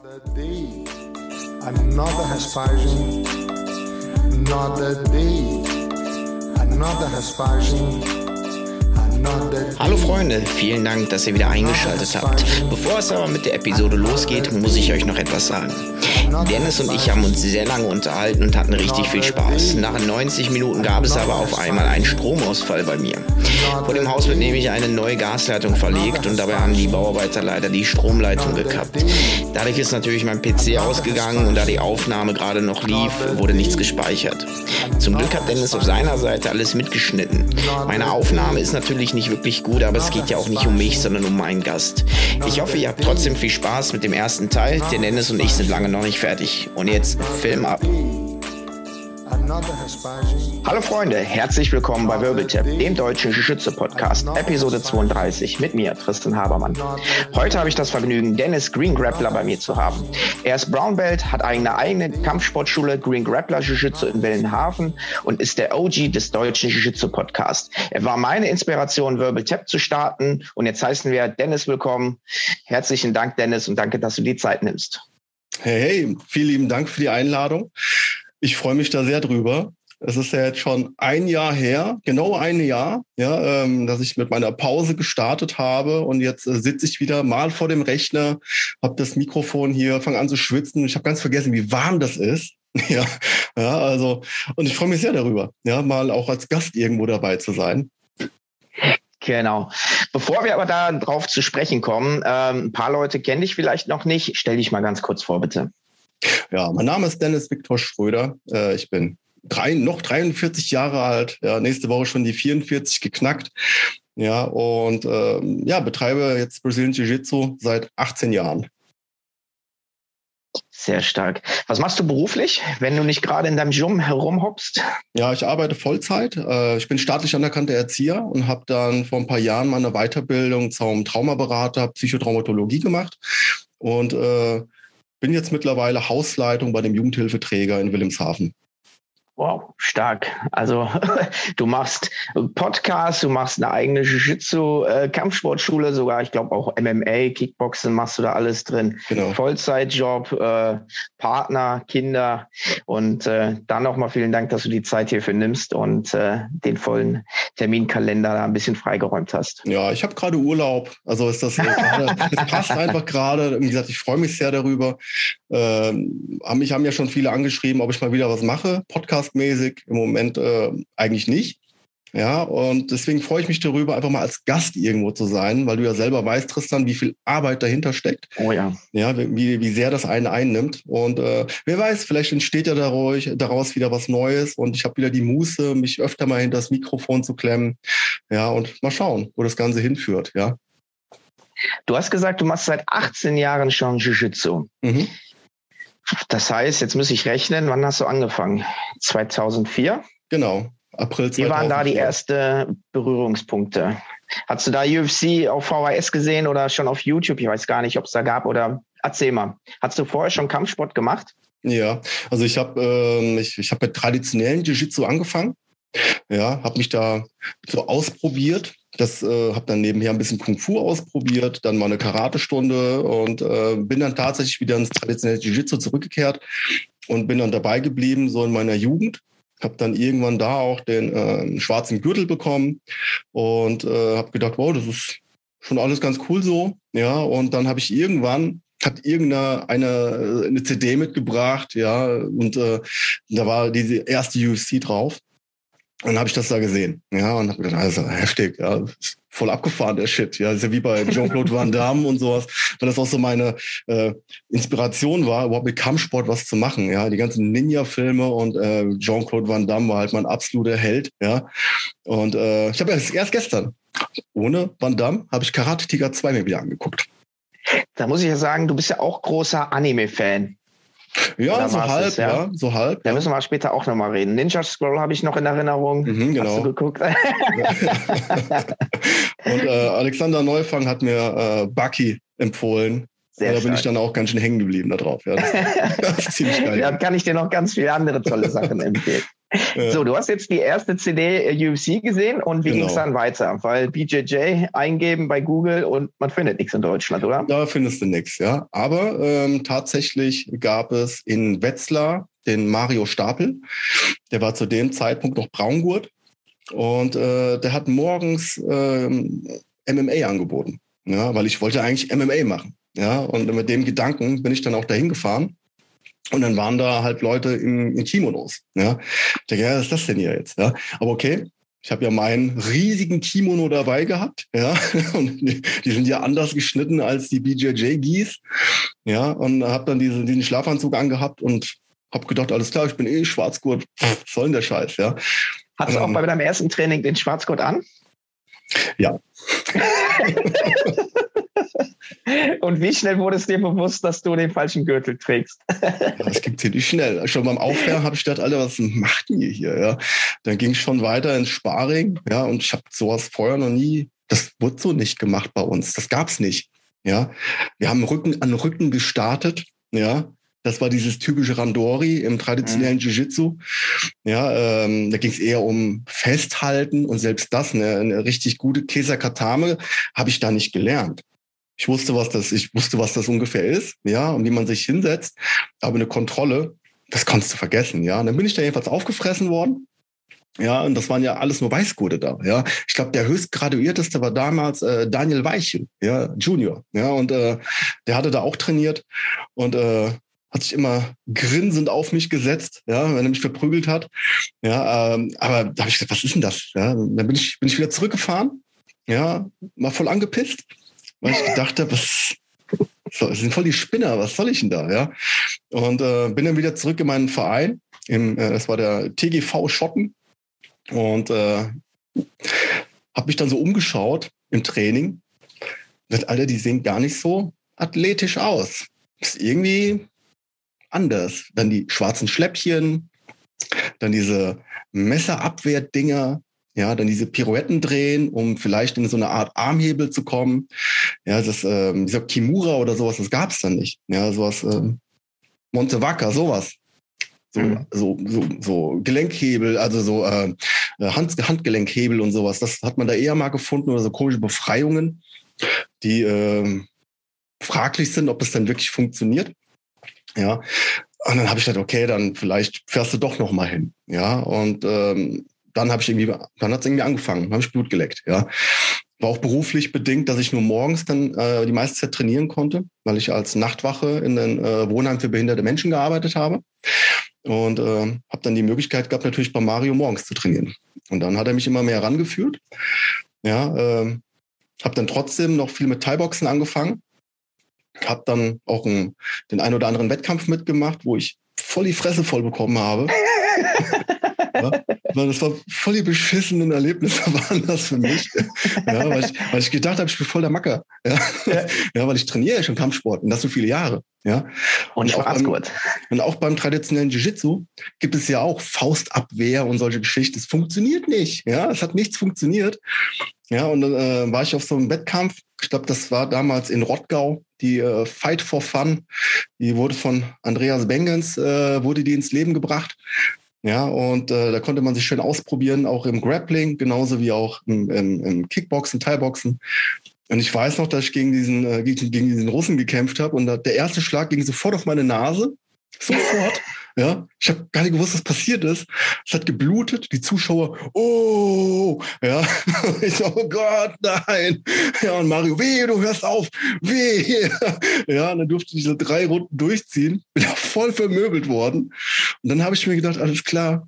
Another day, another Hespagem, another day, another Hespagem. Hallo Freunde, vielen Dank, dass ihr wieder eingeschaltet habt. Bevor es aber mit der Episode losgeht, muss ich euch noch etwas sagen. Dennis und ich haben uns sehr lange unterhalten und hatten richtig viel Spaß. Nach 90 Minuten gab es aber auf einmal einen Stromausfall bei mir. Vor dem Haus wird nämlich eine neue Gasleitung verlegt und dabei haben die Bauarbeiter leider die Stromleitung gekappt. Dadurch ist natürlich mein PC ausgegangen und da die Aufnahme gerade noch lief, wurde nichts gespeichert. Zum Glück hat Dennis auf seiner Seite alles mitgeschnitten. Meine Aufnahme ist natürlich nicht wirklich gut, aber es geht ja auch nicht um mich, sondern um meinen Gast. Ich hoffe, ihr habt trotzdem viel Spaß mit dem ersten Teil, denn Dennis und ich sind lange noch nicht fertig. Und jetzt Film ab. Hallo Freunde, herzlich willkommen bei Wirbeltap, dem deutschen Geschütze-Podcast, Episode 32 mit mir, Tristan Habermann. Heute habe ich das Vergnügen, Dennis Green Grappler bei mir zu haben. Er ist Brown Belt, hat eine eigene Kampfsportschule Green Grappler Jiu-Jitsu in Willenhaven und ist der OG des deutschen Jiu-Jitsu-Podcasts. Er war meine Inspiration, Wirbeltap zu starten und jetzt heißen wir Dennis willkommen. Herzlichen Dank, Dennis, und danke, dass du die Zeit nimmst. Hey, hey, vielen lieben Dank für die Einladung. Ich freue mich da sehr drüber. Es ist ja jetzt schon ein Jahr her, genau ein Jahr, ja, ähm, dass ich mit meiner Pause gestartet habe und jetzt äh, sitze ich wieder mal vor dem Rechner, habe das Mikrofon hier, fange an zu schwitzen. Ich habe ganz vergessen, wie warm das ist. Ja, ja, also und ich freue mich sehr darüber, ja, mal auch als Gast irgendwo dabei zu sein. Genau. Bevor wir aber da drauf zu sprechen kommen, ähm, ein paar Leute kenne ich vielleicht noch nicht. Stell dich mal ganz kurz vor, bitte. Ja, mein Name ist Dennis Viktor Schröder. Äh, ich bin drei, noch 43 Jahre alt. Ja, nächste Woche schon die 44 geknackt. Ja, und ähm, ja, betreibe jetzt Brazilian Jiu-Jitsu seit 18 Jahren. Sehr stark. Was machst du beruflich, wenn du nicht gerade in deinem Gym herumhoppst? Ja, ich arbeite Vollzeit. Äh, ich bin staatlich anerkannter Erzieher und habe dann vor ein paar Jahren meine Weiterbildung zum Traumaberater Psychotraumatologie gemacht und äh, bin jetzt mittlerweile Hausleitung bei dem Jugendhilfeträger in Wilhelmshaven. Wow, stark. Also du machst Podcast, du machst eine eigene Jiu-Jitsu-Kampfsportschule, äh, sogar, ich glaube auch MMA, Kickboxen machst du da alles drin. Genau. Vollzeitjob, äh, Partner, Kinder und äh, dann nochmal vielen Dank, dass du die Zeit hierfür nimmst und äh, den vollen Terminkalender da ein bisschen freigeräumt hast. Ja, ich habe gerade Urlaub, also ist das, grade, das passt einfach gerade. Wie gesagt, ich freue mich sehr darüber. Ähm, mich haben ja schon viele angeschrieben, ob ich mal wieder was mache, Podcast podcastmäßig im Moment äh, eigentlich nicht. Ja, und deswegen freue ich mich darüber, einfach mal als Gast irgendwo zu sein, weil du ja selber weißt, Tristan, wie viel Arbeit dahinter steckt. Oh ja. Ja, wie, wie sehr das einen einnimmt. Und äh, wer weiß, vielleicht entsteht ja daraus, daraus wieder was Neues und ich habe wieder die Muße, mich öfter mal hinter das Mikrofon zu klemmen. Ja, und mal schauen, wo das Ganze hinführt, ja. Du hast gesagt, du machst seit 18 Jahren schon Jiu-Jitsu. Mhm. Das heißt, jetzt muss ich rechnen, wann hast du angefangen? 2004? Genau, April 2004. Wie waren da die ersten Berührungspunkte? Hast du da UFC auf VHS gesehen oder schon auf YouTube? Ich weiß gar nicht, ob es da gab oder erzähl mal. Hast du vorher schon Kampfsport gemacht? Ja, also ich habe ähm, ich, ich hab mit traditionellen Jiu-Jitsu angefangen. Ja, habe mich da so ausprobiert. Das äh, habe dann nebenher ein bisschen Kung Fu ausprobiert, dann mal eine Karate-Stunde und äh, bin dann tatsächlich wieder ins traditionelle Jiu-Jitsu zurückgekehrt und bin dann dabei geblieben, so in meiner Jugend. Habe dann irgendwann da auch den äh, schwarzen Gürtel bekommen und äh, habe gedacht, wow, das ist schon alles ganz cool so. Ja, und dann habe ich irgendwann hat irgendeine eine, eine CD mitgebracht, ja, und äh, da war diese erste UFC drauf. Und dann habe ich das da gesehen. Ja, und habe gedacht, also heftig, ja, voll abgefahren, der Shit. Ja, ist ja wie bei Jean-Claude Van Damme und sowas, weil das auch so meine äh, Inspiration war, überhaupt mit Kampfsport was zu machen. Ja, die ganzen Ninja-Filme und äh, Jean-Claude Van Damme war halt mein absoluter Held. Ja, und äh, ich habe erst, erst gestern, ohne Van Damme, habe ich Karate Tiger 2 mir wieder angeguckt. Da muss ich ja sagen, du bist ja auch großer Anime-Fan. Ja, so halb, es, ja? ja? so halb. Da ja. müssen wir später auch nochmal reden. Ninja Scroll habe ich noch in Erinnerung. Mhm, genau. Hast du geguckt? Und äh, Alexander Neufang hat mir äh, Bucky empfohlen. Sehr da bin ich dann auch ganz schön hängen geblieben darauf. Ja, das, das ist ziemlich geil. Da kann ich dir noch ganz viele andere tolle Sachen empfehlen. So, du hast jetzt die erste CD äh, UFC gesehen und wie genau. ging es dann weiter? Weil BJJ eingeben bei Google und man findet nichts in Deutschland, oder? Da findest du nichts, ja. Aber ähm, tatsächlich gab es in Wetzlar den Mario Stapel. Der war zu dem Zeitpunkt noch Braungurt und äh, der hat morgens ähm, MMA angeboten, ja, weil ich wollte eigentlich MMA machen. Ja, und mit dem Gedanken bin ich dann auch dahin gefahren. Und dann waren da halt Leute in, in Kimonos. Ja. Ich denke, ja, was ist das denn hier jetzt? Ja. Aber okay, ich habe ja meinen riesigen Kimono dabei gehabt, ja, und die sind ja anders geschnitten als die BJJ-Gis, ja, und habe dann diesen, diesen Schlafanzug angehabt und habe gedacht, alles klar, ich bin eh Schwarzgurt, was soll denn der Scheiß, ja. Hattest du auch bei deinem ersten Training den Schwarzgurt an? Ja. Und wie schnell wurde es dir bewusst, dass du den falschen Gürtel trägst? das ging ziemlich schnell. Schon beim Aufwärmen habe ich gedacht, Alter, was macht ihr hier? Ja? Dann ging es schon weiter ins Sparring, ja, und ich habe sowas vorher noch nie, das wurde so nicht gemacht bei uns. Das gab es nicht. Ja, wir haben Rücken an Rücken gestartet, ja, das war dieses typische Randori im traditionellen mhm. Jiu-Jitsu. Ja, ähm, da ging es eher um Festhalten und selbst das, eine, eine richtig gute Kesa-Katame, habe ich da nicht gelernt. Ich wusste, was das, ich wusste, was das ungefähr ist, ja, und wie man sich hinsetzt. Aber eine Kontrolle, das konntest du vergessen, ja. Und dann bin ich da jedenfalls aufgefressen worden. Ja, und das waren ja alles nur Weißgurte da. Ja, ich glaube, der höchstgraduierteste war damals äh, Daniel Weichel, ja, Junior. Ja, und äh, der hatte da auch trainiert und äh, hat sich immer grinsend auf mich gesetzt, ja, wenn er mich verprügelt hat. Ja, ähm, aber da habe ich gesagt, was ist denn das? Ja, dann bin ich, bin ich wieder zurückgefahren, ja, mal voll angepisst, weil ich gedacht habe, was, das sind voll die Spinner, was soll ich denn da, ja? Und äh, bin dann wieder zurück in meinen Verein, im, äh, das war der TGV Schotten und äh, habe mich dann so umgeschaut im Training. Und alle, die sehen gar nicht so athletisch aus. Ist irgendwie anders. Dann die schwarzen Schläppchen, dann diese Messerabwehrdinger, ja, dann diese Pirouetten drehen, um vielleicht in so eine Art Armhebel zu kommen. Ja, das, ähm, dieser Kimura oder sowas, das gab es dann nicht. Ja, sowas, ähm, Montevaca, sowas. So, mhm. so, so, so Gelenkhebel, also so äh, Hand, Handgelenkhebel und sowas. Das hat man da eher mal gefunden oder so komische Befreiungen, die äh, fraglich sind, ob es dann wirklich funktioniert. Ja. Und dann habe ich gedacht, okay, dann vielleicht fährst du doch noch mal hin. Ja. Und ähm, dann habe ich irgendwie, dann hat es irgendwie angefangen, habe ich Blut geleckt. Ja. War auch beruflich bedingt, dass ich nur morgens dann äh, die meiste Zeit trainieren konnte, weil ich als Nachtwache in einem äh, Wohnheim für behinderte Menschen gearbeitet habe. Und äh, habe dann die Möglichkeit gehabt, natürlich bei Mario morgens zu trainieren. Und dann hat er mich immer mehr herangeführt. Ja, äh, habe dann trotzdem noch viel mit Thai-Boxen angefangen habe dann auch einen, den einen oder anderen Wettkampf mitgemacht, wo ich voll die Fresse voll bekommen habe. ja, das war voll die beschissenen Erlebnisse waren das für mich. Ja, weil, ich, weil ich gedacht habe, ich bin voll der Macker. Ja, ja weil ich trainiere ja schon Kampfsport und das so viele Jahre. Ja. Und, und auch, beim, und auch beim traditionellen Jiu-Jitsu gibt es ja auch Faustabwehr und solche Geschichten. Es funktioniert nicht. Ja, es hat nichts funktioniert. Ja, und dann äh, war ich auf so einem Wettkampf. Ich glaube, das war damals in Rottgau die äh, Fight for Fun, die wurde von Andreas Bengens, äh, wurde die ins Leben gebracht. Ja, und äh, da konnte man sich schön ausprobieren, auch im Grappling, genauso wie auch im, im, im Kickboxen, Thai-Boxen. Und ich weiß noch, dass ich gegen diesen, äh, gegen, gegen diesen Russen gekämpft habe und der erste Schlag ging sofort auf meine Nase. Sofort. Ja, ich habe gar nicht gewusst, was passiert ist. Es hat geblutet, die Zuschauer, oh, ja, ich so, oh Gott, nein. Ja, und Mario, weh, du hörst auf, weh. Ja, und dann durfte ich diese drei Runden durchziehen, bin auch voll vermöbelt worden. Und dann habe ich mir gedacht, alles klar,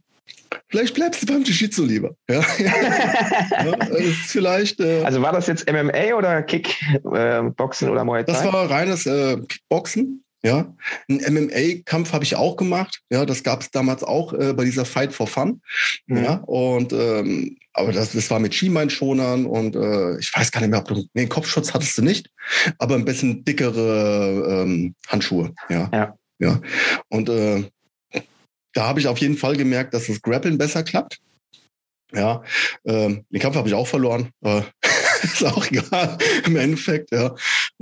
Vielleicht bleibst du beim Jiu-Jitsu lieber. Ja. ja vielleicht, äh, also war das jetzt MMA oder Kickboxen äh, oder Muay Thai? Das war reines äh, Kickboxen. Ja, ein MMA-Kampf habe ich auch gemacht. Ja, das gab es damals auch äh, bei dieser Fight for Fun. Mhm. Ja, und ähm, aber das, das war mit Schienbeinschonern und äh, ich weiß gar nicht mehr, ob du nee, Kopfschutz hattest du nicht, aber ein bisschen dickere ähm, Handschuhe. Ja, ja. ja. Und äh, da habe ich auf jeden Fall gemerkt, dass das Grappeln besser klappt. Ja, ähm, den Kampf habe ich auch verloren. Äh, ist auch egal im Endeffekt, ja.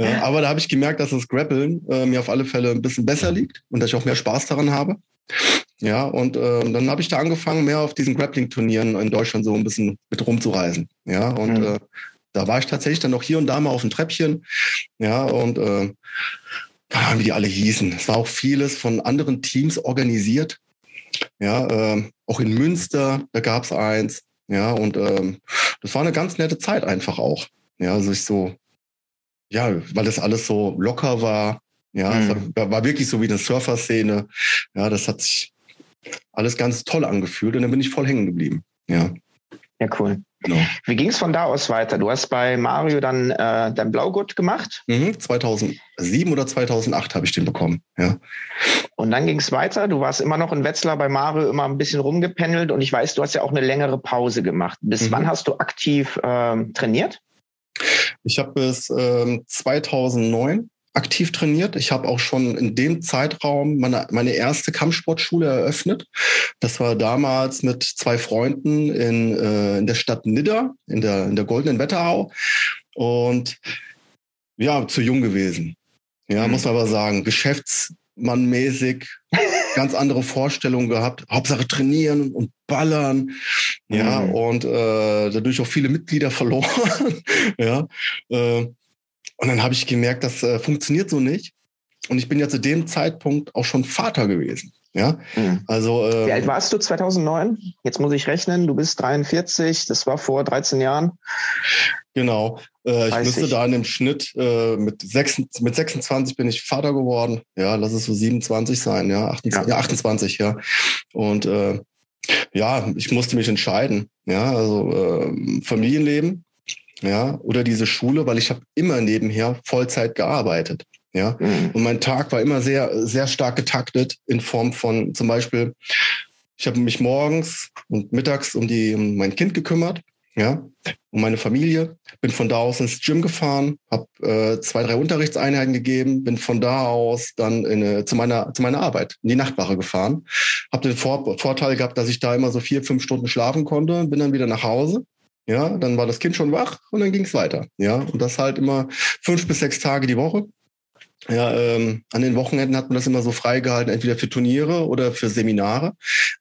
Ja. Aber da habe ich gemerkt, dass das Grappeln äh, mir auf alle Fälle ein bisschen besser liegt und dass ich auch mehr Spaß daran habe. Ja, und äh, dann habe ich da angefangen, mehr auf diesen Grappling-Turnieren in Deutschland so ein bisschen mit rumzureisen. Ja, und mhm. äh, da war ich tatsächlich dann noch hier und da mal auf dem Treppchen. Ja, und äh, wie die alle hießen. Es war auch vieles von anderen Teams organisiert. Ja, äh, auch in Münster, da gab es eins. Ja, und ähm, das war eine ganz nette Zeit einfach auch. Ja, also ich so, ja, weil das alles so locker war. Ja, mhm. war, war, wirklich so wie eine Surfer-Szene. Ja, das hat sich alles ganz toll angefühlt und dann bin ich voll hängen geblieben. Ja. Ja, cool. Genau. Wie ging es von da aus weiter? Du hast bei Mario dann äh, dein Blaugurt gemacht? Mhm, 2007 oder 2008 habe ich den bekommen, ja. Und dann ging es weiter. Du warst immer noch in Wetzlar bei Mario, immer ein bisschen rumgependelt und ich weiß, du hast ja auch eine längere Pause gemacht. Bis mhm. wann hast du aktiv ähm, trainiert? Ich habe bis ähm, 2009 aktiv trainiert. Ich habe auch schon in dem Zeitraum meine, meine erste Kampfsportschule eröffnet. Das war damals mit zwei Freunden in, äh, in der Stadt Nidda, in der, in der Goldenen Wetterau. Und ja, zu jung gewesen. Ja, mhm. muss man aber sagen, geschäftsmannmäßig ganz andere Vorstellungen gehabt. Hauptsache trainieren und ballern. Ja, mhm. und äh, dadurch auch viele Mitglieder verloren. ja. Äh, und dann habe ich gemerkt, das äh, funktioniert so nicht. Und ich bin ja zu dem Zeitpunkt auch schon Vater gewesen. Ja, mhm. also. Ähm, Wie alt warst du 2009? Jetzt muss ich rechnen. Du bist 43. Das war vor 13 Jahren. Genau. Äh, ich müsste da in dem Schnitt äh, mit, 6, mit 26 bin ich Vater geworden. Ja, lass es so 27 sein. Ja, 28. Ja. ja 28 ja. Und äh, ja, ich musste mich entscheiden. Ja, also äh, Familienleben ja, oder diese Schule, weil ich habe immer nebenher Vollzeit gearbeitet. Ja, mhm. und mein Tag war immer sehr, sehr stark getaktet in Form von zum Beispiel, ich habe mich morgens und mittags um die, um mein Kind gekümmert, ja, um meine Familie, bin von da aus ins Gym gefahren, habe äh, zwei, drei Unterrichtseinheiten gegeben, bin von da aus dann in, äh, zu meiner zu meiner Arbeit in die Nachtwache gefahren, habe den Vor Vorteil gehabt, dass ich da immer so vier, fünf Stunden schlafen konnte, bin dann wieder nach Hause ja, dann war das Kind schon wach und dann ging es weiter. Ja, und das halt immer fünf bis sechs Tage die Woche. Ja, ähm, an den Wochenenden hat man das immer so freigehalten, entweder für Turniere oder für Seminare.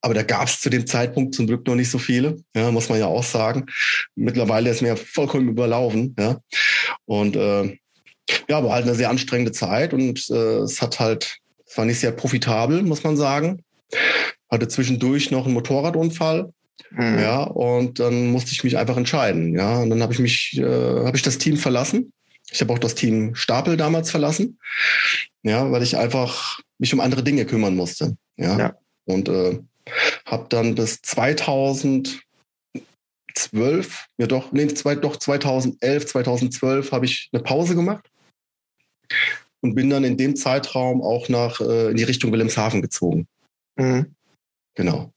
Aber da gab es zu dem Zeitpunkt zum Glück noch nicht so viele, ja, muss man ja auch sagen. Mittlerweile ist mir vollkommen überlaufen, ja. Und äh, ja, aber halt eine sehr anstrengende Zeit und äh, es hat halt, es war nicht sehr profitabel, muss man sagen. Hatte zwischendurch noch einen Motorradunfall, Mhm. Ja, und dann musste ich mich einfach entscheiden. Ja, und dann habe ich mich, äh, habe ich das Team verlassen. Ich habe auch das Team Stapel damals verlassen. Ja, weil ich einfach mich um andere Dinge kümmern musste. Ja, ja. und äh, habe dann bis 2012, ja doch, nee, zwei, doch 2011, 2012 habe ich eine Pause gemacht und bin dann in dem Zeitraum auch nach äh, in die Richtung Wilhelmshaven gezogen. Mhm. Genau.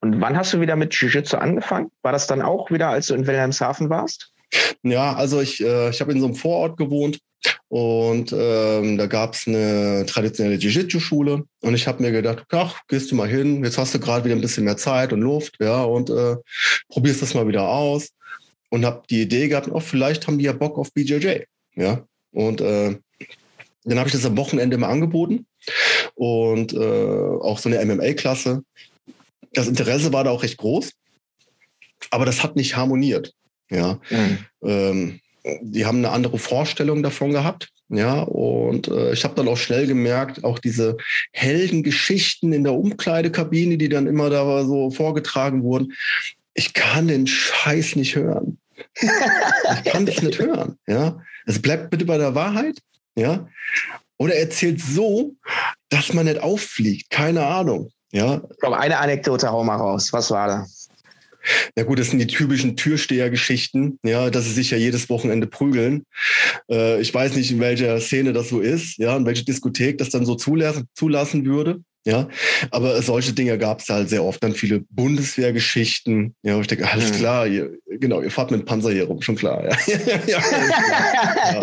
Und wann hast du wieder mit Jiu-Jitsu angefangen? War das dann auch wieder, als du in Wilhelmshaven warst? Ja, also ich, äh, ich habe in so einem Vorort gewohnt und ähm, da gab es eine traditionelle Jiu-Jitsu-Schule und ich habe mir gedacht, ach, gehst du mal hin, jetzt hast du gerade wieder ein bisschen mehr Zeit und Luft, ja, und äh, probierst das mal wieder aus und habe die Idee gehabt, oh, vielleicht haben die ja Bock auf BJJ, ja, und äh, dann habe ich das am Wochenende immer angeboten und äh, auch so eine MMA-Klasse das Interesse war da auch recht groß, aber das hat nicht harmoniert. Ja, mhm. ähm, die haben eine andere Vorstellung davon gehabt. Ja, und äh, ich habe dann auch schnell gemerkt, auch diese Heldengeschichten in der Umkleidekabine, die dann immer da so vorgetragen wurden, ich kann den Scheiß nicht hören. ich kann das nicht hören. Ja, es bleibt bitte bei der Wahrheit. Ja, oder erzählt so, dass man nicht auffliegt. Keine Ahnung. Ja. Komm, eine Anekdote hau mal raus. Was war da? Ja gut, das sind die typischen Türstehergeschichten, ja, dass sie sich ja jedes Wochenende prügeln. Äh, ich weiß nicht, in welcher Szene das so ist, ja, in welcher Diskothek das dann so zulassen, zulassen würde. Ja, aber solche Dinge gab es halt sehr oft. Dann viele Bundeswehrgeschichten. Ja, wo ich denke, alles hm. klar, ihr, genau, ihr fahrt mit dem Panzer hier rum, schon klar. Ja. ja,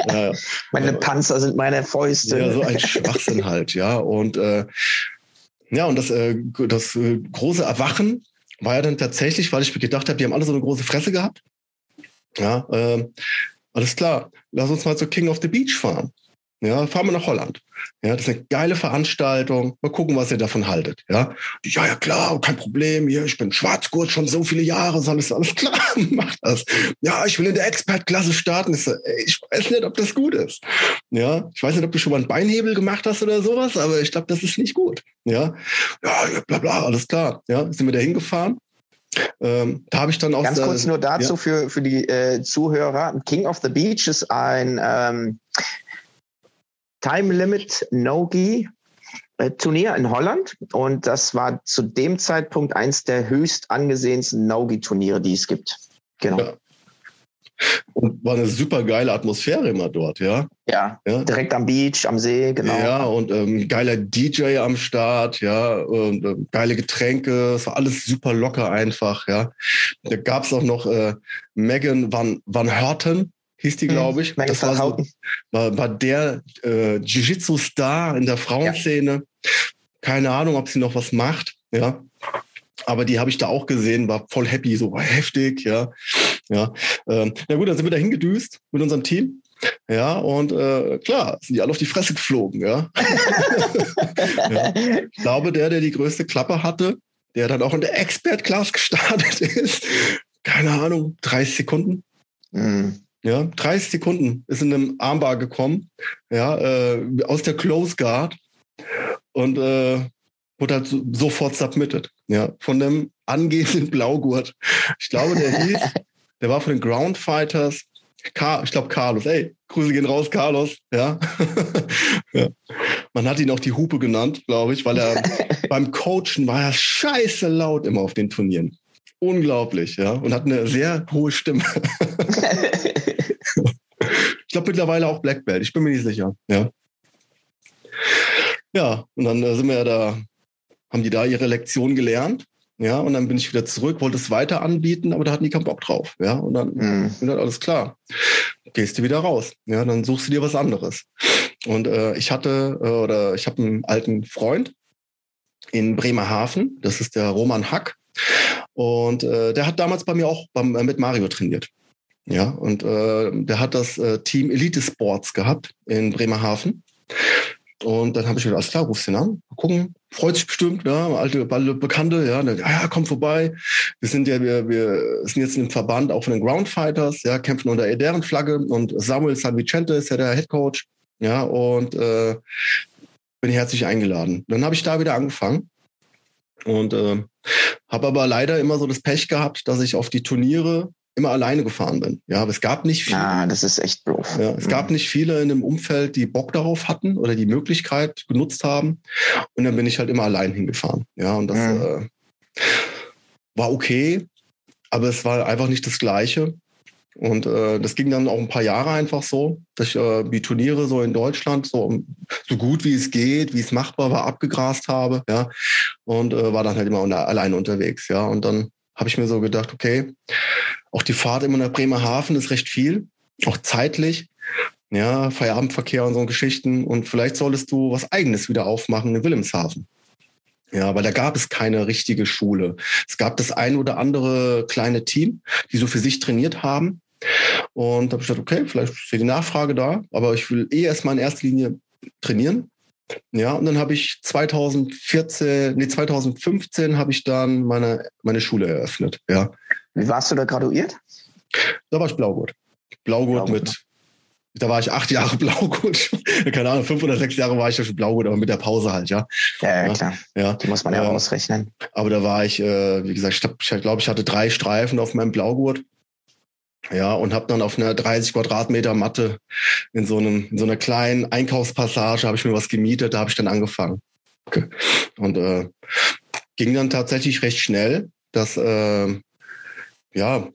ja, ja meine Panzer sind meine Fäuste. Ja, so ein Schwachsinn halt, ja. Und äh, ja, und das, äh, das äh, große Erwachen war ja dann tatsächlich, weil ich mir gedacht habe, die haben alle so eine große Fresse gehabt. Ja, äh, alles klar, lass uns mal zu King of the Beach fahren. Ja, fahren wir nach Holland. Ja, das ist eine geile Veranstaltung. Mal gucken, was ihr davon haltet. Ja, ja, ja klar, kein Problem. Hier, ich bin Schwarzgurt schon so viele Jahre, ist alles, alles klar, mach das. Ja, ich will in der Expert-Klasse starten. Ich, so, ey, ich weiß nicht, ob das gut ist. Ja, ich weiß nicht, ob du schon mal einen Beinhebel gemacht hast oder sowas, aber ich glaube, das ist nicht gut. Ja, ja, bla bla, alles klar. Ja, sind wir da hingefahren. Ähm, da habe ich dann auch. Ganz kurz nur dazu ja. für, für die äh, Zuhörer. King of the Beach ist ein ähm, Time Limit No-Gi äh, Turnier in Holland und das war zu dem Zeitpunkt eins der höchst angesehensten No-Gi-Turniere, die es gibt. Genau. Ja. Und war eine super geile Atmosphäre immer dort, ja. Ja, ja. direkt am Beach, am See, genau. Ja, und ähm, geiler DJ am Start, ja, und äh, geile Getränke, es war alles super locker einfach, ja. Da gab es auch noch äh, Megan Van, Van Herten, hieß die, glaube ich. Mhm, das war, so, war, war, der äh, Jiu-Jitsu-Star in der Frauenszene. Ja. Keine Ahnung, ob sie noch was macht, ja. Aber die habe ich da auch gesehen, war voll happy, so war heftig, ja. Ja. Ähm, na gut, dann sind wir da hingedüst mit unserem Team. Ja, und äh, klar, sind die alle auf die Fresse geflogen, ja. ja. Ich glaube, der, der die größte Klappe hatte, der dann auch in der Expert-Class gestartet ist, keine Ahnung, 30 Sekunden. Mhm. Ja, 30 Sekunden ist in einem Armbar gekommen, ja, äh, aus der Close Guard und äh, wurde halt so, sofort submitted, ja, von dem angehenden Blaugurt. Ich glaube, der hieß, der war von den Ground Fighters, Car ich glaube Carlos, ey, Grüße gehen raus, Carlos, ja. ja. Man hat ihn auch die Hupe genannt, glaube ich, weil er beim Coachen war er scheiße laut immer auf den Turnieren. Unglaublich, ja, und hat eine sehr hohe Stimme. ich glaube mittlerweile auch Black Belt, ich bin mir nicht sicher. Ja, ja und dann äh, sind wir ja da, haben die da ihre Lektion gelernt. Ja, und dann bin ich wieder zurück, wollte es weiter anbieten, aber da hatten die keinen Bock drauf. Ja, und dann, mhm. dann alles klar. Gehst du wieder raus. Ja, dann suchst du dir was anderes. Und äh, ich hatte, äh, oder ich habe einen alten Freund in Bremerhaven, das ist der Roman Hack. Und äh, der hat damals bei mir auch beim, äh, mit Mario trainiert. Ja, und äh, der hat das äh, Team Elite Sports gehabt in Bremerhaven. Und dann habe ich gedacht, alles klar, rufst ihn an, mal gucken, freut sich bestimmt, ja, alte, alte Bekannte, ja, dann, ja, ja, komm vorbei. Wir sind ja, wir, wir sind jetzt im Verband auch von den Ground Fighters, ja, kämpfen unter deren Flagge und Samuel San Vicente ist ja der Head Coach, ja, und äh, bin herzlich eingeladen. Dann habe ich da wieder angefangen und äh, habe aber leider immer so das Pech gehabt, dass ich auf die Turniere immer alleine gefahren bin. Ja, aber es gab nicht viele. Ah, das ist echt doof. Ja, es mhm. gab nicht viele in dem Umfeld, die Bock darauf hatten oder die Möglichkeit genutzt haben. Und dann bin ich halt immer allein hingefahren. Ja, und das mhm. äh, war okay, aber es war einfach nicht das Gleiche. Und äh, das ging dann auch ein paar Jahre einfach so, dass ich äh, die Turniere so in Deutschland so, so gut wie es geht, wie es machbar war, abgegrast habe, ja. Und äh, war dann halt immer unter, alleine unterwegs, ja. Und dann habe ich mir so gedacht, okay, auch die Fahrt immer nach Bremerhaven ist recht viel, auch zeitlich. Ja, Feierabendverkehr und so Geschichten. Und vielleicht solltest du was Eigenes wieder aufmachen in Wilhelmshaven. Ja, weil da gab es keine richtige Schule. Es gab das ein oder andere kleine Team, die so für sich trainiert haben. Und da habe ich gedacht, okay, vielleicht ist die Nachfrage da, aber ich will eh erstmal in erster Linie trainieren. Ja, und dann habe ich 2014, nee, 2015 habe ich dann meine, meine Schule eröffnet. Ja. Wie warst du da graduiert? Da war ich Blaugurt. Blaugurt, Blaugurt mit, ne? da war ich acht Jahre Blaugurt. Keine Ahnung, fünf oder sechs Jahre war ich ja schon Blaugurt, aber mit der Pause halt, ja. Ja, ja klar. Ja. Die muss man ja, ja ausrechnen. Aber da war ich, äh, wie gesagt, ich glaube, ich hatte drei Streifen auf meinem Blaugurt. Ja, und habe dann auf einer 30 Quadratmeter Matte in so einem, in so einer kleinen Einkaufspassage habe ich mir was gemietet, da habe ich dann angefangen. Okay. Und äh, ging dann tatsächlich recht schnell, dass äh, ja,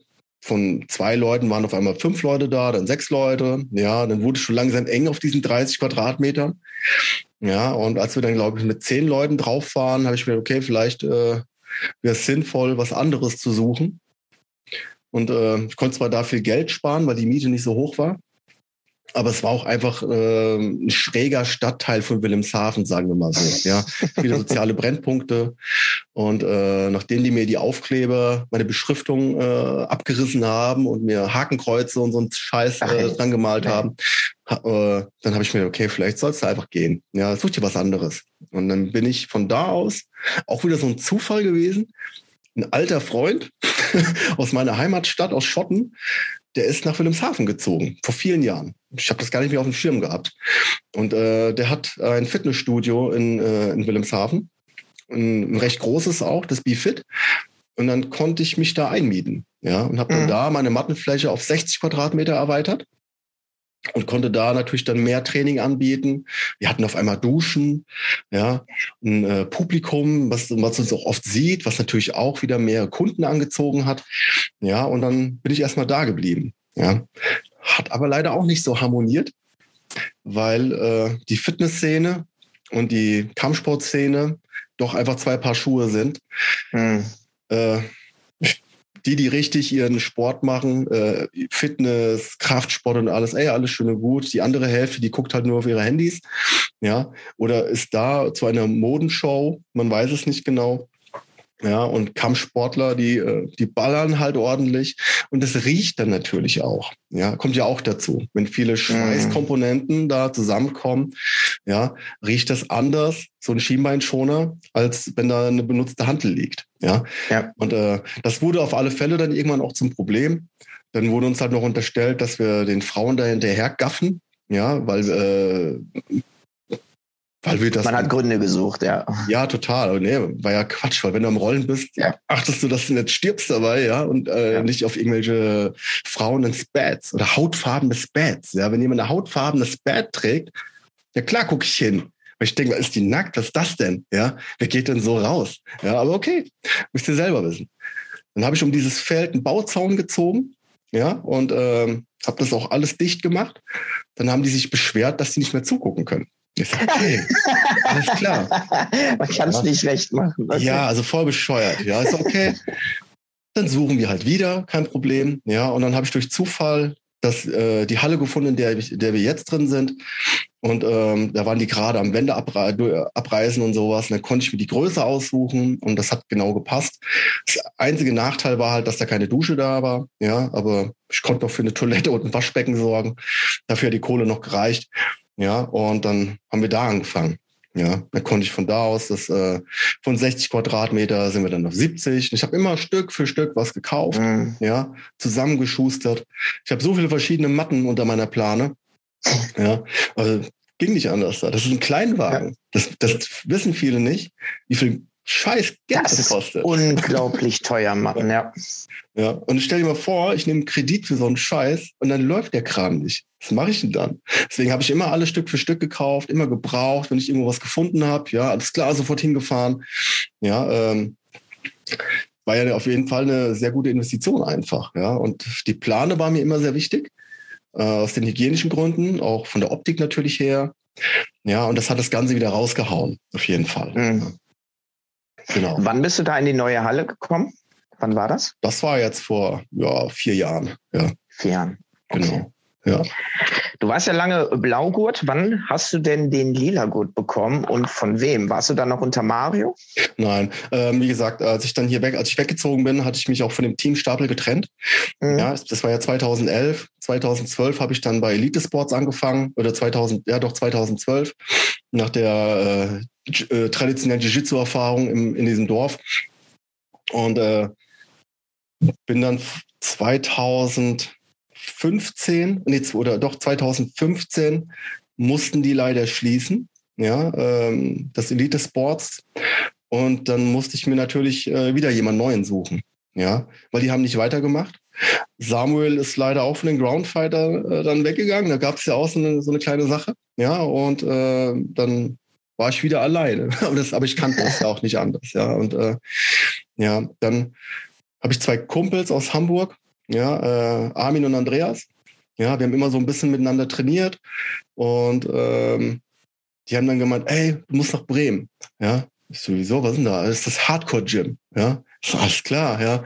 von zwei Leuten waren auf einmal fünf Leute da, dann sechs Leute. Ja, dann wurde es schon langsam eng auf diesen 30 Quadratmetern. Ja, und als wir dann, glaube ich, mit zehn Leuten drauf waren, habe ich mir, okay, vielleicht äh, wäre es sinnvoll, was anderes zu suchen. Und äh, ich konnte zwar da viel Geld sparen, weil die Miete nicht so hoch war. aber es war auch einfach äh, ein schräger Stadtteil von Wilhelmshaven, sagen wir mal so. Ja, viele soziale Brennpunkte. Und äh, nachdem die mir die Aufkleber, meine Beschriftung äh, abgerissen haben und mir Hakenkreuze und so einen Scheiß äh, dran gemalt Nein. haben, ha, äh, dann habe ich mir, okay, vielleicht sollst du einfach gehen. Ja, such dir was anderes. Und dann bin ich von da aus auch wieder so ein Zufall gewesen. Ein alter Freund aus meiner Heimatstadt, aus Schotten, der ist nach Wilhelmshaven gezogen, vor vielen Jahren. Ich habe das gar nicht mehr auf dem Schirm gehabt. Und äh, der hat ein Fitnessstudio in, äh, in Wilhelmshaven, ein, ein recht großes auch, das BeFit. Und dann konnte ich mich da einmieten. Ja, und habe dann mhm. da meine Mattenfläche auf 60 Quadratmeter erweitert und konnte da natürlich dann mehr Training anbieten. Wir hatten auf einmal Duschen, ja, ein äh, Publikum, was, was uns auch oft sieht, was natürlich auch wieder mehr Kunden angezogen hat. Ja, und dann bin ich erstmal da geblieben. Ja, hat aber leider auch nicht so harmoniert, weil äh, die Fitnessszene und die Kampfsportszene doch einfach zwei Paar Schuhe sind. Mhm. Äh, die, die richtig ihren Sport machen, äh, Fitness, Kraftsport und alles, ey, alles schön und gut. Die andere Hälfte, die guckt halt nur auf ihre Handys, ja, oder ist da zu einer Modenshow, man weiß es nicht genau. Ja, und Kampfsportler, die, äh, die ballern halt ordentlich. Und das riecht dann natürlich auch. Ja, kommt ja auch dazu. Wenn viele mhm. Schweißkomponenten da zusammenkommen, ja, riecht das anders, so ein Schienbeinschoner, als wenn da eine benutzte Handel liegt. Ja. ja. Und äh, das wurde auf alle Fälle dann irgendwann auch zum Problem. Dann wurde uns halt noch unterstellt, dass wir den Frauen da hinterher gaffen. Ja, weil äh, weil wir das Man hat Gründe gesucht, ja. Ja, total. Nee, war ja Quatsch, weil wenn du am Rollen bist, ja. achtest du, dass du nicht stirbst dabei, ja, und äh, ja. nicht auf irgendwelche Frauen in Spats oder hautfarbene Spats. Ja, wenn jemand eine hautfarbene Spat trägt, ja klar gucke ich hin. Weil ich denke, ist die nackt? Was ist das denn? Ja, wer geht denn so raus? Ja, aber okay, müsst ihr selber wissen. Dann habe ich um dieses Feld einen Bauzaun gezogen, ja, und ähm, habe das auch alles dicht gemacht. Dann haben die sich beschwert, dass sie nicht mehr zugucken können. Ist okay. Alles klar. Man kann es ja. nicht recht machen. Okay. Ja, also voll bescheuert. Ja, ist okay. dann suchen wir halt wieder, kein Problem. Ja, und dann habe ich durch Zufall das, äh, die Halle gefunden, in der, der wir jetzt drin sind. Und ähm, da waren die gerade am Wände abreißen und sowas. Und dann konnte ich mir die Größe aussuchen und das hat genau gepasst. Das einzige Nachteil war halt, dass da keine Dusche da war. Ja, aber ich konnte noch für eine Toilette und ein Waschbecken sorgen. Dafür hat die Kohle noch gereicht. Ja, und dann haben wir da angefangen. Ja, dann konnte ich von da aus, das äh, von 60 Quadratmeter sind wir dann auf 70. Ich habe immer Stück für Stück was gekauft, mhm. ja, zusammengeschustert. Ich habe so viele verschiedene Matten unter meiner Plane. Ja, also ging nicht anders da. Das ist ein Kleinwagen. Ja. Das, das wissen viele nicht, wie viel scheiß Geld das, kostet. unglaublich teuer, Mann, ja. Ja, und stell dir mal vor, ich nehme Kredit für so einen Scheiß und dann läuft der Kram nicht. Was mache ich denn dann? Deswegen habe ich immer alles Stück für Stück gekauft, immer gebraucht, wenn ich irgendwo was gefunden habe. Ja, alles klar, sofort hingefahren. Ja, ähm, war ja auf jeden Fall eine sehr gute Investition einfach. Ja, und die Plane war mir immer sehr wichtig. Äh, aus den hygienischen Gründen, auch von der Optik natürlich her. Ja, und das hat das Ganze wieder rausgehauen, auf jeden Fall. Mhm. Genau. Wann bist du da in die neue Halle gekommen? Wann war das? Das war jetzt vor ja, vier Jahren. Ja. Vier Jahren. Okay. Genau. Ja. Du warst ja lange Blaugurt. Wann hast du denn den Lila-Gurt bekommen und von wem? Warst du dann noch unter Mario? Nein, ähm, wie gesagt, als ich dann hier weg, als ich weggezogen bin, hatte ich mich auch von dem Teamstapel getrennt. Mhm. Ja, das war ja 2011. 2012 habe ich dann bei Elite Sports angefangen oder 2000, ja doch 2012 nach der äh, äh, traditionellen Jiu-Jitsu-Erfahrung in diesem Dorf und äh, bin dann 2015, nee, oder doch 2015 mussten die leider schließen, ja, ähm, das Elite Sports. Und dann musste ich mir natürlich äh, wieder jemand Neuen suchen, ja, weil die haben nicht weitergemacht. Samuel ist leider auch von den Groundfighter äh, dann weggegangen. Da gab es ja auch so eine, so eine, kleine Sache. Ja, und äh, dann war ich wieder alleine. aber, das, aber ich kannte das ja auch nicht anders. Ja, und äh, ja, dann habe ich zwei Kumpels aus Hamburg, ja, äh, Armin und Andreas. Ja, wir haben immer so ein bisschen miteinander trainiert und ähm, die haben dann gemeint, ey, du musst nach Bremen. Ja, ich sowieso, was ist denn da? Das ist das Hardcore-Gym. Ja, So, alles klar, ja.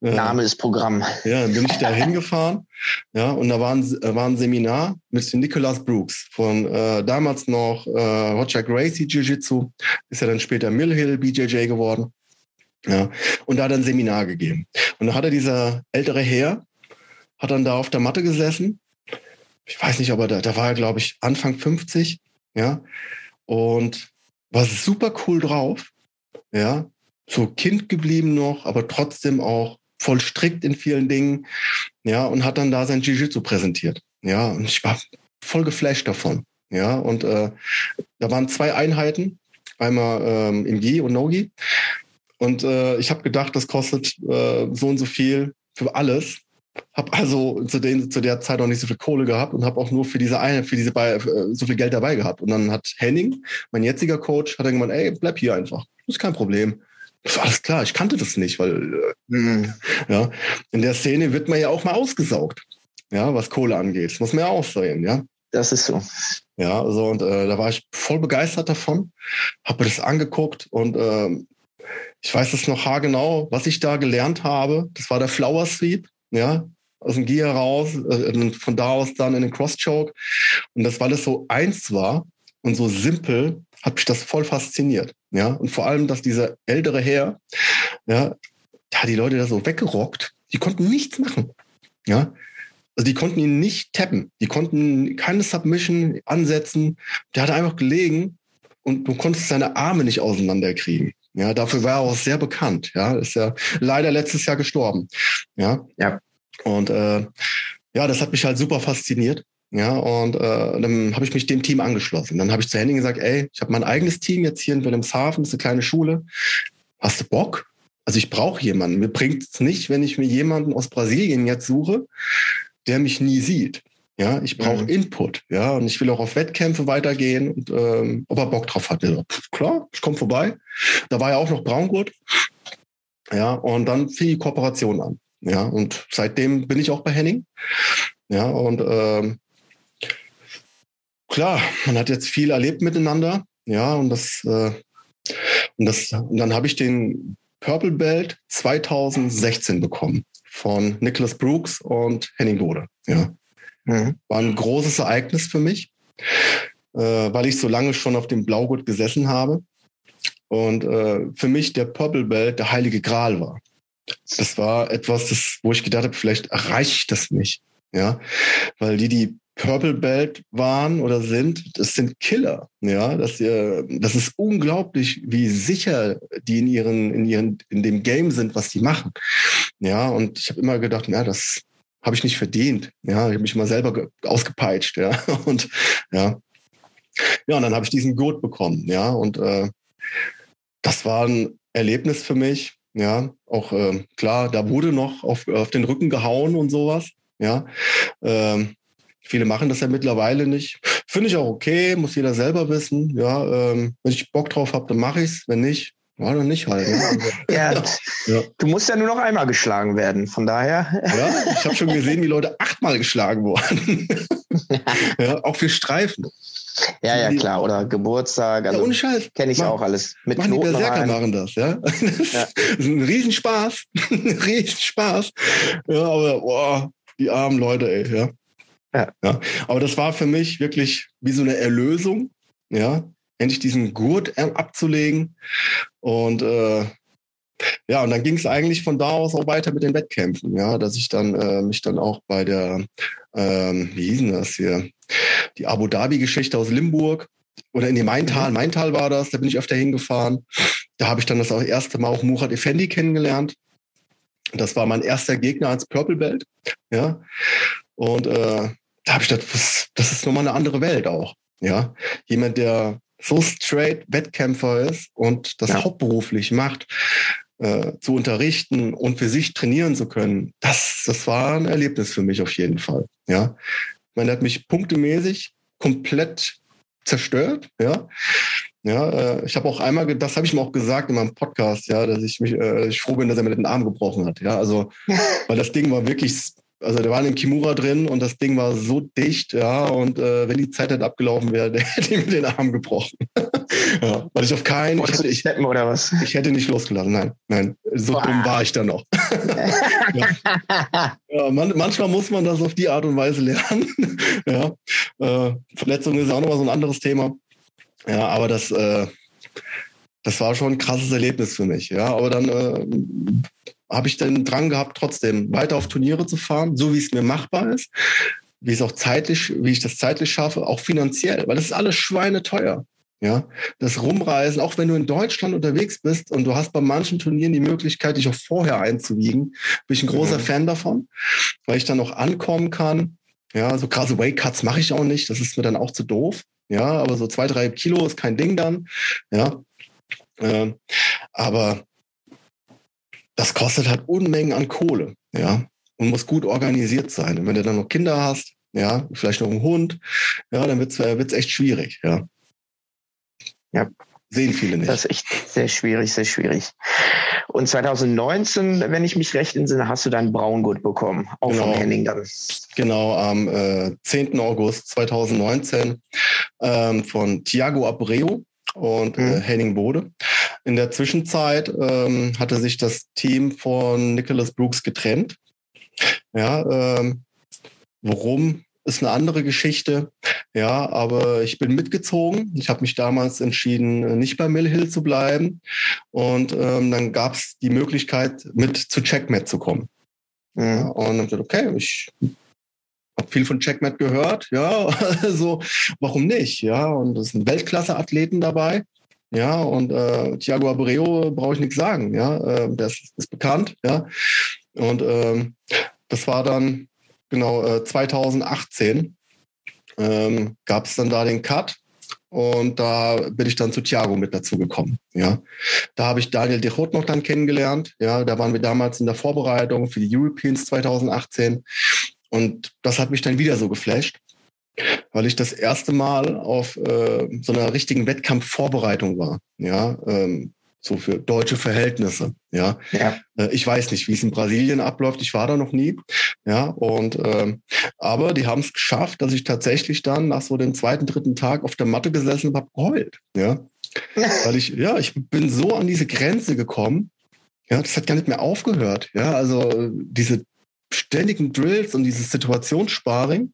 Äh, Name ist Programm. Ja, bin ich da hingefahren. Ja, und da war ein, war ein Seminar mit Nicholas Brooks von äh, damals noch äh, Roger Gracie Jiu-Jitsu, ist ja dann später Mill Hill BJJ geworden. Ja, und da hat er ein Seminar gegeben. Und da hat er dieser ältere Herr, hat dann da auf der Matte gesessen. Ich weiß nicht, aber da, da war er, glaube ich, Anfang 50, ja, und war super cool drauf, ja, so Kind geblieben noch, aber trotzdem auch voll strikt in vielen Dingen, ja, und hat dann da sein Jiu-Jitsu präsentiert, ja, und ich war voll geflasht davon, ja, und äh, da waren zwei Einheiten, einmal ähm, im Gi und No-Gi, und äh, ich habe gedacht, das kostet äh, so und so viel für alles. Habe also zu, den, zu der Zeit auch nicht so viel Kohle gehabt und habe auch nur für diese eine, für diese Be äh, so viel Geld dabei gehabt. Und dann hat Henning, mein jetziger Coach, hat dann gemeint, ey, bleib hier einfach. Das ist kein Problem. Das war alles klar, ich kannte das nicht, weil äh, ja, in der Szene wird man ja auch mal ausgesaugt, ja, was Kohle angeht. Das muss man ja auch sehen, ja. Das ist so. Ja, also und äh, da war ich voll begeistert davon, habe mir das angeguckt und äh, ich weiß es noch haargenau, was ich da gelernt habe. Das war der Flower Sweep, ja, aus dem Gear raus, äh, von da aus dann in den Cross-Choke. Und das, weil es so eins war und so simpel, hat mich das voll fasziniert. Ja, und vor allem, dass dieser ältere Herr, ja, ja, die Leute da so weggerockt, die konnten nichts machen. Ja, also die konnten ihn nicht tappen. Die konnten keine Submission ansetzen. Der hat einfach gelegen und du konntest seine Arme nicht auseinanderkriegen. Ja, dafür war er auch sehr bekannt. Ja, ist ja leider letztes Jahr gestorben. Ja. Ja. Und äh, ja, das hat mich halt super fasziniert. Ja, und äh, dann habe ich mich dem Team angeschlossen. Dann habe ich zu Henning gesagt, ey, ich habe mein eigenes Team jetzt hier in Wilhelmshaven, das ist eine kleine Schule. Hast du Bock? Also ich brauche jemanden. Mir bringt es nicht, wenn ich mir jemanden aus Brasilien jetzt suche, der mich nie sieht. Ja, ich brauche mhm. Input. Ja, und ich will auch auf Wettkämpfe weitergehen und ähm, ob er Bock drauf hat. Ja, klar, ich komme vorbei. Da war ja auch noch Braungurt. Ja, und dann fing die Kooperation an. Ja, und seitdem bin ich auch bei Henning. Ja, und ähm, klar, man hat jetzt viel erlebt miteinander. Ja, und das, äh, und das, und dann habe ich den Purple Belt 2016 bekommen von Nicholas Brooks und Henning Bode. Ja. Mhm. War ein großes Ereignis für mich, äh, weil ich so lange schon auf dem Blaugurt gesessen habe. Und äh, für mich der Purple Belt der heilige Gral war. Das war etwas, das, wo ich gedacht habe, vielleicht erreicht das nicht. Ja, weil die, die Purple Belt waren oder sind, das sind Killer. Ja, das, äh, das ist unglaublich, wie sicher die in ihren, in ihren, in dem Game sind, was die machen. Ja, und ich habe immer gedacht, ja, das, habe ich nicht verdient. Ja, ich habe mich mal selber ausgepeitscht, ja. Und ja. Ja, und dann habe ich diesen Gurt bekommen, ja. Und äh, das war ein Erlebnis für mich. Ja, auch äh, klar, da wurde noch auf, auf den Rücken gehauen und sowas. Ja. Ähm, viele machen das ja mittlerweile nicht. Finde ich auch okay, muss jeder selber wissen. Ja, ähm, wenn ich Bock drauf habe, dann mache ich es. Wenn nicht, war noch nicht halt. Ne? ja, ja, Du musst ja nur noch einmal geschlagen werden, von daher. ja, ich habe schon gesehen, wie Leute achtmal geschlagen wurden. ja, auch für Streifen. Ja, ja, klar. Oder Geburtstag. Also ja, ohne Scheiß. Kenne ich Mach, auch alles. Mit machen Knoten die Berserker machen das, ja. Das, ja. ist ein Riesenspaß. ein Riesenspaß. Ja, aber boah, die armen Leute, ey, ja. ja. Ja. Aber das war für mich wirklich wie so eine Erlösung, ja, endlich diesen Gurt abzulegen. Und äh, ja, und dann ging es eigentlich von da aus auch weiter mit den Wettkämpfen, ja, dass ich dann äh, mich dann auch bei der, ähm, wie hieß denn das hier, die Abu Dhabi-Geschichte aus Limburg oder in die Maintal, Maintal war das, da bin ich öfter hingefahren. Da habe ich dann das auch erste Mal auch Murat Effendi kennengelernt. Das war mein erster Gegner als Purple Belt, ja. Und äh, da habe ich gedacht, das, das ist nochmal eine andere Welt auch, ja. Jemand, der so straight Wettkämpfer ist und das ja. hauptberuflich macht, äh, zu unterrichten und für sich trainieren zu können, das, das war ein Erlebnis für mich auf jeden Fall. Ja, ich meine, er hat mich punktemäßig komplett zerstört. Ja, ja, äh, ich habe auch einmal, das habe ich ihm auch gesagt in meinem Podcast, ja, dass ich mich, äh, ich froh bin, dass er mir den Arm gebrochen hat. Ja, also, weil das Ding war wirklich also der war in Kimura drin und das Ding war so dicht, ja, und äh, wenn die Zeit halt abgelaufen wäre, der hätte ihm den Arm gebrochen. ja, weil ich auf keinen. Ich hätte, ich, oder was? ich hätte nicht losgelassen. Nein, nein. So Boah. dumm war ich dann noch. ja. ja man, manchmal muss man das auf die Art und Weise lernen. ja. Äh, Verletzung ist auch nochmal so ein anderes Thema. Ja, aber das, äh, das war schon ein krasses Erlebnis für mich. Ja, aber dann äh, habe ich den Drang gehabt, trotzdem weiter auf Turniere zu fahren, so wie es mir machbar ist, wie es auch zeitlich, wie ich das zeitlich schaffe, auch finanziell, weil das ist alles schweineteuer. Ja, das Rumreisen, auch wenn du in Deutschland unterwegs bist und du hast bei manchen Turnieren die Möglichkeit, dich auch vorher einzuwiegen, bin ich ein großer mhm. Fan davon, weil ich dann auch ankommen kann. Ja, so krasse Weight-Cuts mache ich auch nicht, das ist mir dann auch zu doof. Ja, aber so zwei, drei Kilo ist kein Ding dann. Ja, äh, aber das kostet halt Unmengen an Kohle, ja, und muss gut organisiert sein. Und wenn du dann noch Kinder hast, ja, vielleicht noch einen Hund, ja, dann wird es äh, echt schwierig, ja. Ja. Sehen viele nicht. Das ist echt sehr schwierig, sehr schwierig. Und 2019, wenn ich mich recht entsinne, hast du dein Braungurt bekommen, auch genau. von Henning dann. Genau, am äh, 10. August 2019 ähm, von Thiago Abreu und äh, mhm. Henning Bode. In der Zwischenzeit ähm, hatte sich das Team von Nicholas Brooks getrennt. Ja, ähm, warum ist eine andere Geschichte. Ja, aber ich bin mitgezogen. Ich habe mich damals entschieden, nicht bei Mill Hill zu bleiben. Und ähm, dann gab es die Möglichkeit, mit zu Checkmat zu kommen. Mhm. Ja, und dann habe ich gesagt, okay, ich viel von Checkmat gehört, ja, also warum nicht, ja, und es sind Weltklasse-Athleten dabei, ja, und äh, Thiago Abreu brauche ich nichts sagen, ja, äh, der ist, ist, bekannt, ja, und ähm, das war dann genau äh, 2018 ähm, gab es dann da den Cut und da bin ich dann zu Thiago mit dazu gekommen. Ja, da habe ich Daniel Dechot noch dann kennengelernt. Ja, da waren wir damals in der Vorbereitung für die Europeans 2018 und das hat mich dann wieder so geflasht, weil ich das erste Mal auf äh, so einer richtigen Wettkampfvorbereitung war. Ja, ähm, so für deutsche Verhältnisse. Ja, ja. Äh, ich weiß nicht, wie es in Brasilien abläuft. Ich war da noch nie. Ja, und ähm, aber die haben es geschafft, dass ich tatsächlich dann nach so dem zweiten, dritten Tag auf der Matte gesessen und habe geheult. Ja, weil ich ja, ich bin so an diese Grenze gekommen. Ja, das hat gar nicht mehr aufgehört. Ja, also diese ständigen Drills und dieses Situationssparing,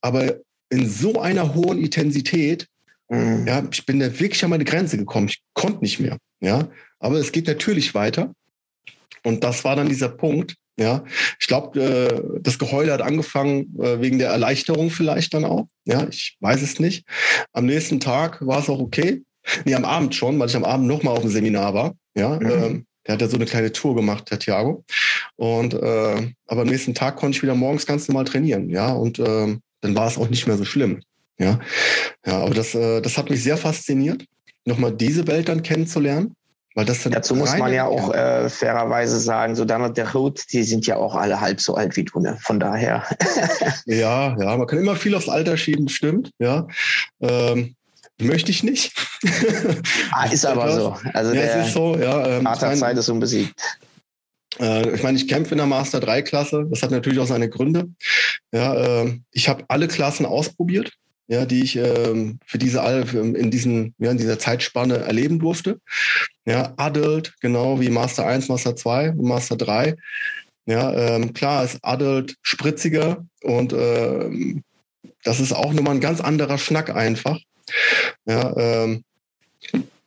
aber in so einer hohen Intensität, mhm. ja, ich bin da wirklich an meine Grenze gekommen. Ich konnte nicht mehr. Ja, aber es geht natürlich weiter. Und das war dann dieser Punkt. Ja, ich glaube, äh, das Geheule hat angefangen äh, wegen der Erleichterung vielleicht dann auch. Ja, ich weiß es nicht. Am nächsten Tag war es auch okay. Nee, am Abend schon, weil ich am Abend nochmal auf dem Seminar war. Ja, mhm. Der hat ja so eine kleine Tour gemacht, der Thiago. Und äh, aber am nächsten Tag konnte ich wieder morgens ganz normal trainieren. Ja, und äh, dann war es auch nicht mehr so schlimm. Ja, ja, aber das, äh, das hat mich sehr fasziniert nochmal diese Welt dann kennenzulernen. Weil das Dazu muss man ja auch äh, fairerweise sagen, so Donald der Hood, die sind ja auch alle halb so alt wie du, ne? Von daher. ja, ja, man kann immer viel aufs Alter schieben, stimmt, ja. Ähm, möchte ich nicht. ah, ist aber so. Also ja, der ist so, ja. Ähm, Vaterzeit ist unbesiegt. Äh, ich meine, ich kämpfe in der Master 3 Klasse. Das hat natürlich auch seine Gründe. Ja, äh, ich habe alle Klassen ausprobiert ja, die ich ähm, für diese in diesen ja, in dieser Zeitspanne erleben durfte. Ja, Adult, genau wie Master 1, Master 2 und Master 3. Ja, ähm, klar ist Adult spritziger und ähm, das ist auch nochmal ein ganz anderer Schnack einfach. Ja, ähm,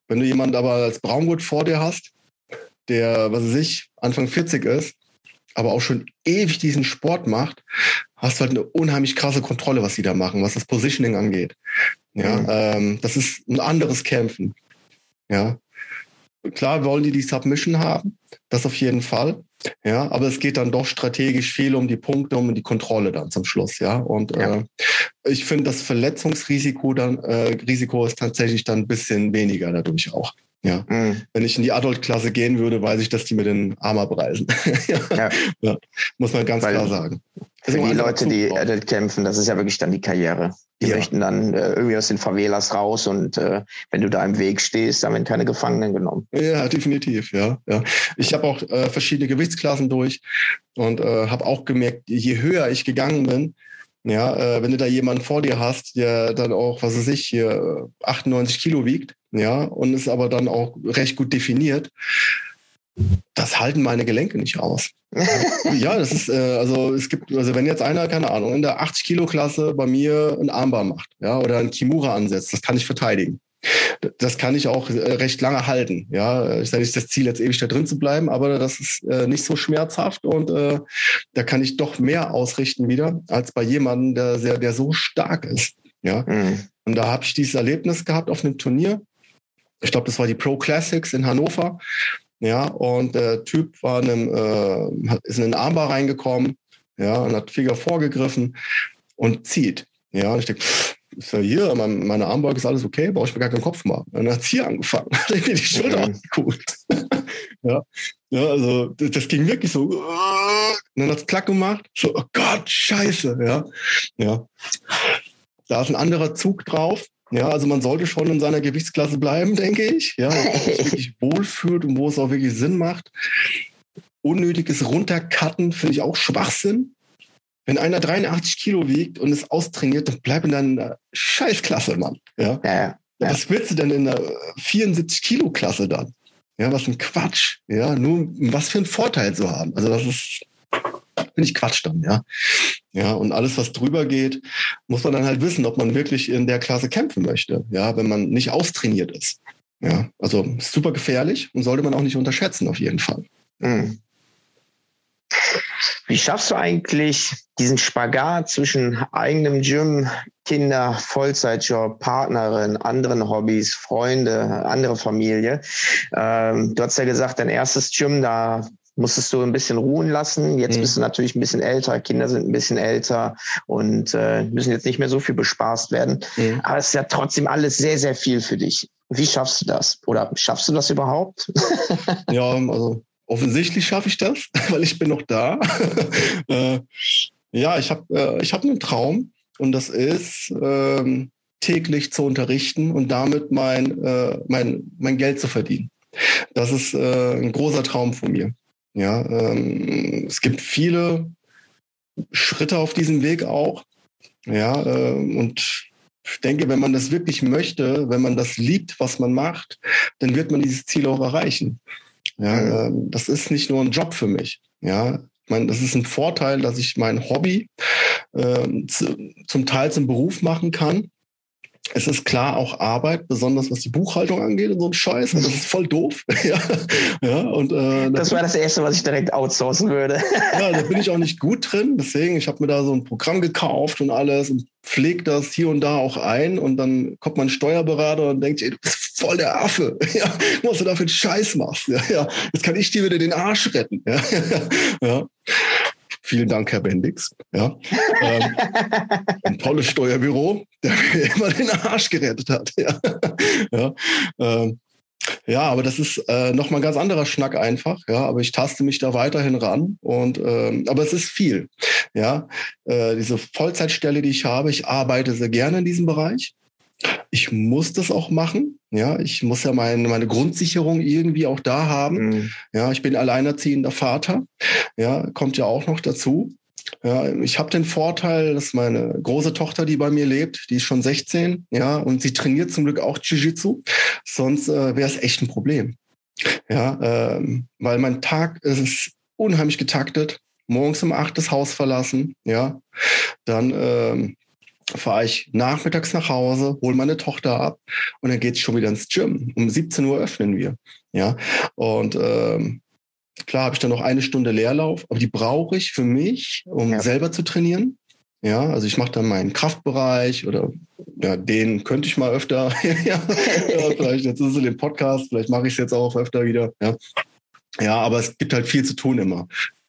wenn du jemanden aber als Braungurt vor dir hast, der, was weiß ich, Anfang 40 ist, aber auch schon ewig diesen Sport macht, hast du halt eine unheimlich krasse Kontrolle, was sie da machen, was das Positioning angeht. Ja, mhm. ähm, das ist ein anderes Kämpfen. Ja, klar wollen die die Submission haben, das auf jeden Fall. Ja, aber es geht dann doch strategisch viel um die Punkte, um die Kontrolle dann zum Schluss. Ja, und ja. Äh, ich finde, das Verletzungsrisiko dann äh, Risiko ist tatsächlich dann ein bisschen weniger dadurch auch. Ja. Mhm. Wenn ich in die Adult-Klasse gehen würde, weiß ich, dass die mir den Arm abreißen. ja. ja. Muss man ganz Weil klar sagen. Für die Leute, die Adult kämpfen, das ist ja wirklich dann die Karriere. Die ja. möchten dann äh, irgendwie aus den Favelas raus und äh, wenn du da im Weg stehst, dann werden keine Gefangenen genommen. Ja, definitiv, ja. ja. Ich habe auch äh, verschiedene Gewichtsklassen durch und äh, habe auch gemerkt, je höher ich gegangen bin, Ja, äh, wenn du da jemanden vor dir hast, der dann auch, was weiß ich, hier 98 Kilo wiegt, ja, und ist aber dann auch recht gut definiert, das halten meine Gelenke nicht aus. ja, das ist, äh, also es gibt, also wenn jetzt einer, keine Ahnung, in der 80 Kilo Klasse bei mir ein Armbar macht, ja, oder ein Kimura ansetzt, das kann ich verteidigen. Das kann ich auch äh, recht lange halten. Ja, ich sage nicht das Ziel, jetzt ewig da drin zu bleiben, aber das ist äh, nicht so schmerzhaft und äh, da kann ich doch mehr ausrichten wieder als bei jemandem, der, der, der so stark ist. Ja, mhm. und da habe ich dieses Erlebnis gehabt auf einem Turnier. Ich glaube, das war die Pro Classics in Hannover. Ja, und der Typ war in einem, äh, ist in einen Armbar reingekommen, ja, und hat Finger vorgegriffen und zieht. Ja, und ich denke, ist ja hier, mein, meine Armbeuge ist alles okay, brauche ich mir gar keinen Kopf machen. Und dann hat es hier angefangen, hat mir die Schulter mhm. angeguckt. ja. ja, also das, das, ging wirklich so. Und dann hat es klack gemacht. So, oh Gott, scheiße. Ja, ja. Da ist ein anderer Zug drauf. Ja, also man sollte schon in seiner Gewichtsklasse bleiben, denke ich. Ja, wo es wirklich wohlfühlt und wo es auch wirklich Sinn macht. Unnötiges Runtercutten finde ich auch Schwachsinn. Wenn einer 83 Kilo wiegt und ist austrainiert, dann bleib in deiner Scheißklasse, Mann. Ja? Ja, ja. Was willst du denn in der 74 Kilo Klasse dann? Ja, was ein Quatsch. Ja, nur was für einen Vorteil zu haben. Also das ist, finde ich Quatsch dann, ja. Ja, und alles, was drüber geht, muss man dann halt wissen, ob man wirklich in der Klasse kämpfen möchte. Ja, wenn man nicht austrainiert ist. Ja, also super gefährlich und sollte man auch nicht unterschätzen, auf jeden Fall. Mhm. Wie schaffst du eigentlich diesen Spagat zwischen eigenem Gym, Kinder, Vollzeitjob, Partnerin, anderen Hobbys, Freunde, andere Familie? Ähm, du hast ja gesagt, dein erstes Gym, da musstest du ein bisschen ruhen lassen. Jetzt mhm. bist du natürlich ein bisschen älter, Kinder sind ein bisschen älter und äh, müssen jetzt nicht mehr so viel bespaßt werden. Mhm. Aber es ist ja trotzdem alles sehr, sehr viel für dich. Wie schaffst du das? Oder schaffst du das überhaupt? ja, also offensichtlich schaffe ich das, weil ich bin noch da. äh, ja, ich habe äh, ich hab einen Traum und das ist, ähm, täglich zu unterrichten und damit mein, äh, mein, mein Geld zu verdienen. Das ist äh, ein großer Traum von mir. Ja, ähm, es gibt viele Schritte auf diesem Weg auch. Ja, äh, und ich denke, wenn man das wirklich möchte, wenn man das liebt, was man macht, dann wird man dieses Ziel auch erreichen. Ja, mhm. das ist nicht nur ein Job für mich. Ja, ich meine, das ist ein Vorteil, dass ich mein Hobby äh, zu, zum Teil zum Beruf machen kann. Es ist klar auch Arbeit, besonders was die Buchhaltung angeht und so ein Scheiß. Das ist voll doof. ja, ja, und, äh, das war das Erste, was ich direkt outsourcen würde. ja, da bin ich auch nicht gut drin. Deswegen, ich habe mir da so ein Programm gekauft und alles und pflegt das hier und da auch ein. Und dann kommt mein Steuerberater und denkt, ey, du bist voll der Affe. Ja, was du da für einen Scheiß machst. Ja, ja, jetzt kann ich dir wieder den Arsch retten. Ja, ja. Vielen Dank, Herr Bendix. Ja, ähm, ein tolles Steuerbüro, der mir immer den Arsch gerettet hat. Ja, ja, ähm, ja aber das ist äh, nochmal ein ganz anderer Schnack einfach. Ja, aber ich taste mich da weiterhin ran. Und ähm, aber es ist viel. Ja, äh, diese Vollzeitstelle, die ich habe, ich arbeite sehr gerne in diesem Bereich. Ich muss das auch machen. Ja, ich muss ja meine, meine Grundsicherung irgendwie auch da haben. Mhm. Ja, ich bin alleinerziehender Vater. Ja, kommt ja auch noch dazu. Ja, ich habe den Vorteil, dass meine große Tochter, die bei mir lebt, die ist schon 16, ja, und sie trainiert zum Glück auch Jiu-Jitsu. Sonst äh, wäre es echt ein Problem. Ja, ähm, weil mein Tag ist unheimlich getaktet. Morgens um acht das Haus verlassen, ja, dann ähm, fahre ich nachmittags nach Hause, hole meine Tochter ab und dann geht es schon wieder ins Gym. Um 17 Uhr öffnen wir. Ja. Und ähm, klar habe ich dann noch eine Stunde Leerlauf, aber die brauche ich für mich, um ja. selber zu trainieren. Ja, also ich mache dann meinen Kraftbereich oder ja, den könnte ich mal öfter. ja, vielleicht jetzt ist es in dem Podcast, vielleicht mache ich es jetzt auch öfter wieder. Ja. ja, aber es gibt halt viel zu tun immer.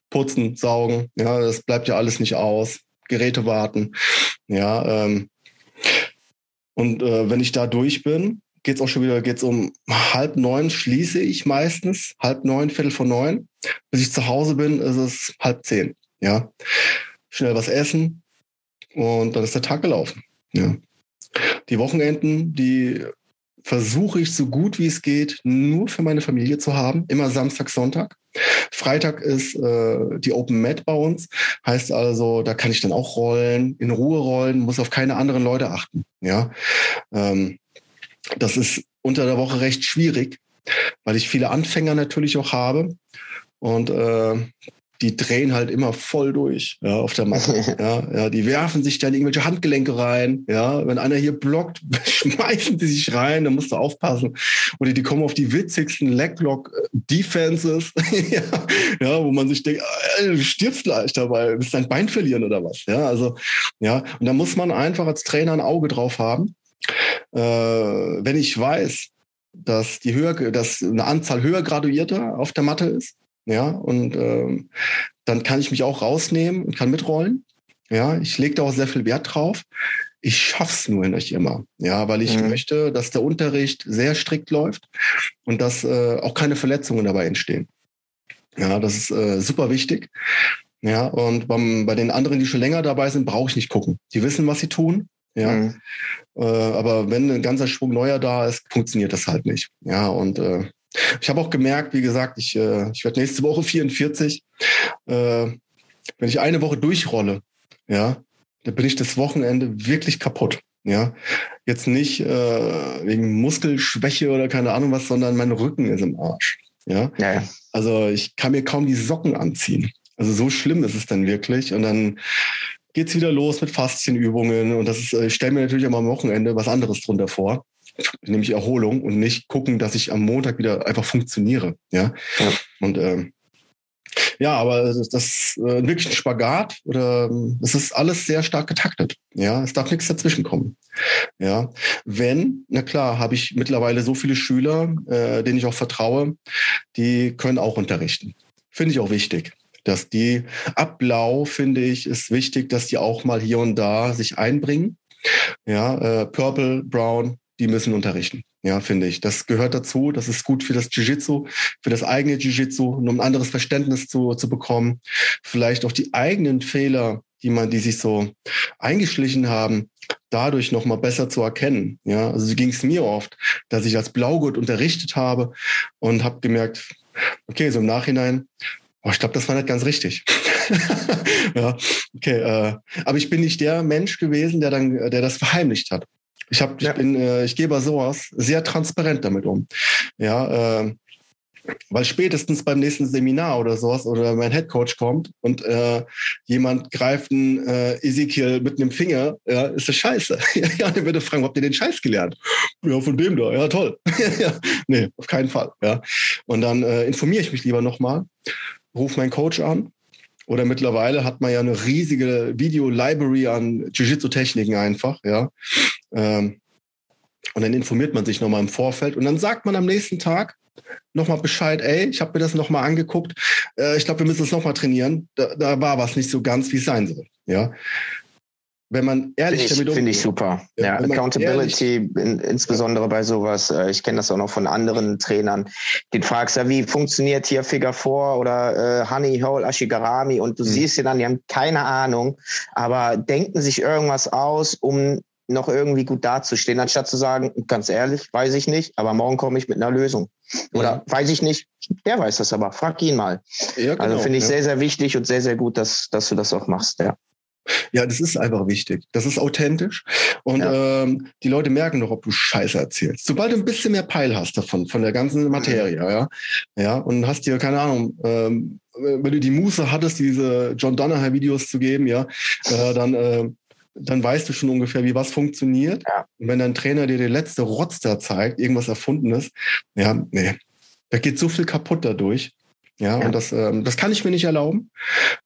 Putzen, saugen, ja, das bleibt ja alles nicht aus. Geräte warten. Ja, ähm, und äh, wenn ich da durch bin, geht es auch schon wieder, geht es um halb neun, schließe ich meistens, halb neun, viertel vor neun. Bis ich zu Hause bin, ist es halb zehn. Ja, schnell was essen und dann ist der Tag gelaufen. Ja. Die Wochenenden, die versuche ich so gut wie es geht nur für meine Familie zu haben, immer Samstag, Sonntag. Freitag ist äh, die Open Mat bei uns, heißt also, da kann ich dann auch rollen, in Ruhe rollen, muss auf keine anderen Leute achten. Ja, ähm, das ist unter der Woche recht schwierig, weil ich viele Anfänger natürlich auch habe und äh, die drehen halt immer voll durch ja, auf der Matte. ja, ja, die werfen sich dann irgendwelche Handgelenke rein. Ja, wenn einer hier blockt, schmeißen die sich rein, dann musst du aufpassen. Oder die kommen auf die witzigsten Legblock-Defenses, ja, ja, wo man sich denkt, äh, du stirbst gleich dabei, willst dein Bein verlieren oder was. Ja, also, ja, und da muss man einfach als Trainer ein Auge drauf haben. Äh, wenn ich weiß, dass die höher, dass eine Anzahl höher Graduierter auf der Matte ist, ja, und ähm, dann kann ich mich auch rausnehmen und kann mitrollen. Ja, ich lege da auch sehr viel Wert drauf. Ich schaff's nur nicht immer. Ja, weil ich mhm. möchte, dass der Unterricht sehr strikt läuft und dass äh, auch keine Verletzungen dabei entstehen. Ja, das ist äh, super wichtig. Ja, und beim, bei den anderen, die schon länger dabei sind, brauche ich nicht gucken. Die wissen, was sie tun. Ja, mhm. äh, aber wenn ein ganzer Schwung neuer da ist, funktioniert das halt nicht. Ja, und äh, ich habe auch gemerkt, wie gesagt, ich, äh, ich werde nächste Woche 44. Äh, wenn ich eine Woche durchrolle, ja, dann bin ich das Wochenende wirklich kaputt. Ja, jetzt nicht äh, wegen Muskelschwäche oder keine Ahnung was, sondern mein Rücken ist im Arsch. Ja? ja, ja. also ich kann mir kaum die Socken anziehen. Also so schlimm ist es dann wirklich. Und dann geht's wieder los mit Faszienübungen. Und das ist, ich stelle mir natürlich immer am Wochenende was anderes drunter vor nämlich Erholung und nicht gucken, dass ich am Montag wieder einfach funktioniere. Ja. ja. Und ähm, ja, aber das, ist äh, wirklich ein Spagat oder es ist alles sehr stark getaktet. Ja, es darf nichts dazwischen kommen. Ja, wenn, na klar, habe ich mittlerweile so viele Schüler, äh, denen ich auch vertraue, die können auch unterrichten. Finde ich auch wichtig dass die Abblau, finde ich, ist wichtig, dass die auch mal hier und da sich einbringen. Ja, äh, Purple, Brown, die müssen unterrichten. Ja, finde ich. Das gehört dazu. Das ist gut für das Jiu-Jitsu, für das eigene Jiu-Jitsu, um ein anderes Verständnis zu, zu bekommen. Vielleicht auch die eigenen Fehler, die man, die sich so eingeschlichen haben, dadurch nochmal besser zu erkennen. Ja, also so ging es mir oft, dass ich als Blaugurt unterrichtet habe und habe gemerkt, okay, so im Nachhinein, oh, ich glaube, das war nicht ganz richtig. ja, okay, äh, aber ich bin nicht der Mensch gewesen, der dann, der das verheimlicht hat. Ich habe, ich ja. bin, äh, ich gehe bei sowas sehr transparent damit um. Ja, äh, weil spätestens beim nächsten Seminar oder sowas oder mein Headcoach kommt und äh, jemand greift einen äh, Ezekiel mit einem Finger, ja, ist das scheiße. ja, dann würde fragen, habt ihr den Scheiß gelernt? Ja, von dem da, ja, toll. ja, nee, auf keinen Fall. Ja. Und dann äh, informiere ich mich lieber nochmal, rufe meinen Coach an oder mittlerweile hat man ja eine riesige Video-Library an Jiu-Jitsu-Techniken einfach, ja. Ähm, und dann informiert man sich nochmal im Vorfeld und dann sagt man am nächsten Tag nochmal Bescheid, ey, ich habe mir das nochmal angeguckt, äh, ich glaube, wir müssen es nochmal trainieren. Da, da war was nicht so ganz, wie es sein soll. Ja wenn man ehrlich find ich, damit umgeht. Finde ich super. Ja, Accountability, in, insbesondere bei sowas. Äh, ich kenne das auch noch von anderen Trainern. Den fragst ja, wie funktioniert hier Figure 4 oder äh, Honey Hole Ashigarami und du mhm. siehst sie dann, die haben keine Ahnung, aber denken sich irgendwas aus, um noch irgendwie gut dazustehen, anstatt zu sagen, ganz ehrlich, weiß ich nicht, aber morgen komme ich mit einer Lösung. Oder mhm. weiß ich nicht, der weiß das aber, frag ihn mal. Ja, also genau, also finde ich ja. sehr, sehr wichtig und sehr, sehr gut, dass, dass du das auch machst, ja. Ja, das ist einfach wichtig. Das ist authentisch. Und ja. ähm, die Leute merken doch, ob du Scheiße erzählst. Sobald du ein bisschen mehr Peil hast davon, von der ganzen Materie, mhm. ja, ja, und hast dir, keine Ahnung, ähm, wenn du die Muße hattest, diese John Donner-Videos zu geben, ja, äh, dann, äh, dann weißt du schon ungefähr, wie was funktioniert. Ja. Und wenn dein Trainer dir der letzte Rotz da zeigt, irgendwas Erfundenes, ja, nee, da geht so viel kaputt dadurch. Ja, ja, und das, ähm, das kann ich mir nicht erlauben,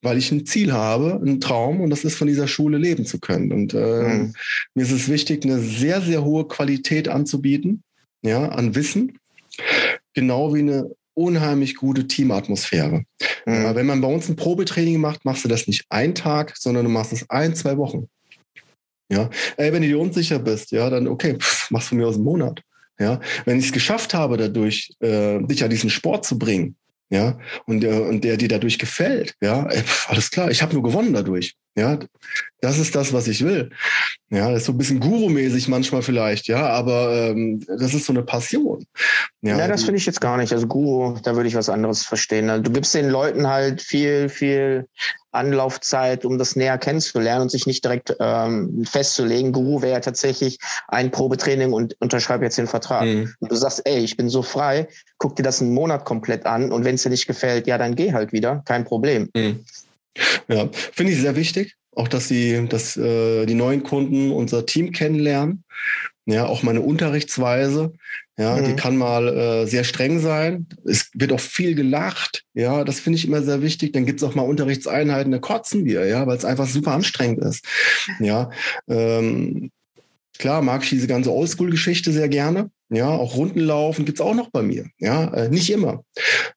weil ich ein Ziel habe, einen Traum und das ist von dieser Schule leben zu können. Und äh, mhm. mir ist es wichtig, eine sehr, sehr hohe Qualität anzubieten, ja, an Wissen, genau wie eine unheimlich gute Teamatmosphäre. Mhm. Ja, wenn man bei uns ein Probetraining macht, machst du das nicht einen Tag, sondern du machst es ein, zwei Wochen. Ja, Ey, wenn du dir unsicher bist, ja, dann okay, pff, machst du mir aus einem Monat. Ja, wenn ich es geschafft habe, dadurch äh, dich an diesen Sport zu bringen, ja, und, der, und der dir dadurch gefällt, ja, alles klar, ich habe nur gewonnen dadurch, Ja, das ist das, was ich will. Ja, das ist so ein bisschen Guru-mäßig manchmal vielleicht, ja, aber ähm, das ist so eine Passion. Ja, ja das finde ich jetzt gar nicht. Also Guru, da würde ich was anderes verstehen. Also du gibst den Leuten halt viel, viel Anlaufzeit, um das näher kennenzulernen und sich nicht direkt ähm, festzulegen. Guru wäre ja tatsächlich ein Probetraining und unterschreib jetzt den Vertrag. Mhm. Und du sagst, ey, ich bin so frei, guck dir das einen Monat komplett an und wenn es dir nicht gefällt, ja, dann geh halt wieder, kein Problem. Mhm. Ja, finde ich sehr wichtig. Auch, dass sie, dass äh, die neuen Kunden unser Team kennenlernen. Ja, auch meine Unterrichtsweise. Ja, mhm. die kann mal äh, sehr streng sein. Es wird auch viel gelacht. Ja, das finde ich immer sehr wichtig. Dann gibt es auch mal Unterrichtseinheiten, da kotzen wir, ja, weil es einfach super anstrengend ist. Ja, ähm, klar mag ich diese ganze Oldschool-Geschichte sehr gerne. Ja, auch Rundenlaufen gibt's auch noch bei mir. Ja, äh, nicht immer.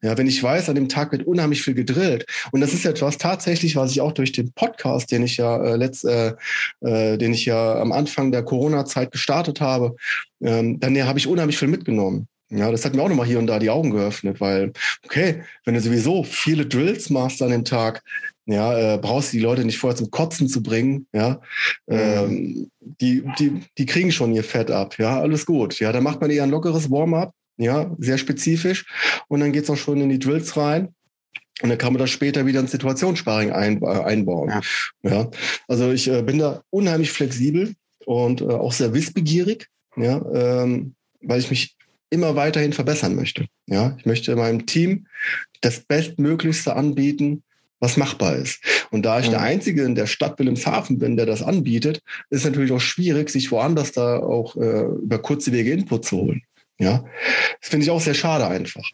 Ja, wenn ich weiß, an dem Tag wird unheimlich viel gedrillt. Und das ist etwas tatsächlich, was ich auch durch den Podcast, den ich ja äh, letzt, äh, äh, den ich ja am Anfang der Corona-Zeit gestartet habe, ähm, dann ja, habe ich unheimlich viel mitgenommen. Ja, das hat mir auch nochmal hier und da die Augen geöffnet, weil, okay, wenn du sowieso viele Drills machst an dem Tag, ja, äh, brauchst du die Leute nicht vorher zum Kotzen zu bringen, ja, mhm. ähm, die, die, die kriegen schon ihr Fett ab, ja, alles gut, ja, da macht man eher ein lockeres Warm-up, ja, sehr spezifisch und dann geht's auch schon in die Drills rein und dann kann man das später wieder in Situationssparring ein, äh, einbauen, ja. ja. also ich äh, bin da unheimlich flexibel und äh, auch sehr wissbegierig, ja, ähm, weil ich mich immer weiterhin verbessern möchte, ja, ich möchte meinem Team das Bestmöglichste anbieten, was machbar ist. Und da ich mhm. der Einzige in der Stadt Wilhelmshaven bin, der das anbietet, ist natürlich auch schwierig, sich woanders da auch äh, über kurze Wege Input zu holen. Ja, das finde ich auch sehr schade einfach.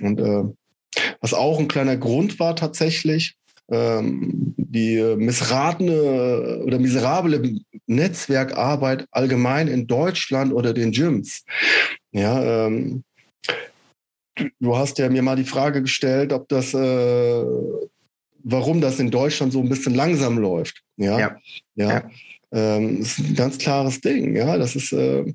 Und äh, was auch ein kleiner Grund war tatsächlich, ähm, die missratene oder miserable Netzwerkarbeit allgemein in Deutschland oder den Gyms. Ja, ähm, du hast ja mir mal die Frage gestellt, ob das äh, warum das in Deutschland so ein bisschen langsam läuft. Ja. Ja. ja. ja. Ähm, ist ein ganz klares Ding. Ja, das ist, äh,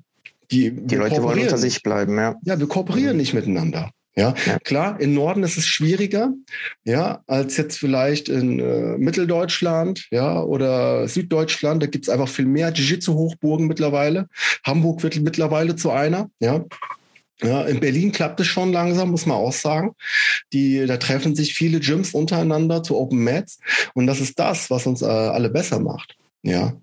die, die Leute wollen unter sich bleiben. Ja, ja wir kooperieren mhm. nicht miteinander. Ja, ja, klar, im Norden ist es schwieriger, ja, als jetzt vielleicht in äh, Mitteldeutschland, ja, oder Süddeutschland. Da gibt es einfach viel mehr Jiu-Jitsu-Hochburgen mittlerweile. Hamburg wird mittlerweile zu einer, ja. Ja, in Berlin klappt es schon langsam, muss man auch sagen. Die, da treffen sich viele Gyms untereinander zu Open Mats und das ist das, was uns äh, alle besser macht. Ja,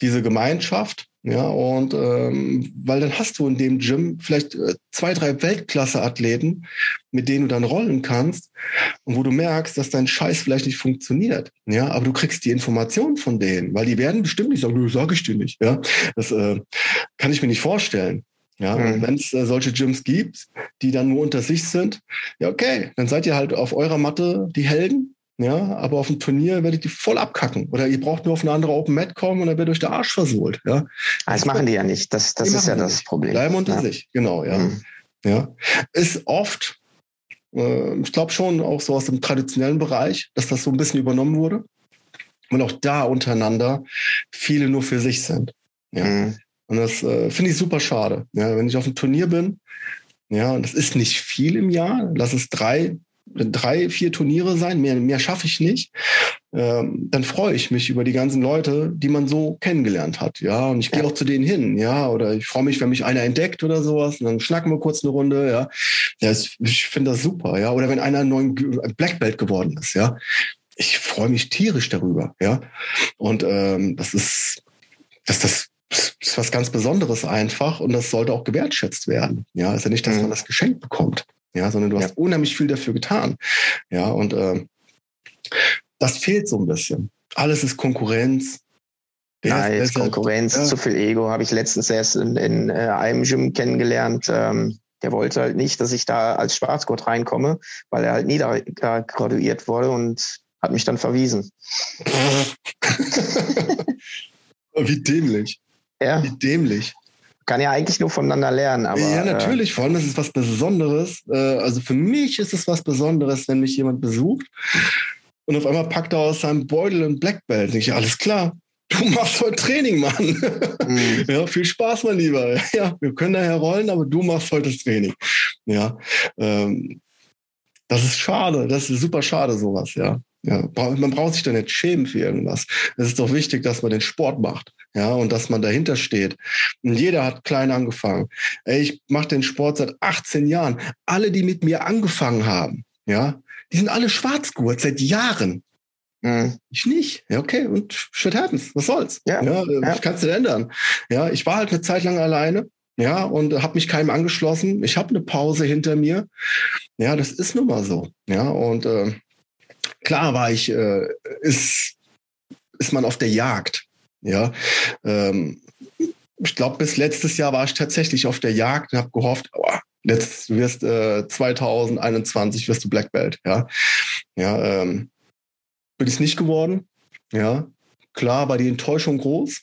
diese Gemeinschaft. Ja, und ähm, weil dann hast du in dem Gym vielleicht äh, zwei, drei Weltklasse-Athleten, mit denen du dann rollen kannst und wo du merkst, dass dein Scheiß vielleicht nicht funktioniert. Ja, aber du kriegst die Informationen von denen, weil die werden bestimmt nicht sagen, sag ich dir nicht. Ja, das äh, kann ich mir nicht vorstellen. Ja, mhm. wenn es äh, solche Gyms gibt, die dann nur unter sich sind, ja, okay, dann seid ihr halt auf eurer Matte die Helden. Ja, aber auf dem Turnier werdet ihr voll abkacken. Oder ihr braucht nur auf eine andere Open Mat kommen und dann wird euch der Arsch versohlt. Ja. Ah, das, das machen die ja nicht. Das, das ist ja das nicht. Problem. Bleiben unter ja. sich, genau, ja. Mhm. ja. Ist oft, äh, ich glaube schon auch so aus dem traditionellen Bereich, dass das so ein bisschen übernommen wurde. Und auch da untereinander viele nur für sich sind. Ja. Mhm. Und das äh, finde ich super schade. Ja, wenn ich auf einem Turnier bin, ja, und das ist nicht viel im Jahr, lass es drei, drei, vier Turniere sein, mehr, mehr schaffe ich nicht, ähm, dann freue ich mich über die ganzen Leute, die man so kennengelernt hat. Ja, und ich gehe ja. auch zu denen hin, ja, oder ich freue mich, wenn mich einer entdeckt oder sowas, und dann schnacken wir kurz eine Runde, ja. ja ich finde das super, ja. Oder wenn einer einen neuen Black Belt geworden ist, ja. Ich freue mich tierisch darüber, ja. Und ähm, das ist, dass das das ist was ganz Besonderes einfach und das sollte auch gewertschätzt werden. Ja, ist ja nicht, dass mhm. man das geschenkt bekommt. Ja, sondern du ja. hast unheimlich viel dafür getan. Ja, und äh, das fehlt so ein bisschen. Alles ist Konkurrenz. Nein, ist Konkurrenz, ja. zu viel Ego. Habe ich letztens erst in, in äh, einem Gym kennengelernt. Ähm, der wollte halt nicht, dass ich da als Schwarzgurt reinkomme, weil er halt niedergraduiert wurde und hat mich dann verwiesen. Wie dämlich. Ja. Wie dämlich. Kann ja eigentlich nur voneinander lernen, aber. Ja, natürlich. Vor allem ist es was Besonderes. Äh, also für mich ist es was Besonderes, wenn mich jemand besucht und auf einmal packt er aus seinem Beutel ein Black Belt. Ich, alles klar, du machst heute Training, Mann. Mhm. Ja, viel Spaß, mein Lieber. Ja, wir können daher rollen, aber du machst heute das Training. Ja, ähm, das ist schade. Das ist super schade, sowas, ja. Ja, man braucht sich da nicht schämen für irgendwas. Es ist doch wichtig, dass man den Sport macht. Ja, und dass man dahinter steht. Und jeder hat klein angefangen. Ey, ich mache den Sport seit 18 Jahren. Alle, die mit mir angefangen haben, ja, die sind alle schwarzgurt seit Jahren. Mhm. Ich nicht. Ja, okay. Und shit happens. Was soll's? Ja. ja, äh, ja. kannst du ändern. Ja, ich war halt eine Zeit lang alleine. Ja, und habe mich keinem angeschlossen. Ich habe eine Pause hinter mir. Ja, das ist nun mal so. Ja, und äh, klar war ich, äh, ist, ist man auf der Jagd. Ja, ähm, ich glaube, bis letztes Jahr war ich tatsächlich auf der Jagd und habe gehofft, oh, jetzt wirst äh, 2021 wirst du Black Belt. Ja, ja, ähm, bin ich nicht geworden. Ja, klar war die Enttäuschung groß.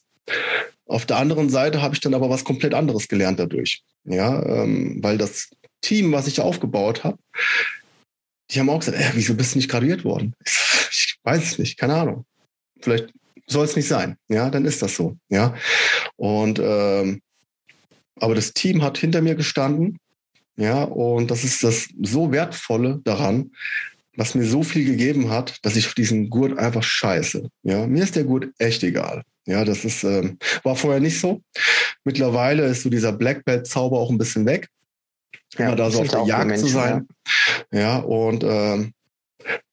Auf der anderen Seite habe ich dann aber was komplett anderes gelernt dadurch. Ja, ähm, weil das Team, was ich aufgebaut habe, die haben auch gesagt, äh, wieso bist du nicht graduiert worden? Ich weiß es nicht, keine Ahnung. Vielleicht soll es nicht sein. Ja, dann ist das so. Ja, und ähm, aber das Team hat hinter mir gestanden. Ja, und das ist das so wertvolle daran, was mir so viel gegeben hat, dass ich auf diesen Gurt einfach scheiße. Ja, mir ist der Gurt echt egal. Ja, das ist, ähm, war vorher nicht so. Mittlerweile ist so dieser Black Belt Zauber auch ein bisschen weg. Ja, Immer da so auf der Jagd Menschen, zu sein. Ja, ja und ähm,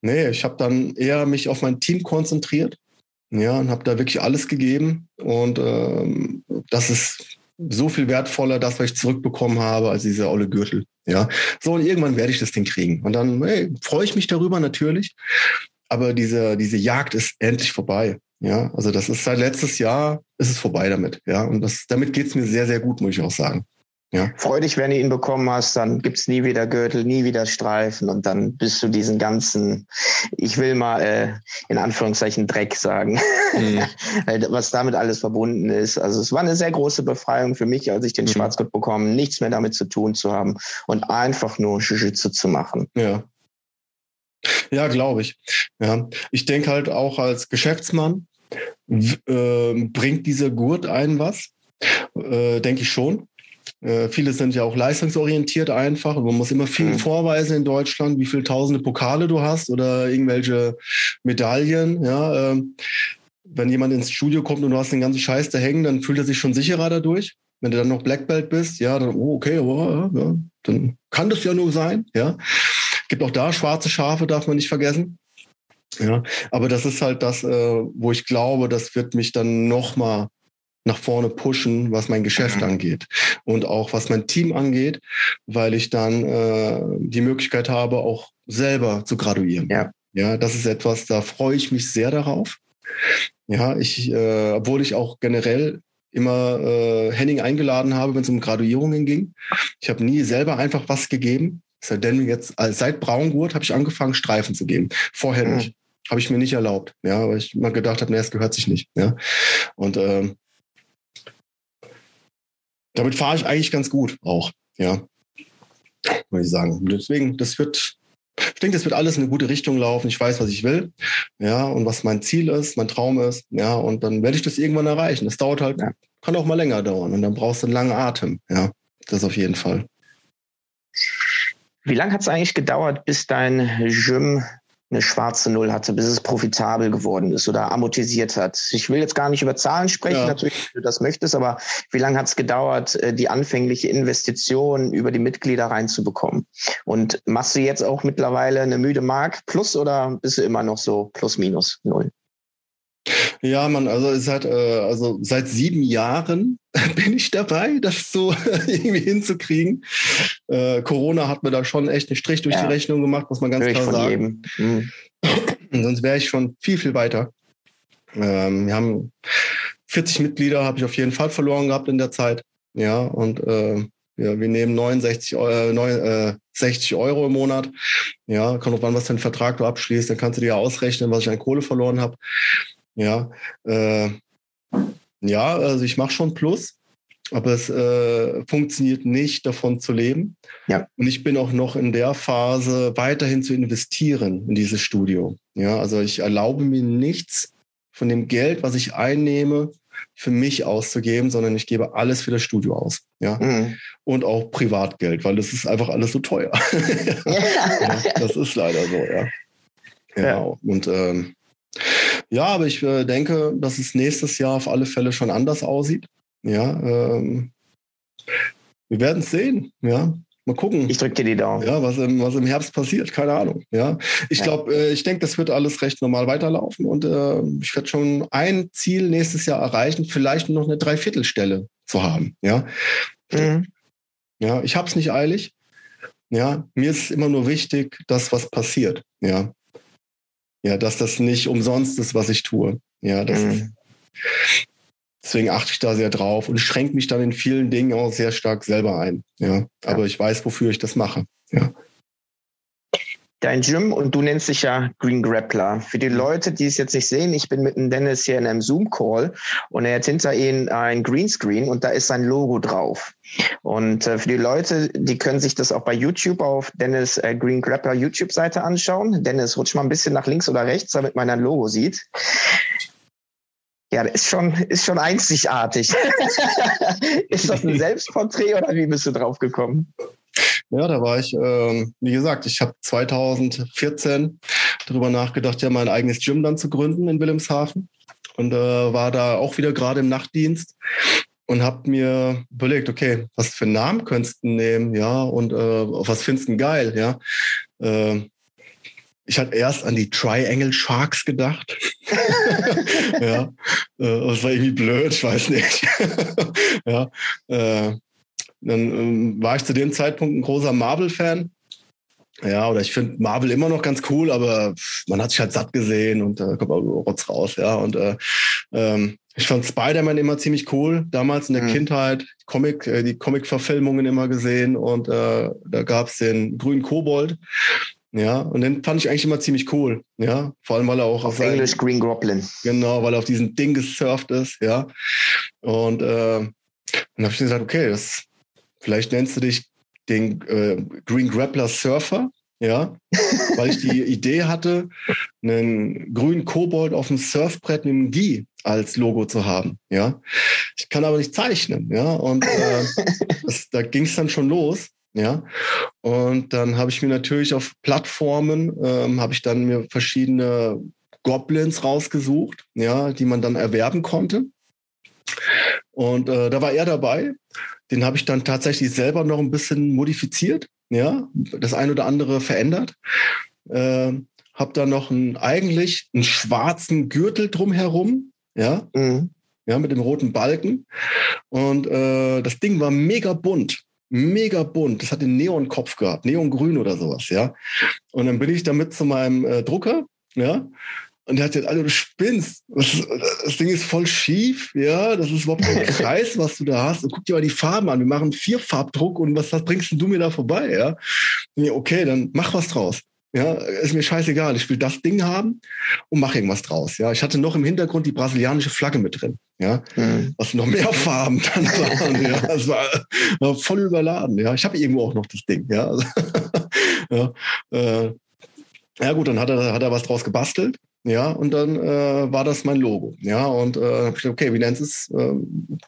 nee, ich habe dann eher mich auf mein Team konzentriert. Ja, und habe da wirklich alles gegeben. Und ähm, das ist so viel wertvoller, das, was ich zurückbekommen habe, als dieser olle Gürtel. Ja, so und irgendwann werde ich das Ding kriegen. Und dann hey, freue ich mich darüber natürlich. Aber diese, diese Jagd ist endlich vorbei. Ja, also das ist seit letztes Jahr ist es vorbei damit. Ja, und das, damit geht's mir sehr, sehr gut, muss ich auch sagen. Ja. Freu dich, wenn du ihn bekommen hast, dann gibt's nie wieder Gürtel, nie wieder Streifen und dann bist du diesen ganzen, ich will mal äh, in Anführungszeichen Dreck sagen, mhm. was damit alles verbunden ist. Also es war eine sehr große Befreiung für mich, als ich den mhm. Schwarzgurt bekommen, nichts mehr damit zu tun zu haben und einfach nur Jiu-Jitsu zu machen. Ja. Ja, glaube ich. Ja, ich denke halt auch als Geschäftsmann äh, bringt dieser Gurt einen was. Äh, denke ich schon. Äh, viele sind ja auch leistungsorientiert einfach. Man muss immer viel mhm. vorweisen in Deutschland, wie viele tausende Pokale du hast oder irgendwelche Medaillen. Ja, ähm, wenn jemand ins Studio kommt und du hast den ganzen Scheiß da hängen, dann fühlt er sich schon sicherer dadurch. Wenn du dann noch Black Belt bist, ja, dann, oh, okay, oh, ja, dann kann das ja nur sein, ja. Gibt auch da schwarze Schafe, darf man nicht vergessen. Ja, aber das ist halt das, äh, wo ich glaube, das wird mich dann nochmal nach vorne pushen, was mein Geschäft mhm. angeht und auch was mein Team angeht, weil ich dann äh, die Möglichkeit habe, auch selber zu graduieren. Ja. ja, das ist etwas, da freue ich mich sehr darauf. Ja, ich, äh, obwohl ich auch generell immer äh, Henning eingeladen habe, wenn es um Graduierungen ging. Ich habe nie selber einfach was gegeben. Denn jetzt seit Braungurt habe ich angefangen, Streifen zu geben. Vorher mhm. nicht. Habe ich mir nicht erlaubt. Ja, weil ich mal gedacht habe, nee, es gehört sich nicht. Ja. Und ähm, damit fahre ich eigentlich ganz gut auch. Ja. Muss ich sagen. deswegen, das wird, ich denke, das wird alles in eine gute Richtung laufen. Ich weiß, was ich will. Ja, und was mein Ziel ist, mein Traum ist. Ja, und dann werde ich das irgendwann erreichen. Das dauert halt, kann auch mal länger dauern. Und dann brauchst du einen langen Atem. Ja, das auf jeden Fall. Wie lange hat es eigentlich gedauert, bis dein Gym eine schwarze Null hatte, bis es profitabel geworden ist oder amortisiert hat? Ich will jetzt gar nicht über Zahlen sprechen, ja. natürlich, wenn du das möchtest, aber wie lange hat es gedauert, äh, die anfängliche Investition über die Mitglieder reinzubekommen? Und machst du jetzt auch mittlerweile eine müde Mark plus oder bist du immer noch so plus minus null? Ja, man, also seit, äh, also seit sieben Jahren bin ich dabei, das so irgendwie hinzukriegen. Äh, Corona hat mir da schon echt einen Strich durch ja. die Rechnung gemacht, muss man ganz Hör klar sagen. Mhm. Sonst wäre ich schon viel, viel weiter. Ähm, wir haben 40 Mitglieder, habe ich auf jeden Fall verloren gehabt in der Zeit. Ja, und äh, ja, wir nehmen 69 äh, 9, äh, 60 Euro im Monat. Ja, kommt auf an, was für einen Vertrag du abschließt, dann kannst du dir ja ausrechnen, was ich an Kohle verloren habe. Ja, äh, ja, also ich mache schon Plus, aber es äh, funktioniert nicht, davon zu leben. Ja. Und ich bin auch noch in der Phase, weiterhin zu investieren in dieses Studio. Ja, also ich erlaube mir nichts von dem Geld, was ich einnehme, für mich auszugeben, sondern ich gebe alles für das Studio aus. Ja. Mhm. Und auch Privatgeld, weil das ist einfach alles so teuer. ja, das ist leider so, ja. Ja. ja. Und ähm, ja, aber ich äh, denke, dass es nächstes Jahr auf alle Fälle schon anders aussieht. Ja, ähm, wir werden es sehen. Ja, Mal gucken. Ich drücke dir die Daumen. Ja, was im, was im Herbst passiert, keine Ahnung. Ja, ich glaube, äh, ich denke, das wird alles recht normal weiterlaufen und äh, ich werde schon ein Ziel nächstes Jahr erreichen, vielleicht noch eine Dreiviertelstelle zu haben. Ja, mhm. ja, ich habe es nicht eilig. Ja, mir ist immer nur wichtig, dass was passiert. Ja, ja, dass das nicht umsonst ist, was ich tue. Ja, das mhm. Deswegen achte ich da sehr drauf und schränke mich dann in vielen Dingen auch sehr stark selber ein. Ja, aber ja. ich weiß, wofür ich das mache. Ja. Dein Gym und du nennst dich ja Green Grappler. Für die Leute, die es jetzt nicht sehen, ich bin mit dem Dennis hier in einem Zoom-Call und er hat hinter ihm ein Greenscreen und da ist sein Logo drauf. Und äh, für die Leute, die können sich das auch bei YouTube auf Dennis äh, Green Grappler YouTube-Seite anschauen. Dennis, rutsch mal ein bisschen nach links oder rechts, damit man ein Logo sieht. Ja, das ist schon, ist schon einzigartig. ist das ein Selbstporträt oder wie bist du drauf gekommen? Ja, da war ich, ähm, wie gesagt, ich habe 2014 darüber nachgedacht, ja mein eigenes Gym dann zu gründen in Wilhelmshaven und äh, war da auch wieder gerade im Nachtdienst und habe mir überlegt, okay, was für einen Namen könntest du nehmen, ja, und äh, was findest du geil, ja. Äh, ich hatte erst an die Triangle Sharks gedacht. ja, äh, das war irgendwie blöd, ich weiß nicht. ja, äh, dann ähm, war ich zu dem Zeitpunkt ein großer Marvel-Fan. Ja, oder ich finde Marvel immer noch ganz cool, aber man hat sich halt satt gesehen und da äh, kommt auch Rotz raus, ja. Und äh, ähm, ich fand Spider-Man immer ziemlich cool. Damals in der mhm. Kindheit Comic, äh, die Comic-Verfilmungen immer gesehen und äh, da gab es den grünen Kobold. Ja, und den fand ich eigentlich immer ziemlich cool. Ja, vor allem, weil er auch auf, auf Englisch Green Goblin. Genau, weil er auf diesem Ding gesurft ist. Ja, und äh, dann habe ich gesagt, okay, das, vielleicht nennst du dich den äh, Green Grappler Surfer. Ja, weil ich die Idee hatte, einen grünen Kobold auf dem Surfbrett mit einem Gi als Logo zu haben. Ja, ich kann aber nicht zeichnen. Ja, und äh, das, da ging es dann schon los. Ja, und dann habe ich mir natürlich auf Plattformen, ähm, habe ich dann mir verschiedene Goblins rausgesucht, ja, die man dann erwerben konnte. Und äh, da war er dabei. Den habe ich dann tatsächlich selber noch ein bisschen modifiziert, ja, das ein oder andere verändert. Äh, habe dann noch einen, eigentlich einen schwarzen Gürtel drumherum, ja, mhm. ja, mit dem roten Balken. Und äh, das Ding war mega bunt mega bunt. Das hat den Neonkopf gehabt, Neongrün oder sowas, ja. Und dann bin ich damit zu meinem äh, Drucker, ja. Und der hat gesagt, Alter, du spinnst. Das, das, Ding ist voll schief, ja. Das ist überhaupt kein Kreis, was du da hast. Und guck dir mal die Farben an. Wir machen vier Farbdruck und was, was bringst du mir da vorbei, ja? ja? Okay, dann mach was draus. Ja, ist mir scheißegal. Ich will das Ding haben und mache irgendwas draus. Ja, ich hatte noch im Hintergrund die brasilianische Flagge mit drin. Ja, mhm. was noch mehr Farben dann waren. ja, es war, war, voll überladen. Ja, ich habe irgendwo auch noch das Ding. Ja, ja, äh, ja gut, dann hat er, hat er was draus gebastelt. Ja, und dann äh, war das mein Logo. Ja, und äh, habe ich gedacht, okay, wie nennst du es? Äh,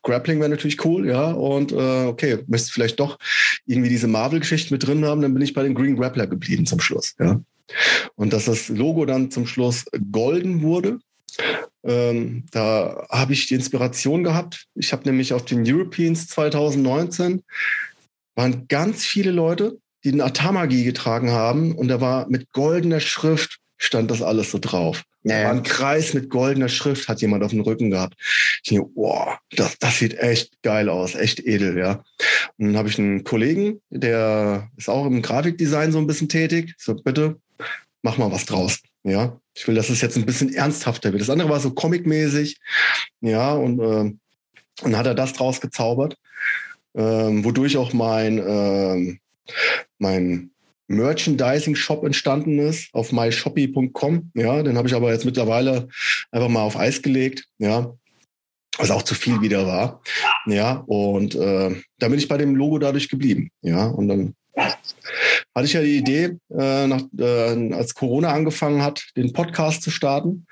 Grappling wäre natürlich cool, ja. Und äh, okay, du vielleicht doch irgendwie diese Marvel-Geschichte mit drin haben, dann bin ich bei den Green Grappler geblieben zum Schluss, ja. Und dass das Logo dann zum Schluss golden wurde, ähm, da habe ich die Inspiration gehabt. Ich habe nämlich auf den Europeans 2019 waren ganz viele Leute, die den Atamagi getragen haben und da war mit goldener Schrift stand das alles so drauf. Ja. War ein Kreis mit goldener Schrift, hat jemand auf dem Rücken gehabt. Ich denke, wow, das, das sieht echt geil aus, echt edel, ja. Und dann habe ich einen Kollegen, der ist auch im Grafikdesign so ein bisschen tätig. So, bitte, mach mal was draus. Ja, ich will, dass es jetzt ein bisschen ernsthafter wird. Das andere war so comicmäßig, ja, und, äh, und hat er das draus gezaubert, ähm, wodurch auch mein, äh, mein Merchandising-Shop entstanden ist auf myshoppy.com. Ja, den habe ich aber jetzt mittlerweile einfach mal auf Eis gelegt. Ja, was auch zu viel wieder war. Ja, und äh, da bin ich bei dem Logo dadurch geblieben. Ja, und dann hatte ich ja die Idee, äh, nach, äh, als Corona angefangen hat, den Podcast zu starten.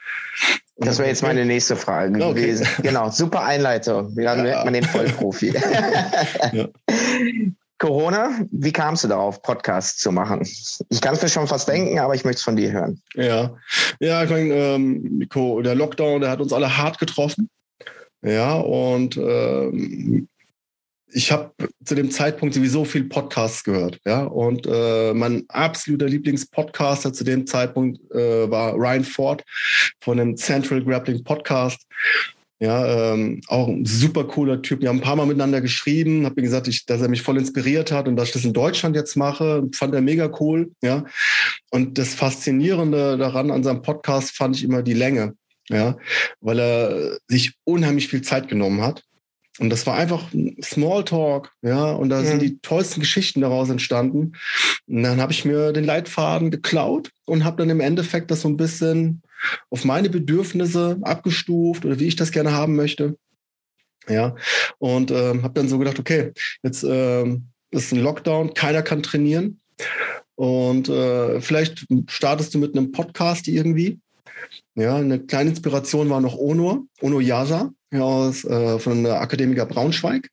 Das wäre jetzt meine nächste Frage okay. gewesen. Genau, super Einleitung. Wie ja. merkt man den Vollprofi? ja. Corona, wie kamst du darauf, Podcasts zu machen? Ich kann es mir schon fast denken, aber ich möchte es von dir hören. Ja, ja, ich meine, ähm, der Lockdown, der hat uns alle hart getroffen. Ja, und ähm, ich habe zu dem Zeitpunkt sowieso viel Podcasts gehört, ja. Und äh, mein absoluter Lieblingspodcaster zu dem Zeitpunkt äh, war Ryan Ford von dem Central Grappling Podcast. Ja, ähm, auch ein super cooler Typ. Wir haben ein paar Mal miteinander geschrieben, habe mir gesagt, ich, dass er mich voll inspiriert hat und dass ich das in Deutschland jetzt mache, fand er mega cool. Ja, und das Faszinierende daran an seinem Podcast fand ich immer die Länge. Ja, weil er sich unheimlich viel Zeit genommen hat. Und das war einfach Smalltalk, ja, und da mhm. sind die tollsten Geschichten daraus entstanden. Und dann habe ich mir den Leitfaden geklaut und habe dann im Endeffekt das so ein bisschen auf meine Bedürfnisse abgestuft oder wie ich das gerne haben möchte. Ja, und ähm, habe dann so gedacht, okay, jetzt ähm, ist ein Lockdown, keiner kann trainieren. Und äh, vielleicht startest du mit einem Podcast irgendwie. Ja, eine kleine Inspiration war noch Onur, Ono Yasa aus, äh, von der Akademiker Braunschweig.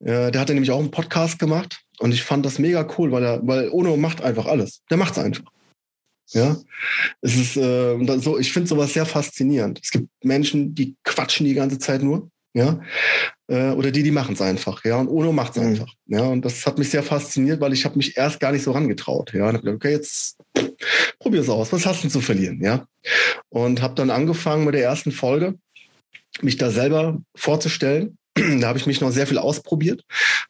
Äh, der hatte nämlich auch einen Podcast gemacht und ich fand das mega cool, weil er, weil Ono macht einfach alles. Der macht es einfach. Ja, es ist äh, so, ich finde sowas sehr faszinierend. Es gibt Menschen, die quatschen die ganze Zeit nur, ja, äh, oder die, die machen es einfach, ja, und Ono macht es mhm. einfach, ja, und das hat mich sehr fasziniert, weil ich habe mich erst gar nicht so rangetraut, ja, und habe gedacht, okay, jetzt probier es aus, was hast du zu verlieren, ja, und habe dann angefangen mit der ersten Folge mich da selber vorzustellen. Da habe ich mich noch sehr viel ausprobiert,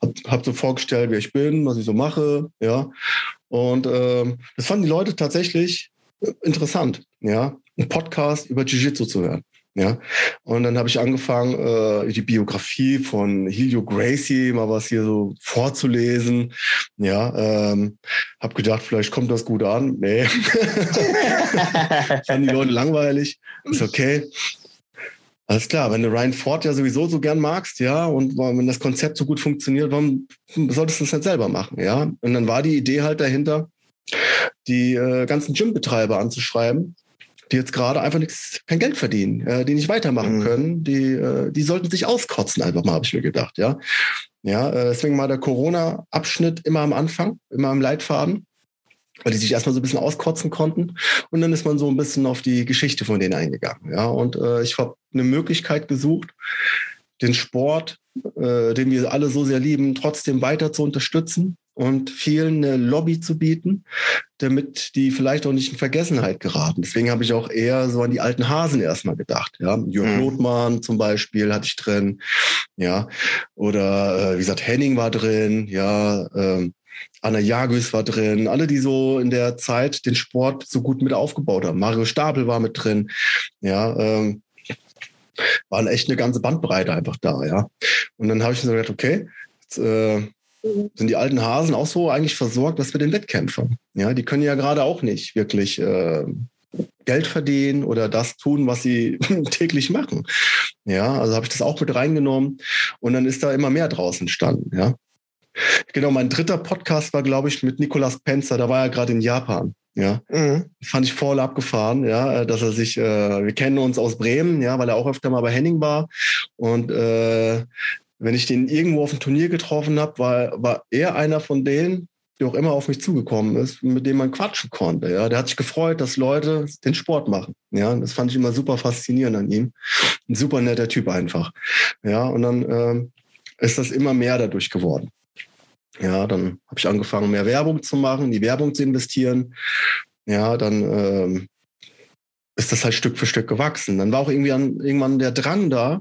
habe hab so vorgestellt, wer ich bin, was ich so mache, ja. Und ähm, das fanden die Leute tatsächlich interessant, ja, ein Podcast über Jiu-Jitsu zu hören. Ja, und dann habe ich angefangen, äh, die Biografie von Helio Gracie mal was hier so vorzulesen. Ja, ähm, habe gedacht, vielleicht kommt das gut an. Nee, fanden die Leute langweilig. Ist okay. Alles klar, wenn du Ryan Ford ja sowieso so gern magst, ja, und wenn das Konzept so gut funktioniert, warum solltest du das nicht selber machen, ja? Und dann war die Idee halt dahinter, die äh, ganzen Gymbetreiber anzuschreiben, die jetzt gerade einfach nichts, kein Geld verdienen, äh, die nicht weitermachen mhm. können, die, äh, die sollten sich auskotzen, einfach mal, habe ich mir gedacht, ja. Ja, äh, deswegen mal der Corona-Abschnitt immer am Anfang, immer am Leitfaden weil die sich erstmal so ein bisschen auskotzen konnten. Und dann ist man so ein bisschen auf die Geschichte von denen eingegangen. Ja, und äh, ich habe eine Möglichkeit gesucht, den Sport, äh, den wir alle so sehr lieben, trotzdem weiter zu unterstützen und vielen eine Lobby zu bieten, damit die vielleicht auch nicht in Vergessenheit geraten. Deswegen habe ich auch eher so an die alten Hasen erstmal gedacht. Ja, Jürgen mhm. Lothmann zum Beispiel hatte ich drin. Ja, oder äh, wie gesagt, Henning war drin. Ja, ähm, Anna Jagüs war drin, alle, die so in der Zeit den Sport so gut mit aufgebaut haben. Mario Stapel war mit drin. Ja, ähm, waren echt eine ganze Bandbreite einfach da, ja. Und dann habe ich mir gedacht, okay, jetzt, äh, sind die alten Hasen auch so eigentlich versorgt, was mit den Wettkämpfern. Ja, die können ja gerade auch nicht wirklich äh, Geld verdienen oder das tun, was sie täglich machen. Ja, also habe ich das auch mit reingenommen und dann ist da immer mehr draus entstanden. Ja, Genau, mein dritter Podcast war, glaube ich, mit Nicolas Penzer, da war er gerade in Japan. Ja, mhm. fand ich voll abgefahren, ja, dass er sich, äh, wir kennen uns aus Bremen, ja, weil er auch öfter mal bei Henning war. Und äh, wenn ich den irgendwo auf dem Turnier getroffen habe, war, war er einer von denen, der auch immer auf mich zugekommen ist, mit dem man quatschen konnte. Ja, der hat sich gefreut, dass Leute den Sport machen. Ja, das fand ich immer super faszinierend an ihm. Ein super netter Typ einfach. Ja, und dann ähm, ist das immer mehr dadurch geworden. Ja, dann habe ich angefangen, mehr Werbung zu machen, in die Werbung zu investieren. Ja, dann ähm, ist das halt Stück für Stück gewachsen. Dann war auch irgendwie an, irgendwann der Drang da,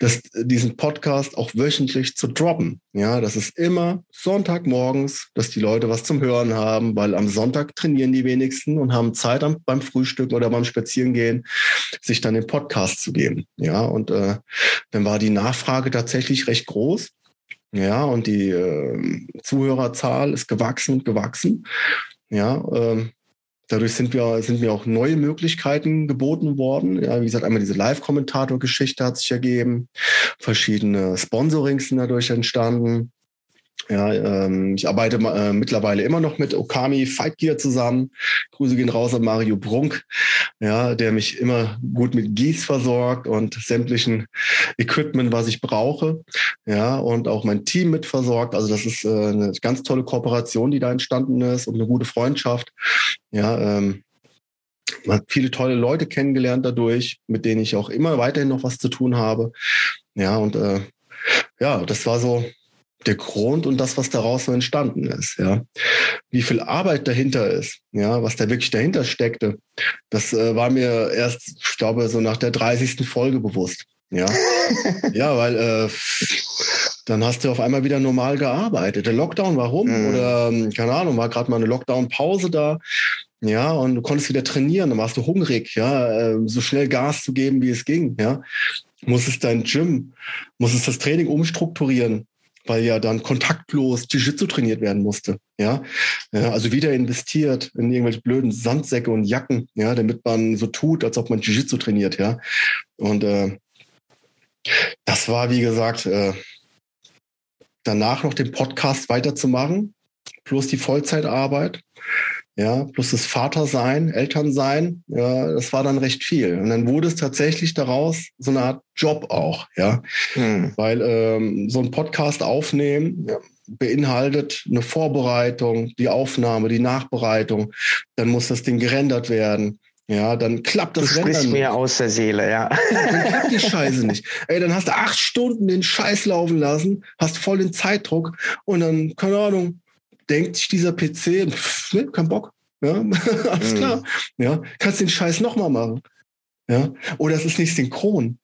dass diesen Podcast auch wöchentlich zu droppen. Ja, das ist immer Sonntagmorgens, dass die Leute was zum Hören haben, weil am Sonntag trainieren die wenigsten und haben Zeit am, beim Frühstück oder beim Spazierengehen, sich dann den Podcast zu geben. Ja, und äh, dann war die Nachfrage tatsächlich recht groß. Ja, und die äh, Zuhörerzahl ist gewachsen und gewachsen. Ja, ähm, dadurch sind wir, sind mir auch neue Möglichkeiten geboten worden. Ja, wie gesagt, einmal diese Live-Kommentator-Geschichte hat sich ergeben. Verschiedene Sponsorings sind dadurch entstanden. Ja, ähm, ich arbeite äh, mittlerweile immer noch mit Okami Fight Gear zusammen. Grüße gehen raus an Mario Brunk, ja, der mich immer gut mit Gieß versorgt und sämtlichen Equipment, was ich brauche. Ja, und auch mein Team mit versorgt. Also das ist äh, eine ganz tolle Kooperation, die da entstanden ist und eine gute Freundschaft. Ja, ähm, man hat viele tolle Leute kennengelernt dadurch, mit denen ich auch immer weiterhin noch was zu tun habe. Ja, und äh, ja, das war so der Grund und das, was daraus so entstanden ist, ja. Wie viel Arbeit dahinter ist, ja, was da wirklich dahinter steckte, das äh, war mir erst, ich glaube, so nach der 30. Folge bewusst. Ja, ja, weil äh, dann hast du auf einmal wieder normal gearbeitet. Der Lockdown, warum? Mhm. Oder ähm, keine Ahnung, war gerade mal eine Lockdown-Pause da. Ja, und du konntest wieder trainieren, dann warst du hungrig, ja, äh, so schnell Gas zu geben, wie es ging, ja. Musstest dein Gym, musstest das Training umstrukturieren, weil ja dann kontaktlos Jiu-Jitsu trainiert werden musste. Ja? ja, also wieder investiert in irgendwelche blöden Sandsäcke und Jacken, ja, damit man so tut, als ob man Jiu-Jitsu trainiert, ja. Und äh, das war, wie gesagt, äh, danach noch den Podcast weiterzumachen, plus die Vollzeitarbeit ja, plus das Vatersein, Elternsein, ja, das war dann recht viel. Und dann wurde es tatsächlich daraus so eine Art Job auch, ja, hm. weil ähm, so ein Podcast aufnehmen ja, beinhaltet eine Vorbereitung, die Aufnahme, die Nachbereitung, dann muss das Ding gerendert werden. Ja, dann klappt das du sprichst mir aus der Seele, ja. Dann klappt die Scheiße nicht. Ey, dann hast du acht Stunden den Scheiß laufen lassen, hast voll den Zeitdruck und dann, keine Ahnung, denkt sich dieser PC, pff, ne, kein Bock. Ja, alles mhm. klar. Ja, kannst den Scheiß nochmal machen. Ja, oder es ist nicht synchron.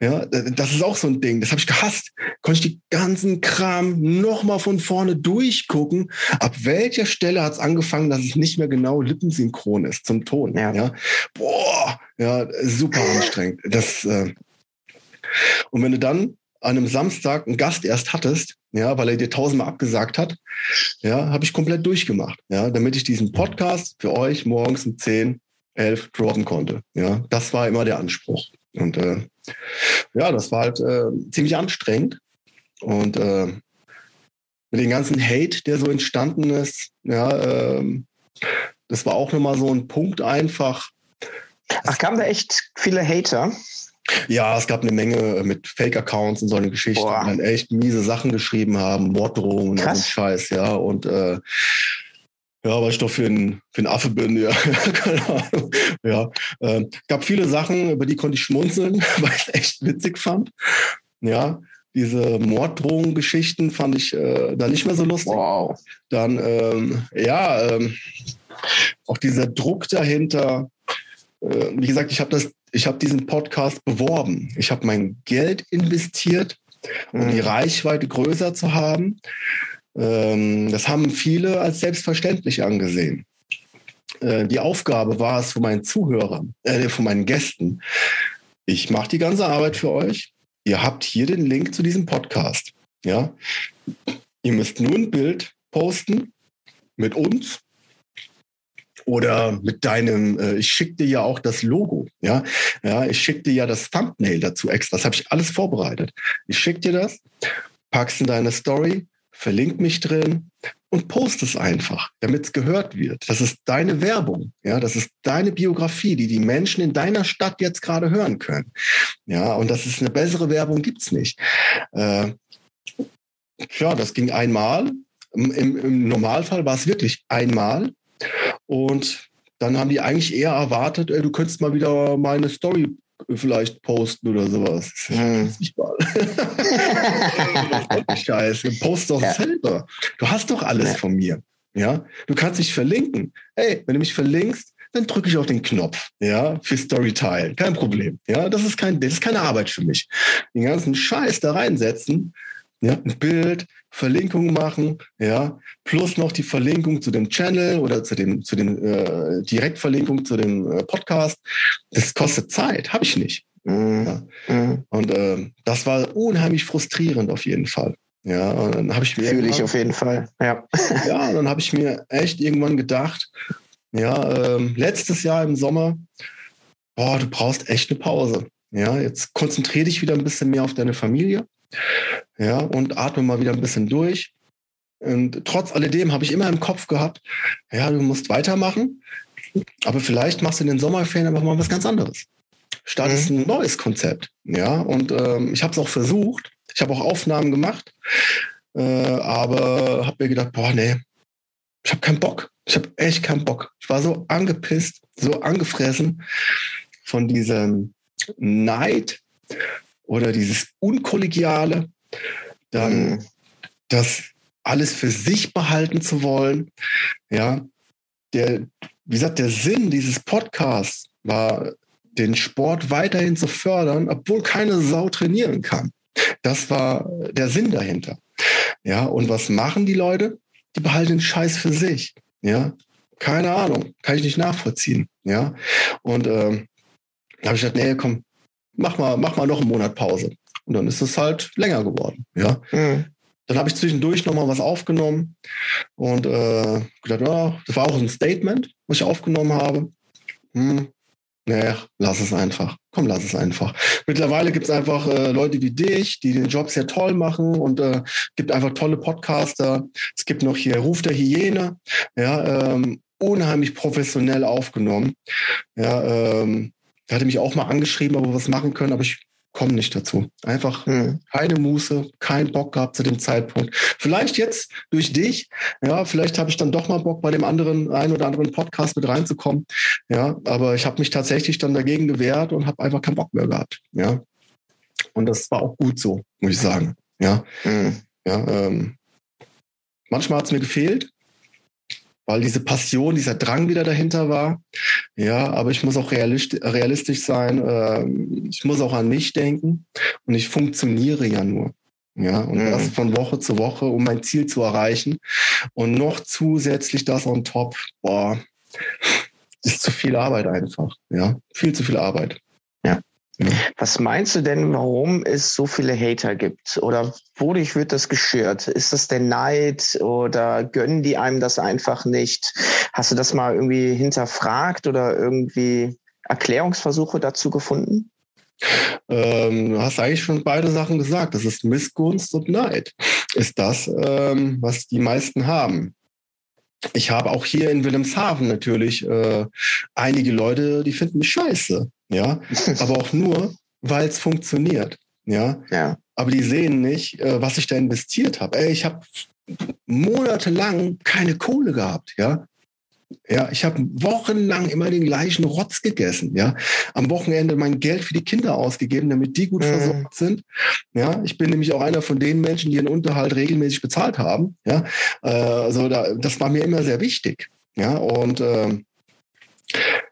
Ja, das ist auch so ein Ding. Das habe ich gehasst. Konnte ich die ganzen Kram nochmal von vorne durchgucken. Ab welcher Stelle hat es angefangen, dass es nicht mehr genau lippensynchron ist zum Ton? Ja. ja? Boah, ja, super anstrengend. Das, äh und wenn du dann an einem Samstag einen Gast erst hattest, ja, weil er dir tausendmal abgesagt hat, ja, habe ich komplett durchgemacht, ja, damit ich diesen Podcast für euch morgens um 10, 11 droppen konnte. Ja, das war immer der Anspruch. Und äh, ja, das war halt äh, ziemlich anstrengend. Und äh, mit dem ganzen Hate, der so entstanden ist, ja, äh, das war auch nochmal so ein Punkt einfach. Ach, kamen da echt viele Hater? Ja, es gab eine Menge mit Fake-Accounts und so eine Geschichte, die dann echt miese Sachen geschrieben haben, Morddrohungen und so Scheiß, ja. Und äh, ja, weil ich doch für ein, für ein Affe bin, ja, keine Ahnung. Ja, äh, gab viele Sachen, über die konnte ich schmunzeln, weil ich es echt witzig fand. Ja, diese Morddrohungen-Geschichten fand ich äh, da nicht mehr so lustig. Wow. Dann, ähm, ja, ähm, auch dieser Druck dahinter. Äh, wie gesagt, ich habe das ich habe diesen Podcast beworben. Ich habe mein Geld investiert, um die mhm. Reichweite größer zu haben. Ähm, das haben viele als selbstverständlich angesehen. Äh, die Aufgabe war es von meinen Zuhörern, äh, von meinen Gästen. Ich mache die ganze Arbeit für euch. Ihr habt hier den Link zu diesem Podcast. Ja, ihr müsst nur ein Bild posten mit uns oder mit deinem, äh, ich dir ja auch das Logo, ja, ja, ich schicke dir ja das Thumbnail dazu extra, das habe ich alles vorbereitet. Ich schicke dir das, packst in deine Story, verlink mich drin und post es einfach, damit es gehört wird. Das ist deine Werbung, ja, das ist deine Biografie, die die Menschen in deiner Stadt jetzt gerade hören können, ja, und das ist eine bessere Werbung gibt's nicht. Äh, ja, das ging einmal. Im, Im Normalfall war es wirklich einmal und dann haben die eigentlich eher erwartet, ey, du könntest mal wieder meine Story vielleicht posten oder sowas. Hm. Nicht mal. Scheiße. Post doch ja. selber. Du hast doch alles ja. von mir. Ja, du kannst dich verlinken. Ey, wenn du mich verlinkst, dann drücke ich auf den Knopf, ja, für Story teilen. Kein Problem. Ja, das ist kein, das ist keine Arbeit für mich. Den ganzen Scheiß da reinsetzen, ja, ein Bild, Verlinkung machen, ja, plus noch die Verlinkung zu dem Channel oder zu dem, zu dem äh, Direktverlinkung zu dem äh, Podcast. Das kostet Zeit, habe ich nicht. Mhm. Ja. Mhm. Und äh, das war unheimlich frustrierend auf jeden Fall. Ja, und dann habe ich mir fühle ich auf jeden Fall. Ja, ja, dann habe ich mir echt irgendwann gedacht, ja, ähm, letztes Jahr im Sommer, boah, du brauchst echt eine Pause. Ja, jetzt konzentriere dich wieder ein bisschen mehr auf deine Familie. Ja, und atme mal wieder ein bisschen durch. Und trotz alledem habe ich immer im Kopf gehabt, ja, du musst weitermachen, aber vielleicht machst du in den Sommerferien einfach mal was ganz anderes. Startest mhm. ein neues Konzept. Ja, und ähm, ich habe es auch versucht. Ich habe auch Aufnahmen gemacht, äh, aber habe mir gedacht, boah, nee, ich habe keinen Bock. Ich habe echt keinen Bock. Ich war so angepisst, so angefressen von diesem Neid oder dieses Unkollegiale, dann mhm. das alles für sich behalten zu wollen. Ja, der, wie gesagt, der Sinn dieses Podcasts war, den Sport weiterhin zu fördern, obwohl keine Sau trainieren kann. Das war der Sinn dahinter. Ja, und was machen die Leute? Die behalten den Scheiß für sich. Ja, keine Ahnung, kann ich nicht nachvollziehen. Ja, und ähm, da habe ich gesagt, nee, komm, mach mal, mach mal noch einen Monat Pause. Und dann ist es halt länger geworden. Ja. Mhm. Dann habe ich zwischendurch nochmal was aufgenommen und äh, gedacht, oh, das war auch ein Statement, was ich aufgenommen habe. Hm, naja, lass es einfach. Komm, lass es einfach. Mittlerweile gibt es einfach äh, Leute wie dich, die den Job sehr toll machen und äh, gibt einfach tolle Podcaster. Es gibt noch hier Ruf der Hyäne, ja, ähm, unheimlich professionell aufgenommen. Ja, ähm, der hatte mich auch mal angeschrieben, ob wir was machen können, aber ich komme nicht dazu. Einfach hm. keine Muße, kein Bock gehabt zu dem Zeitpunkt. Vielleicht jetzt durch dich, ja, vielleicht habe ich dann doch mal Bock bei dem anderen, ein oder anderen Podcast mit reinzukommen. Ja, aber ich habe mich tatsächlich dann dagegen gewehrt und habe einfach keinen Bock mehr gehabt. Ja. Und das war auch gut so, muss ich sagen. Ja. Hm. Ja, ähm, manchmal hat es mir gefehlt, weil diese Passion, dieser Drang wieder dahinter war. Ja, aber ich muss auch realistisch sein. Ähm, ich muss auch an mich denken und ich funktioniere ja nur. Ja, und mhm. das von Woche zu Woche, um mein Ziel zu erreichen. Und noch zusätzlich das on top, boah, ist zu viel Arbeit einfach. Ja, viel zu viel Arbeit. Ja. Was meinst du denn, warum es so viele Hater gibt? Oder wodurch wird das geschürt? Ist das der Neid oder gönnen die einem das einfach nicht? Hast du das mal irgendwie hinterfragt oder irgendwie Erklärungsversuche dazu gefunden? Ähm, du hast eigentlich schon beide Sachen gesagt. Das ist Missgunst und Neid. Ist das, ähm, was die meisten haben. Ich habe auch hier in Wilhelmshaven natürlich äh, einige Leute, die finden mich scheiße. Ja, aber auch nur, weil es funktioniert. Ja? ja. Aber die sehen nicht, äh, was ich da investiert habe. Ich habe monatelang keine Kohle gehabt. Ja, ja, ich habe wochenlang immer den gleichen Rotz gegessen. Ja, am Wochenende mein Geld für die Kinder ausgegeben, damit die gut mhm. versorgt sind. Ja, ich bin nämlich auch einer von den Menschen, die ihren Unterhalt regelmäßig bezahlt haben. Ja, äh, also da, das war mir immer sehr wichtig. Ja, und äh,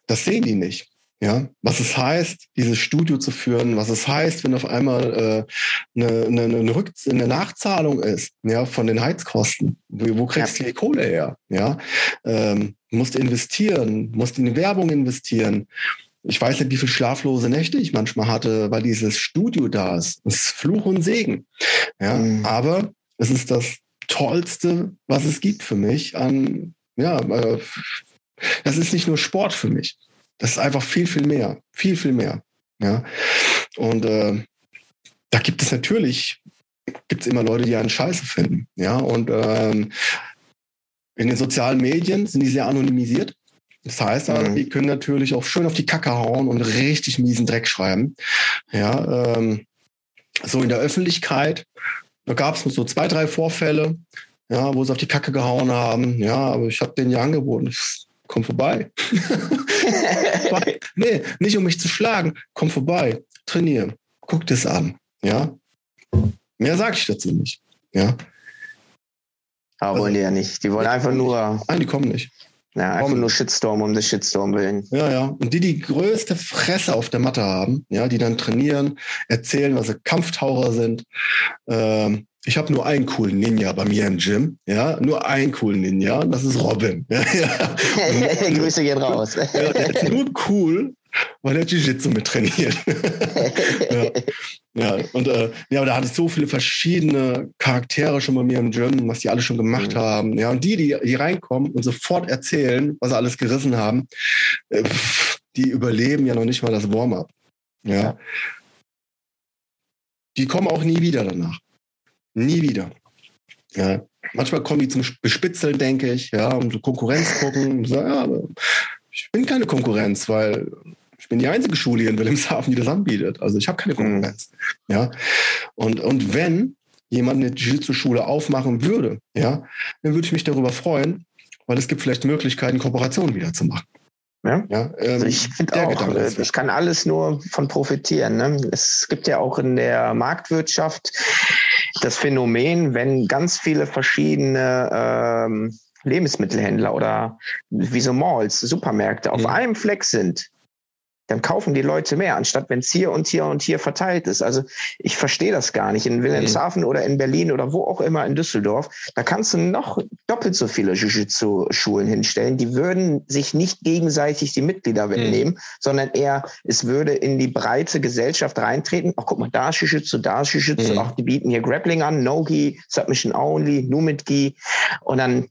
das sehen die nicht. Ja, was es heißt, dieses Studio zu führen, was es heißt, wenn auf einmal äh, eine, eine, eine, Rückz eine Nachzahlung ist, ja, von den Heizkosten. Wo, wo kriegst du die Kohle her? Ja, ähm, musst investieren, musst in die Werbung investieren. Ich weiß nicht, wie viele schlaflose Nächte ich manchmal hatte, weil dieses Studio da ist. Das ist Fluch und Segen. Ja, mhm. aber es ist das Tollste, was es gibt für mich an, ja, äh, das ist nicht nur Sport für mich. Das ist einfach viel, viel mehr. Viel, viel mehr. Ja. Und äh, da gibt es natürlich, gibt es immer Leute, die einen Scheiße finden. Ja. Und ähm, in den sozialen Medien sind die sehr anonymisiert. Das heißt, mhm. die können natürlich auch schön auf die Kacke hauen und richtig miesen Dreck schreiben. Ja, ähm, so in der Öffentlichkeit, da gab es so zwei, drei Vorfälle, ja, wo sie auf die Kacke gehauen haben. Ja, aber ich habe denen ja angeboten, komm vorbei. nee, nicht um mich zu schlagen, komm vorbei, trainiere, guck das an. Ja. Mehr sage ich dazu nicht. Ja. Aber wollen die ja nicht. Die wollen einfach nur. Nein, die kommen nicht. Ja, einfach nur Shitstorm um das Shitstorm willen. Ja, ja. Und die, die größte Fresse auf der Matte haben, ja, die dann trainieren, erzählen, was sie Kampftaucher sind, ähm, ich habe nur einen coolen Ninja bei mir im Gym, ja, nur einen coolen Ninja, das ist Robin. Ja, ja. Grüße gehen raus. ja, der ist nur cool, weil er Jiu-Jitsu mit trainiert. ja. ja, und äh, ja, da hatte ich so viele verschiedene Charaktere schon bei mir im Gym, was die alle schon gemacht mhm. haben. Ja, und die, die, die reinkommen und sofort erzählen, was sie alles gerissen haben, äh, die überleben ja noch nicht mal das Warm-up. Ja. ja. Die kommen auch nie wieder danach. Nie wieder. Ja. Manchmal kommen die zum Bespitzeln, denke ich, ja, um so Konkurrenz gucken. So, ja, ich bin keine Konkurrenz, weil ich bin die einzige Schule hier in Wilhelmshaven, die das anbietet. Also ich habe keine mhm. Konkurrenz. Mhm. Ja. Und, und wenn jemand eine Jiu-Jitsu-Schule aufmachen würde, ja, dann würde ich mich darüber freuen, weil es gibt vielleicht Möglichkeiten, Kooperationen wieder zu machen. Ja? ja ähm, also ich finde auch, Gedanke, äh, ich kann alles nur von profitieren. Ne? Es gibt ja auch in der Marktwirtschaft das Phänomen, wenn ganz viele verschiedene ähm, Lebensmittelhändler oder wie so Malls, Supermärkte auf mhm. einem Fleck sind, dann kaufen die Leute mehr, anstatt wenn es hier und hier und hier verteilt ist. Also ich verstehe das gar nicht. In Wilhelmshaven mhm. oder in Berlin oder wo auch immer in Düsseldorf, da kannst du noch doppelt so viele Jiu-Jitsu-Schulen hinstellen. Die würden sich nicht gegenseitig die Mitglieder mhm. wegnehmen, mhm. sondern eher, es würde in die breite Gesellschaft reintreten. Ach, guck mal, da ist Jiu-Jitsu, da ist Jiu-Jitsu. Mhm. Ach, die bieten hier Grappling an, No-Gi, Submission Only, nur mit Gi. Und dann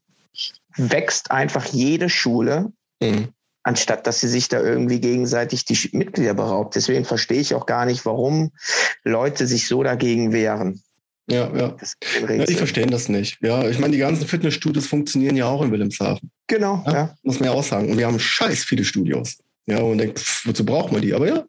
wächst einfach jede Schule mhm anstatt dass sie sich da irgendwie gegenseitig die Mitglieder beraubt. Deswegen verstehe ich auch gar nicht, warum Leute sich so dagegen wehren. Ja, ja. ja die verstehen das nicht. Ja, ich meine, die ganzen Fitnessstudios funktionieren ja auch in Wilhelmshaven. Genau, ja, ja. Muss man ja auch sagen. Und wir haben scheiß viele Studios. Ja, und denkt, pff, wozu braucht man die? Aber ja,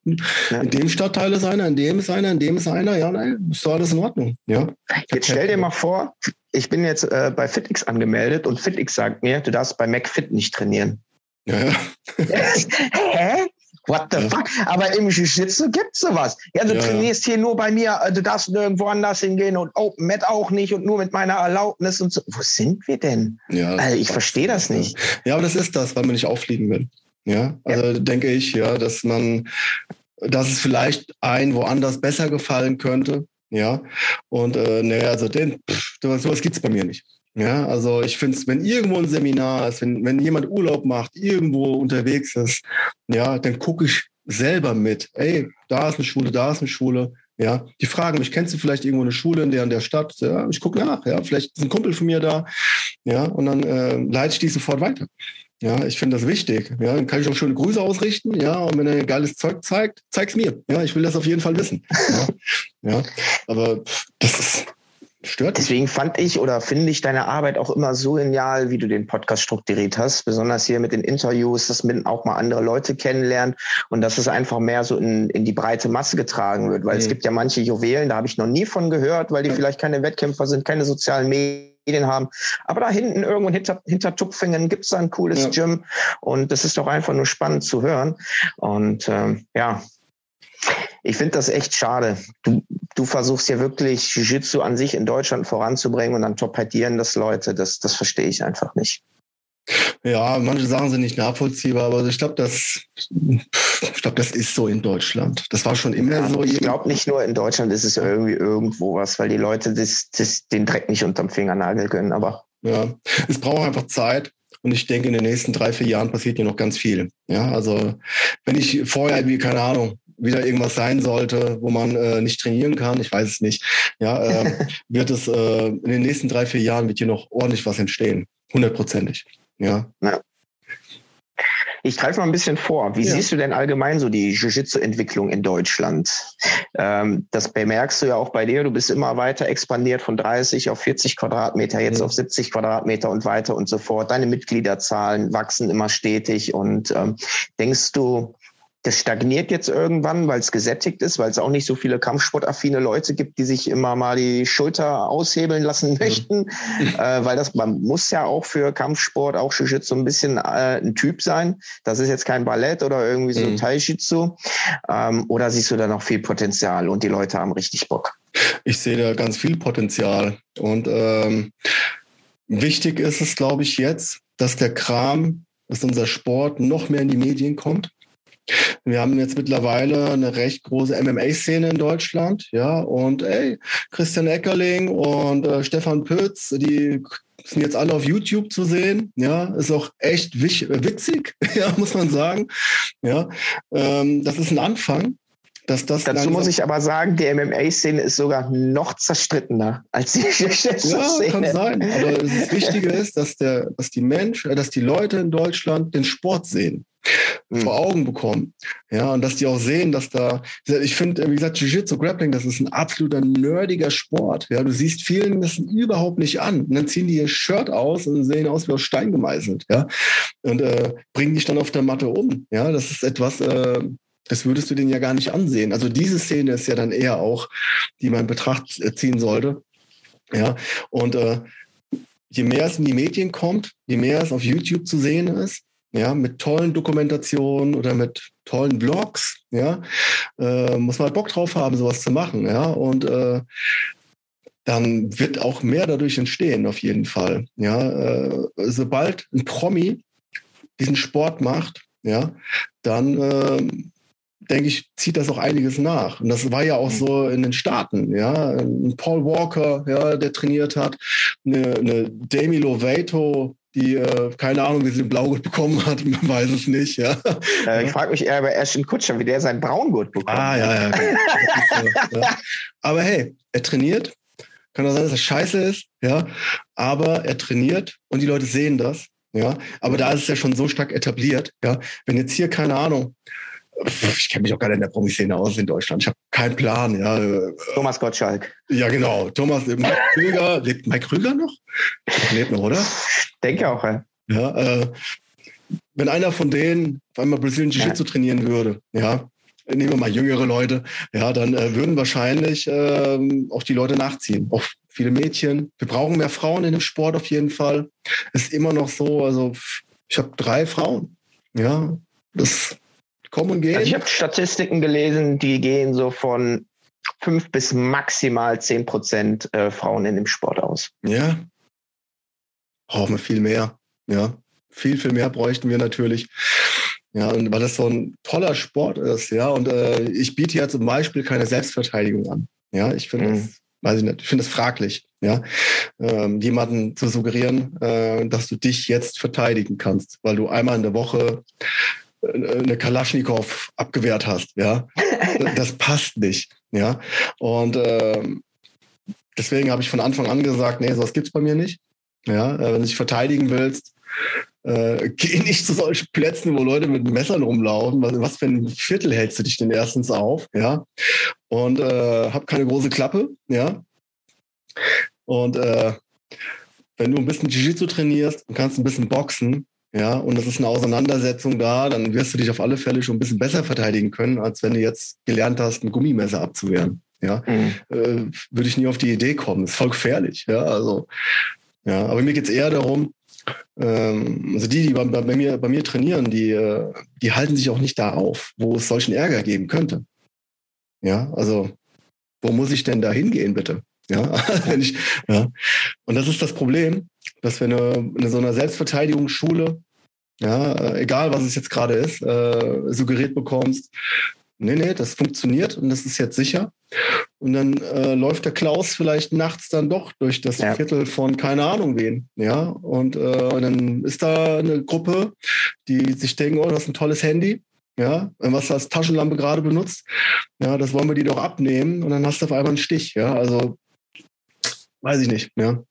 ja, in dem Stadtteil ist einer, in dem ist einer, in dem ist einer. Ja, nein, ist doch alles in Ordnung. Ja. Jetzt stell dir mal vor, ich bin jetzt äh, bei FitX angemeldet und FitX sagt mir, du darfst bei McFit nicht trainieren. Ja, ja. Hä? What the fuck? Aber im Jiu-Jitsu gibt es sowas. Ja, du ja, trainierst hier nur bei mir, äh, du darfst nirgendwo anders hingehen und Open Mat auch nicht und nur mit meiner Erlaubnis und so. Wo sind wir denn? Ja, also ich verstehe das nicht. Ja, aber das ist das, weil man nicht auffliegen will. Ja, also ja. denke ich, ja, dass man, dass es vielleicht ein woanders besser gefallen könnte. Ja, und äh, naja, also den, pff, sowas gibt es bei mir nicht. Ja, also ich finde es, wenn irgendwo ein Seminar ist, wenn, wenn jemand Urlaub macht, irgendwo unterwegs ist, ja, dann gucke ich selber mit. Ey, da ist eine Schule, da ist eine Schule. Ja, die fragen mich, kennst du vielleicht irgendwo eine Schule in der in der Stadt? Ja, ich gucke nach. Ja, vielleicht ist ein Kumpel von mir da. Ja, und dann äh, leite ich die sofort weiter. Ja, ich finde das wichtig. Ja, dann kann ich auch schöne Grüße ausrichten. Ja, und wenn er geiles Zeug zeigt, zeig's mir. Ja, ich will das auf jeden Fall wissen. Ja, ja aber das ist, Stört Deswegen fand ich oder finde ich deine Arbeit auch immer so genial, wie du den Podcast strukturiert hast. Besonders hier mit den Interviews, dass man auch mal andere Leute kennenlernt und dass es einfach mehr so in, in die breite Masse getragen wird. Weil mhm. es gibt ja manche Juwelen, da habe ich noch nie von gehört, weil die vielleicht keine Wettkämpfer sind, keine sozialen Medien haben. Aber da hinten irgendwo hinter, hinter Tupfingen gibt es da ein cooles ja. Gym und das ist doch einfach nur spannend zu hören. Und ähm, ja, ich finde das echt schade. Du, du versuchst ja wirklich Jiu-Jitsu an sich in Deutschland voranzubringen und dann torpedieren das Leute. Das, das verstehe ich einfach nicht. Ja, manche Sachen sind nicht nachvollziehbar, aber ich glaube, das, ich glaube, das ist so in Deutschland. Das war schon immer ja, so. Ich glaube, nicht nur in Deutschland ist es irgendwie irgendwo was, weil die Leute das, das, den Dreck nicht unterm Fingernagel können. Aber ja, es braucht einfach Zeit. Und ich denke, in den nächsten drei, vier Jahren passiert hier noch ganz viel. Ja, also wenn ich vorher, wie, keine Ahnung, wieder irgendwas sein sollte, wo man äh, nicht trainieren kann, ich weiß es nicht, ja, äh, wird es äh, in den nächsten drei, vier Jahren wird hier noch ordentlich was entstehen. Hundertprozentig. Ja. ja. Ich greife mal ein bisschen vor. Wie ja. siehst du denn allgemein so die Jiu-Jitsu-Entwicklung in Deutschland? Ähm, das bemerkst du ja auch bei dir. Du bist immer weiter expandiert von 30 auf 40 Quadratmeter, jetzt mhm. auf 70 Quadratmeter und weiter und so fort. Deine Mitgliederzahlen wachsen immer stetig. Und ähm, denkst du, das stagniert jetzt irgendwann, weil es gesättigt ist, weil es auch nicht so viele kampfsportaffine Leute gibt, die sich immer mal die Schulter aushebeln lassen möchten, mhm. äh, weil das man muss ja auch für Kampfsport, auch Jiu-Jitsu so ein bisschen äh, ein Typ sein. Das ist jetzt kein Ballett oder irgendwie so mhm. Tai-Jitsu. Ähm, oder siehst du da noch viel Potenzial und die Leute haben richtig Bock? Ich sehe da ganz viel Potenzial und ähm, wichtig ist es, glaube ich, jetzt, dass der Kram, dass unser Sport noch mehr in die Medien kommt wir haben jetzt mittlerweile eine recht große MMA-Szene in Deutschland, ja, und ey, Christian Eckerling und äh, Stefan Pütz, die sind jetzt alle auf YouTube zu sehen. Ja, ist auch echt witzig, ja, muss man sagen. Ja, ähm, das ist ein Anfang. Das Dazu muss ich aber sagen, die MMA-Szene ist sogar noch zerstrittener als die Szene. Ja, kann sein. Aber das Wichtige ist, dass, der, dass die Menschen, äh, dass die Leute in Deutschland den Sport sehen. Mhm. vor Augen bekommen. Ja, und dass die auch sehen, dass da, ich finde, wie gesagt, Jiu-Jitsu, Grappling, das ist ein absoluter nerdiger Sport. Ja, du siehst vielen das überhaupt nicht an. Und dann ziehen die ihr Shirt aus und sehen aus wie aus Stein gemeißelt. Ja, und äh, bringen dich dann auf der Matte um. Ja, das ist etwas, äh, das würdest du denen ja gar nicht ansehen. Also diese Szene ist ja dann eher auch, die man in Betracht ziehen sollte. Ja, und äh, je mehr es in die Medien kommt, je mehr es auf YouTube zu sehen ist, ja, mit tollen Dokumentationen oder mit tollen Blogs, ja, äh, muss man halt Bock drauf haben, sowas zu machen, ja, und äh, dann wird auch mehr dadurch entstehen, auf jeden Fall, ja, äh, sobald ein Promi diesen Sport macht, ja, dann äh, denke ich, zieht das auch einiges nach. Und das war ja auch so in den Staaten, ja. Ein Paul Walker, ja, der trainiert hat, eine, eine Demi Lovato, die, äh, keine Ahnung, wie sie den Blaugurt bekommen hat, man weiß es nicht, ja. Äh, ich frage mich eher bei Ashton Kutscher, wie der seinen Braungurt bekommt. Ah, ja, ja. so, ja. Aber hey, er trainiert. Kann auch sein, dass er scheiße ist, ja. Aber er trainiert und die Leute sehen das, ja. Aber da ist es ja schon so stark etabliert, ja. Wenn jetzt hier, keine Ahnung, ich kenne mich auch gar nicht in der Promi-Szene aus in Deutschland. Ich habe keinen Plan. Ja. Thomas Gottschalk. Ja, genau. Thomas, Mike Krüger. Lebt Mike Krüger noch? Lebt noch, oder? Ich denke auch, ja. ja äh, wenn einer von denen auf einmal Brazilian Jiu-Jitsu ja. trainieren würde, ja, nehmen wir mal jüngere Leute, ja, dann äh, würden wahrscheinlich äh, auch die Leute nachziehen. Auch viele Mädchen. Wir brauchen mehr Frauen in dem Sport auf jeden Fall. Ist immer noch so, also ich habe drei Frauen. Ja, das kommen und gehen. Also ich habe Statistiken gelesen, die gehen so von fünf bis maximal zehn Prozent äh, Frauen in dem Sport aus. Ja. Brauchen wir viel mehr. Ja. Viel, viel mehr bräuchten wir natürlich. Ja, und weil das so ein toller Sport ist, ja, und äh, ich biete ja zum Beispiel keine Selbstverteidigung an. Ja, ich finde mhm. das, weiß ich nicht, ich finde es fraglich, ja, ähm, jemanden zu suggerieren, äh, dass du dich jetzt verteidigen kannst, weil du einmal in der Woche eine Kalaschnikow abgewehrt hast, ja. Das passt nicht, ja. Und ähm, deswegen habe ich von Anfang an gesagt, nee, sowas gibt's bei mir nicht. Ja, äh, wenn du dich verteidigen willst, äh, geh nicht zu solchen Plätzen, wo Leute mit Messern rumlaufen. Was, was für ein Viertel hältst du dich denn erstens auf, ja? Und äh, hab keine große Klappe, ja. Und äh, wenn du ein bisschen Jiu-Jitsu trainierst und kannst ein bisschen boxen, ja, und es ist eine Auseinandersetzung da, dann wirst du dich auf alle Fälle schon ein bisschen besser verteidigen können, als wenn du jetzt gelernt hast, ein Gummimesser abzuwehren. Ja, mhm. äh, würde ich nie auf die Idee kommen. ist voll gefährlich. Ja, also, ja, aber mir geht's eher darum, ähm, also die, die bei, bei, mir, bei mir trainieren, die, äh, die halten sich auch nicht da auf, wo es solchen Ärger geben könnte. Ja, also, wo muss ich denn da hingehen, bitte? Ja, wenn ich, ja. Und das ist das Problem, dass wir eine, eine so einer Selbstverteidigungsschule, ja, äh, egal was es jetzt gerade ist, äh, suggeriert bekommst, nee, nee, das funktioniert und das ist jetzt sicher. Und dann äh, läuft der Klaus vielleicht nachts dann doch durch das ja. Viertel von keine Ahnung wen. Ja, und, äh, und dann ist da eine Gruppe, die sich denken, oh, das ist ein tolles Handy. Ja, was du als Taschenlampe gerade benutzt, ja, das wollen wir dir doch abnehmen und dann hast du auf einmal einen Stich. Ja, also weiß ich nicht, ja.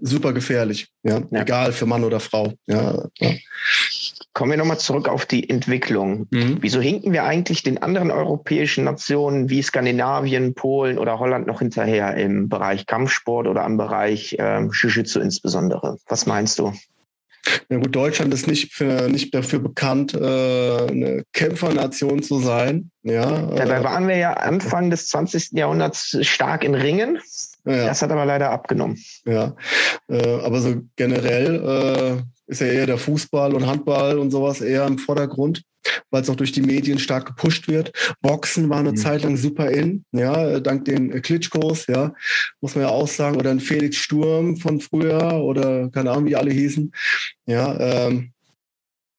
Super gefährlich, ja. ja. Egal für Mann oder Frau, ja. ja. Kommen wir nochmal zurück auf die Entwicklung. Mhm. Wieso hinken wir eigentlich den anderen europäischen Nationen wie Skandinavien, Polen oder Holland noch hinterher im Bereich Kampfsport oder im Bereich ähm, Jiu-Jitsu insbesondere? Was meinst du? Ja gut, Deutschland ist nicht, für, nicht dafür bekannt, äh, eine Kämpfernation zu sein. Ja, ja, da waren wir ja Anfang des 20. Jahrhunderts stark in Ringen. Ja. Das hat aber leider abgenommen. Ja, äh, aber so generell äh, ist ja eher der Fußball und Handball und sowas eher im Vordergrund, weil es auch durch die Medien stark gepusht wird. Boxen war eine mhm. Zeit lang super in, ja, dank den Klitschkos, ja, muss man ja auch sagen, oder ein Felix Sturm von früher oder keine Ahnung, wie alle hießen, ja, ähm,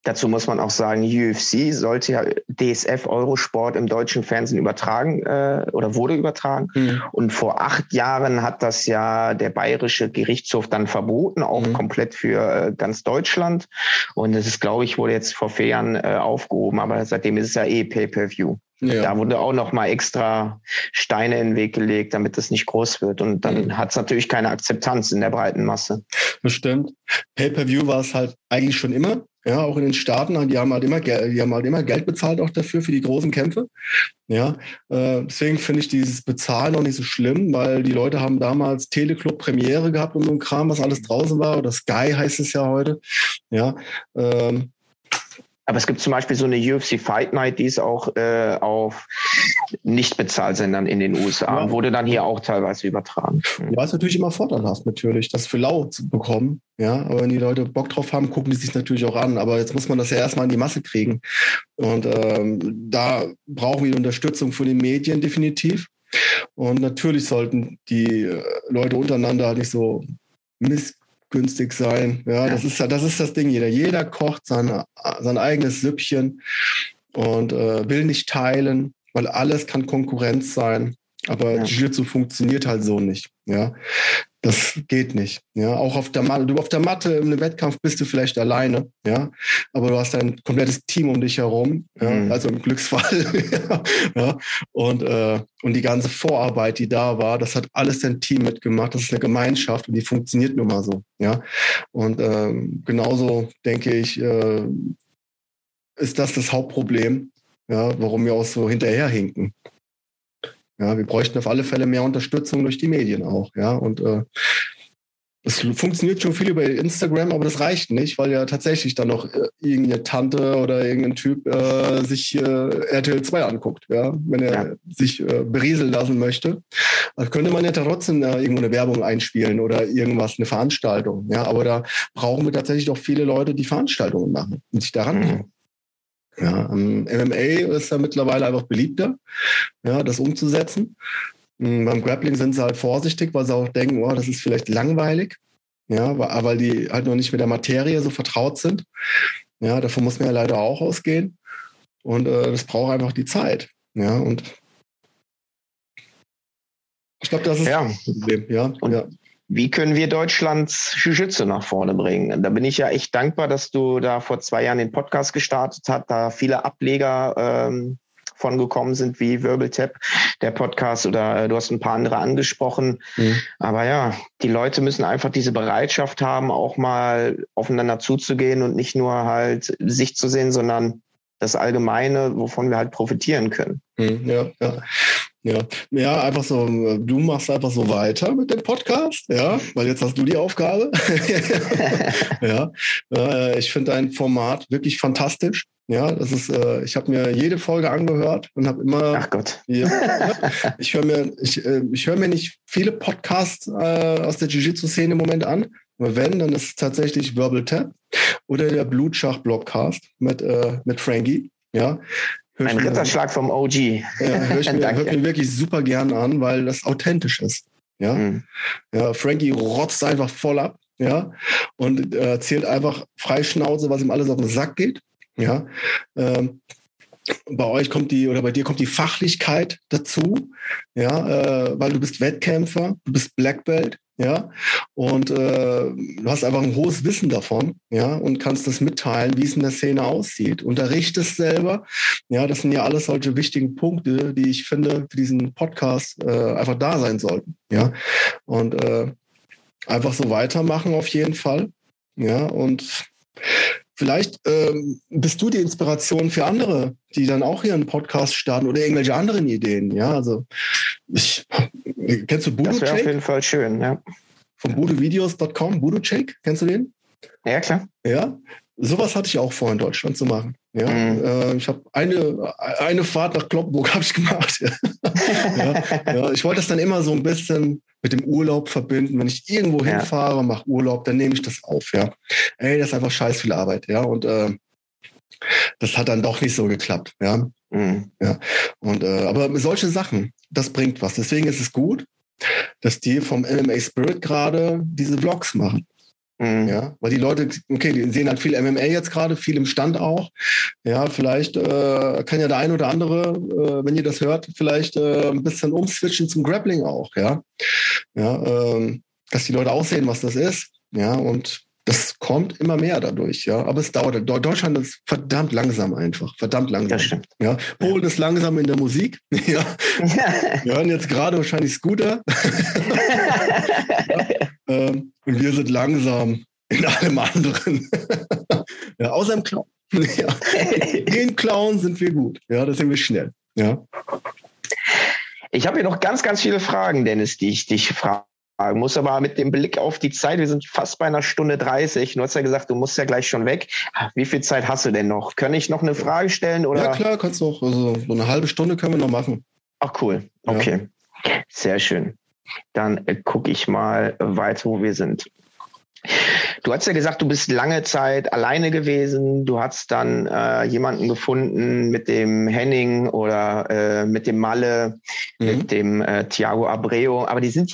Dazu muss man auch sagen, UFC sollte ja DSF Eurosport im deutschen Fernsehen übertragen äh, oder wurde übertragen. Mhm. Und vor acht Jahren hat das ja der bayerische Gerichtshof dann verboten, auch mhm. komplett für äh, ganz Deutschland. Und es ist, glaube ich, wurde jetzt vor vier Jahren äh, aufgehoben, aber seitdem ist es ja eh Pay-per-View. Ja. Da wurde auch noch mal extra Steine in den Weg gelegt, damit es nicht groß wird. Und dann mhm. hat es natürlich keine Akzeptanz in der breiten Masse. Das stimmt. Pay-per-View war es halt eigentlich schon immer. Ja, auch in den Staaten, die haben halt immer, die haben halt immer Geld bezahlt auch dafür, für die großen Kämpfe. Ja, äh, deswegen finde ich dieses Bezahlen auch nicht so schlimm, weil die Leute haben damals Teleclub Premiere gehabt und so ein Kram, was alles draußen war, oder Sky heißt es ja heute. Ja, ähm, aber es gibt zum Beispiel so eine UFC Fight Night, die ist auch äh, auf Nicht-Bezahlsendern in den USA, ja. wurde dann hier auch teilweise übertragen. Ja, ist natürlich immer vorteilhaft, natürlich, das für lau zu bekommen. Ja, aber wenn die Leute Bock drauf haben, gucken die sich natürlich auch an. Aber jetzt muss man das ja erstmal in die Masse kriegen. Und ähm, da brauchen wir Unterstützung von den Medien definitiv. Und natürlich sollten die äh, Leute untereinander halt nicht so miss günstig sein. Ja, das ist das ist das Ding. Jeder, jeder kocht sein, sein eigenes Süppchen und äh, will nicht teilen, weil alles kann Konkurrenz sein. Aber ja. Jiu-Jitsu funktioniert halt so nicht. Ja, das geht nicht. Ja, auch auf der Matte. Du auf der Matte im Wettkampf bist du vielleicht alleine. Ja, aber du hast ein komplettes Team um dich herum. Ja, mhm. also im Glücksfall. ja, und äh, und die ganze Vorarbeit, die da war, das hat alles dein Team mitgemacht. Das ist eine Gemeinschaft und die funktioniert nun mal so. Ja, und ähm, genauso denke ich, äh, ist das das Hauptproblem. Ja, warum wir auch so hinterherhinken. Ja, wir bräuchten auf alle Fälle mehr Unterstützung durch die Medien auch. Ja, und äh, es funktioniert schon viel über Instagram, aber das reicht nicht, weil ja tatsächlich dann noch äh, irgendeine Tante oder irgendein Typ äh, sich äh, RTL 2 anguckt, ja, wenn er ja. sich äh, berieseln lassen möchte. Also könnte man ja trotzdem äh, irgendwo eine Werbung einspielen oder irgendwas, eine Veranstaltung. Ja, aber da brauchen wir tatsächlich auch viele Leute, die Veranstaltungen machen und sich daran mhm. Ja, MMA ist ja mittlerweile einfach beliebter, ja, das umzusetzen. Hm, beim Grappling sind sie halt vorsichtig, weil sie auch denken, oh, das ist vielleicht langweilig, ja, weil die halt noch nicht mit der Materie so vertraut sind. Ja, davon muss man ja leider auch ausgehen. Und äh, das braucht einfach die Zeit. Ja, und ich glaube, das ist ja. das Problem. Ja, und, ja wie können wir Deutschlands Jiu-Jitsu nach vorne bringen? Da bin ich ja echt dankbar, dass du da vor zwei Jahren den Podcast gestartet hast, da viele Ableger ähm, von gekommen sind, wie Wirbeltap, der Podcast, oder äh, du hast ein paar andere angesprochen. Mhm. Aber ja, die Leute müssen einfach diese Bereitschaft haben, auch mal aufeinander zuzugehen und nicht nur halt sich zu sehen, sondern das Allgemeine, wovon wir halt profitieren können. Mhm, ja, ja. Ja, ja, einfach so, du machst einfach so weiter mit dem Podcast, ja, weil jetzt hast du die Aufgabe. ja, äh, ich finde dein Format wirklich fantastisch. Ja, das ist, äh, ich habe mir jede Folge angehört und habe immer. Ach Gott. Ja, ich höre mir, ich, äh, ich höre mir nicht viele Podcasts äh, aus der Jiu-Jitsu-Szene im Moment an. Aber wenn, dann ist es tatsächlich Verbal Tap oder der Blutschach-Blogcast mit, äh, mit Frankie. Ja, ein Ritterschlag vom OG. Ja, höre ich mir, hör mir wirklich super gern an, weil das authentisch ist. Ja, mhm. ja Frankie rotzt einfach voll ab. Ja, und äh, erzählt einfach freischnauze, was ihm alles auf den Sack geht. Ja, ähm, bei euch kommt die oder bei dir kommt die Fachlichkeit dazu, ja, äh, weil du bist Wettkämpfer, du bist Black Belt, ja, und äh, du hast einfach ein hohes Wissen davon, ja, und kannst das mitteilen, wie es in der Szene aussieht. Unterrichtest selber, ja, das sind ja alles solche wichtigen Punkte, die ich finde für diesen Podcast äh, einfach da sein sollten, ja, und äh, einfach so weitermachen auf jeden Fall, ja, und Vielleicht ähm, bist du die Inspiration für andere, die dann auch hier einen Podcast starten oder irgendwelche anderen Ideen. Ja, also ich, kennst du Budo Das wäre auf jeden Fall schön, ja. Von budovideos.com, Budo Check, kennst du den? Ja, klar. Ja, sowas hatte ich auch vor in Deutschland zu machen. Ja, mhm. äh, ich habe eine, eine Fahrt nach Kloppenburg habe ich gemacht. ja, ja, ich wollte das dann immer so ein bisschen mit dem Urlaub verbinden. Wenn ich irgendwo ja. hinfahre, mache Urlaub, dann nehme ich das auf, ja. Ey, das ist einfach scheiß viel Arbeit, ja. Und äh, das hat dann doch nicht so geklappt, ja. Mhm. ja. Und äh, aber solche Sachen, das bringt was. Deswegen ist es gut, dass die vom MMA Spirit gerade diese Vlogs machen. Mhm. Ja, weil die Leute, okay, die sehen halt viel MMA jetzt gerade, viel im Stand auch. Ja, vielleicht äh, kann ja der ein oder andere, äh, wenn ihr das hört, vielleicht äh, ein bisschen umswitchen zum Grappling auch, ja. Ja, ähm, dass die Leute auch sehen, was das ist. Ja, und das kommt immer mehr dadurch, ja. Aber es dauert. Deutschland ist verdammt langsam einfach. Verdammt langsam. Das stimmt. Ja. Polen ist langsam in der Musik. ja. Wir hören jetzt gerade wahrscheinlich Scooter. ja. ähm, und wir sind langsam in allem anderen. ja, außer im Clown. ja. Den Clown sind wir gut. Ja, da sind wir schnell. Ja. Ich habe hier noch ganz, ganz viele Fragen, Dennis, die ich dich fragen muss, aber mit dem Blick auf die Zeit, wir sind fast bei einer Stunde 30. Du hast ja gesagt, du musst ja gleich schon weg. Wie viel Zeit hast du denn noch? Kann ich noch eine Frage stellen? Oder? Ja, klar, kannst du auch. Also so eine halbe Stunde können wir noch machen. Ach, cool. Okay. Ja. Sehr schön. Dann äh, gucke ich mal weiter, wo wir sind. Du hast ja gesagt, du bist lange Zeit alleine gewesen. Du hast dann äh, jemanden gefunden mit dem Henning oder äh, mit dem Malle, mhm. mit dem äh, Thiago Abreu. Aber die sind.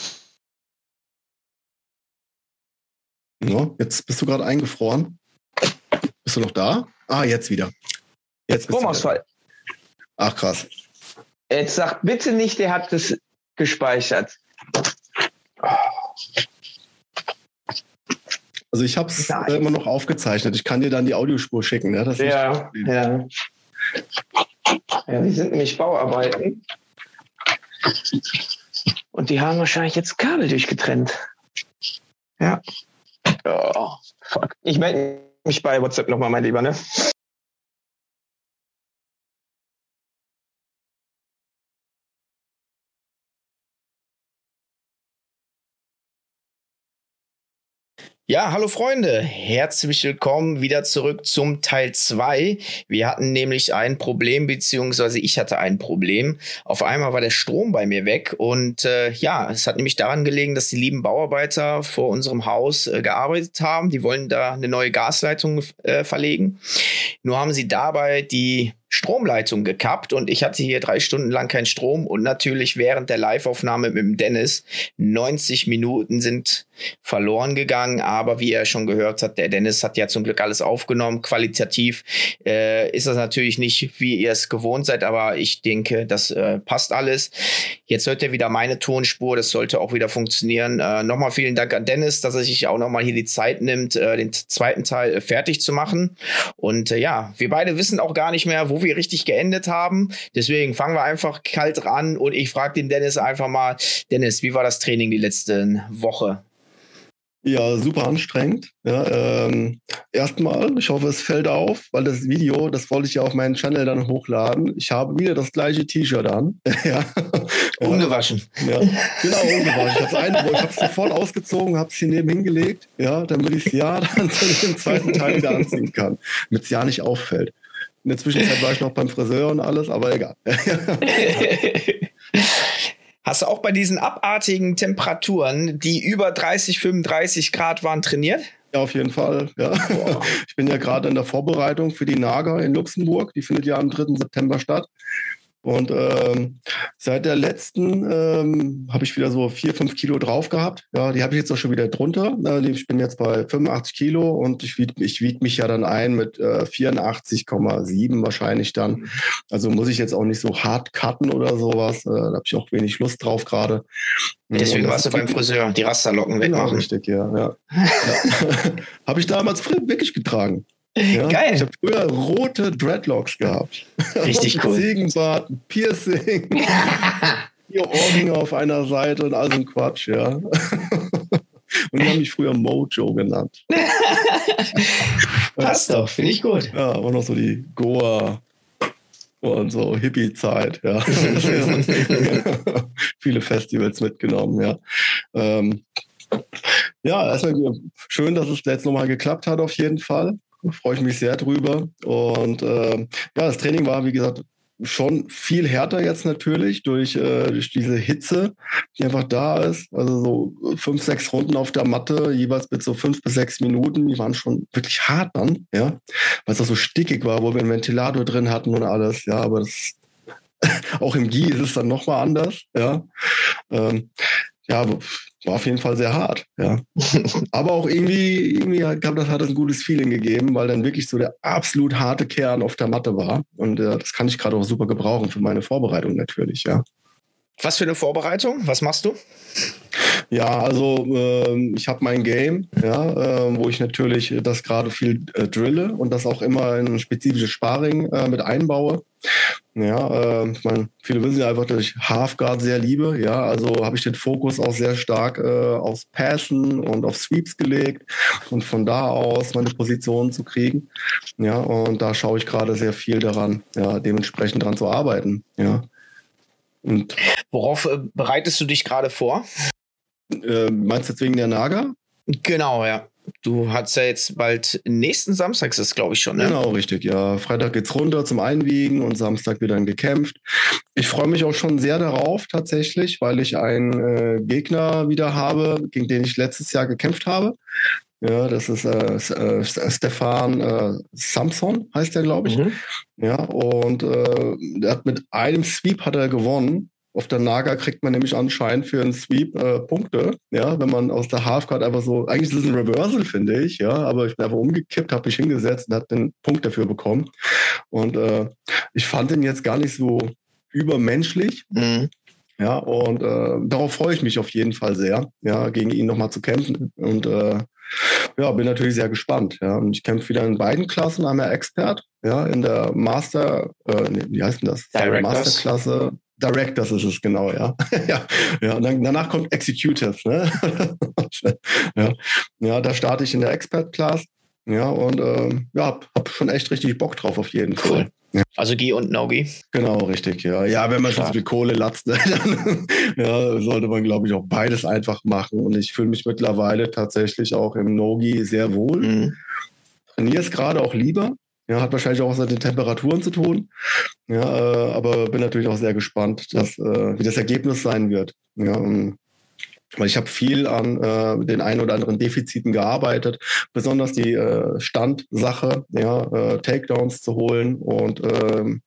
Ja, jetzt bist du gerade eingefroren. Bist du noch da? Ah, jetzt wieder. Jetzt Stromausfall. Ach, krass. Jetzt sag bitte nicht, der hat das gespeichert. Also ich habe es äh, immer noch aufgezeichnet. Ich kann dir dann die Audiospur schicken. Ja, das ja, ja. ja, die sind nämlich Bauarbeiten. Und die haben wahrscheinlich jetzt Kabel durchgetrennt. Ja. Oh, fuck. Ich melde mich bei WhatsApp nochmal, mein Lieber, ne? Ja, hallo Freunde, herzlich willkommen wieder zurück zum Teil 2. Wir hatten nämlich ein Problem, beziehungsweise ich hatte ein Problem. Auf einmal war der Strom bei mir weg und äh, ja, es hat nämlich daran gelegen, dass die lieben Bauarbeiter vor unserem Haus äh, gearbeitet haben. Die wollen da eine neue Gasleitung äh, verlegen. Nur haben sie dabei die Stromleitung gekappt und ich hatte hier drei Stunden lang keinen Strom und natürlich während der Liveaufnahme mit dem Dennis 90 Minuten sind verloren gegangen, aber wie er schon gehört hat, der Dennis hat ja zum Glück alles aufgenommen. Qualitativ äh, ist das natürlich nicht, wie ihr es gewohnt seid, aber ich denke, das äh, passt alles. Jetzt hört ihr wieder meine Tonspur, das sollte auch wieder funktionieren. Äh, nochmal vielen Dank an Dennis, dass er sich auch nochmal hier die Zeit nimmt, äh, den zweiten Teil äh, fertig zu machen. Und äh, ja, wir beide wissen auch gar nicht mehr, wo wir richtig geendet haben. Deswegen fangen wir einfach kalt ran und ich frage den Dennis einfach mal, Dennis, wie war das Training die letzte Woche? Ja, super anstrengend. Ja, ähm, erstmal, ich hoffe, es fällt auf, weil das Video, das wollte ich ja auf meinen Channel dann hochladen. Ich habe wieder das gleiche T-Shirt an. ja. Ungewaschen. Ja, genau, ungewaschen. Ich habe es sofort ausgezogen, habe es hier neben hingelegt, ja, damit ich es ja dann zu dem zweiten Teil wieder anziehen kann, damit es ja nicht auffällt. In der Zwischenzeit war ich noch beim Friseur und alles, aber egal. Hast du auch bei diesen abartigen Temperaturen, die über 30, 35 Grad waren, trainiert? Ja, auf jeden Fall. Ja. Ich bin ja gerade in der Vorbereitung für die Naga in Luxemburg. Die findet ja am 3. September statt. Und ähm, seit der letzten ähm, habe ich wieder so vier, fünf Kilo drauf gehabt. Ja, die habe ich jetzt auch schon wieder drunter. Äh, ich bin jetzt bei 85 Kilo und ich wiege ich wieg mich ja dann ein mit äh, 84,7 wahrscheinlich dann. Also muss ich jetzt auch nicht so hart cutten oder sowas. Äh, da habe ich auch wenig Lust drauf gerade. Deswegen warst du beim Friseur, die Rasterlocken genau, wegmachen. richtig, ja. ja. ja. habe ich damals wirklich getragen. Ja? Geil. Ich habe früher rote Dreadlocks gehabt. Richtig cool. Ziegenbart, Piercing, vier Ohrringe auf einer Seite und all so ein Quatsch, ja. Und die haben mich früher Mojo genannt. Passt doch, finde ich gut. Ja, aber noch so die Goa und so Hippie-Zeit, ja. Viele Festivals mitgenommen, ja. Ähm, ja, erstmal schön, dass es jetzt nochmal geklappt hat, auf jeden Fall freue ich mich sehr drüber. Und äh, ja, das Training war, wie gesagt, schon viel härter jetzt natürlich durch, äh, durch diese Hitze, die einfach da ist. Also so fünf, sechs Runden auf der Matte, jeweils mit so fünf bis sechs Minuten, die waren schon wirklich hart dann, ja, weil es auch so stickig war, wo wir einen Ventilator drin hatten und alles, ja, aber das auch im GI ist es dann nochmal anders, ja. Ähm, ja, war auf jeden Fall sehr hart, ja. Aber auch irgendwie, irgendwie hat, das hat das ein gutes Feeling gegeben, weil dann wirklich so der absolut harte Kern auf der Matte war. Und äh, das kann ich gerade auch super gebrauchen für meine Vorbereitung natürlich, ja. Was für eine Vorbereitung? Was machst du? Ja, also äh, ich habe mein Game, ja, äh, wo ich natürlich das gerade viel äh, drille und das auch immer in spezifische Sparring äh, mit einbaue. Ja, äh, ich meine, viele wissen ja einfach, dass ich Halfguard sehr liebe. Ja, also habe ich den Fokus auch sehr stark äh, aufs Passen und auf Sweeps gelegt und von da aus meine Position zu kriegen. Ja, und da schaue ich gerade sehr viel daran, ja, dementsprechend daran zu arbeiten. Ja. Und Worauf äh, bereitest du dich gerade vor? Äh, meinst du jetzt wegen der Naga? Genau, ja. Du hast ja jetzt bald nächsten Samstag, ist glaube ich schon, ne? Genau, richtig, ja. Freitag geht's runter zum Einwiegen und Samstag wird dann gekämpft. Ich freue mich auch schon sehr darauf tatsächlich, weil ich einen äh, Gegner wieder habe, gegen den ich letztes Jahr gekämpft habe. Ja, das ist äh, äh, Stefan äh, Samson, heißt der, glaube ich. Mhm. Ja, und äh, der hat mit einem Sweep hat er gewonnen. Auf der Naga kriegt man nämlich anscheinend für einen Sweep äh, Punkte, ja, wenn man aus der Halfcard einfach so, eigentlich ist es ein Reversal, finde ich, ja, aber ich bin einfach umgekippt, habe mich hingesetzt und habe den Punkt dafür bekommen. Und äh, ich fand ihn jetzt gar nicht so übermenschlich. Mhm. Ja, und äh, darauf freue ich mich auf jeden Fall sehr, ja, gegen ihn nochmal zu kämpfen. Und äh, ja, bin natürlich sehr gespannt. Ja. Und ich kämpfe wieder in beiden Klassen, einmal Expert, ja, in der Master, äh, nee, wie heißt denn das? Directors. Masterklasse. Directors ist es genau, ja. ja, ja. Dann, danach kommt Executive, ne? ja. ja, da starte ich in der Expert-Class. Ja, und äh, ja, hab, hab schon echt richtig Bock drauf auf jeden cool. Fall. Also Gi und No-Gi. Genau, richtig, ja. Ja, wenn man schon so viel Kohle latzt, ne, dann ja, sollte man, glaube ich, auch beides einfach machen. Und ich fühle mich mittlerweile tatsächlich auch im No-Gi sehr wohl. Mhm. Trainiere es gerade auch lieber. Ja, hat wahrscheinlich auch was mit den Temperaturen zu tun. Ja, äh, aber bin natürlich auch sehr gespannt, dass, äh, wie das Ergebnis sein wird. Ja, und weil ich habe viel an äh, den ein oder anderen Defiziten gearbeitet, besonders die äh, Standsache, ja, äh, Takedowns zu holen. Und ähm,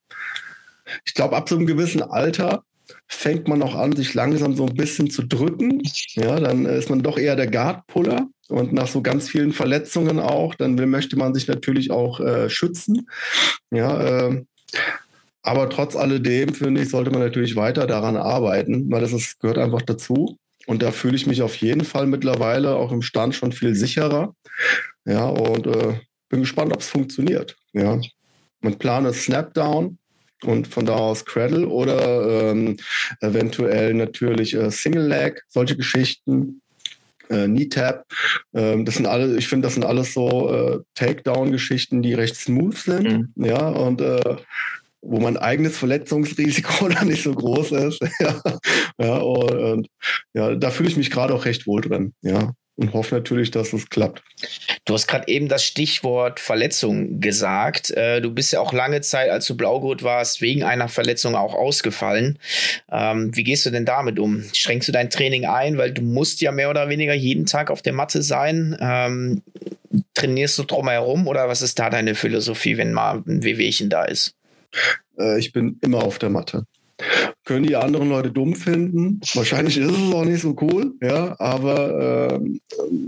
ich glaube, ab so einem gewissen Alter fängt man auch an, sich langsam so ein bisschen zu drücken. Ja, dann ist man doch eher der Guard-Puller. Und nach so ganz vielen Verletzungen auch, dann will, möchte man sich natürlich auch äh, schützen. Ja, äh, aber trotz alledem, finde ich, sollte man natürlich weiter daran arbeiten, weil das ist, gehört einfach dazu. Und da fühle ich mich auf jeden Fall mittlerweile auch im Stand schon viel sicherer. Ja, und äh, bin gespannt, ob es funktioniert. Ja. Mein Plan ist Snapdown und von da aus Cradle oder ähm, eventuell natürlich äh, Single Leg, solche Geschichten. Äh, Knee Tap, ähm, das sind alle, ich finde, das sind alles so äh, Takedown-Geschichten, die recht smooth sind. Mhm. Ja, und äh, wo mein eigenes Verletzungsrisiko dann nicht so groß ist. ja, ja, und, ja, da fühle ich mich gerade auch recht wohl drin. Ja, und hoffe natürlich, dass es klappt. Du hast gerade eben das Stichwort Verletzung gesagt. Äh, du bist ja auch lange Zeit, als du Blaugurt warst, wegen einer Verletzung auch ausgefallen. Ähm, wie gehst du denn damit um? Schränkst du dein Training ein, weil du musst ja mehr oder weniger jeden Tag auf der Matte sein? Ähm, trainierst du drumherum oder was ist da deine Philosophie, wenn mal ein Wehwehchen da ist? Äh, ich bin immer auf der Matte. Können die anderen Leute dumm finden? Wahrscheinlich ist es auch nicht so cool, ja, aber äh,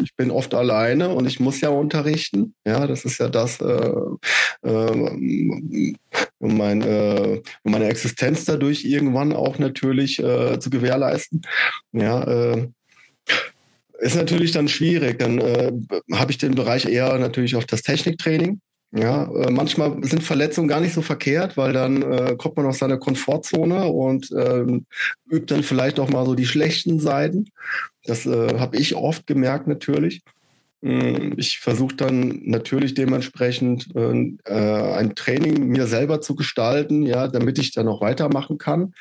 ich bin oft alleine und ich muss ja unterrichten. Ja, das ist ja das, äh, äh, um, mein, äh, meine Existenz dadurch irgendwann auch natürlich äh, zu gewährleisten. Ja, äh, ist natürlich dann schwierig. Dann äh, habe ich den Bereich eher natürlich auf das Techniktraining. Ja, äh, manchmal sind Verletzungen gar nicht so verkehrt, weil dann äh, kommt man aus seiner Komfortzone und ähm, übt dann vielleicht auch mal so die schlechten Seiten. Das äh, habe ich oft gemerkt natürlich. Mm, ich versuche dann natürlich dementsprechend äh, äh, ein Training mir selber zu gestalten, ja, damit ich dann auch weitermachen kann.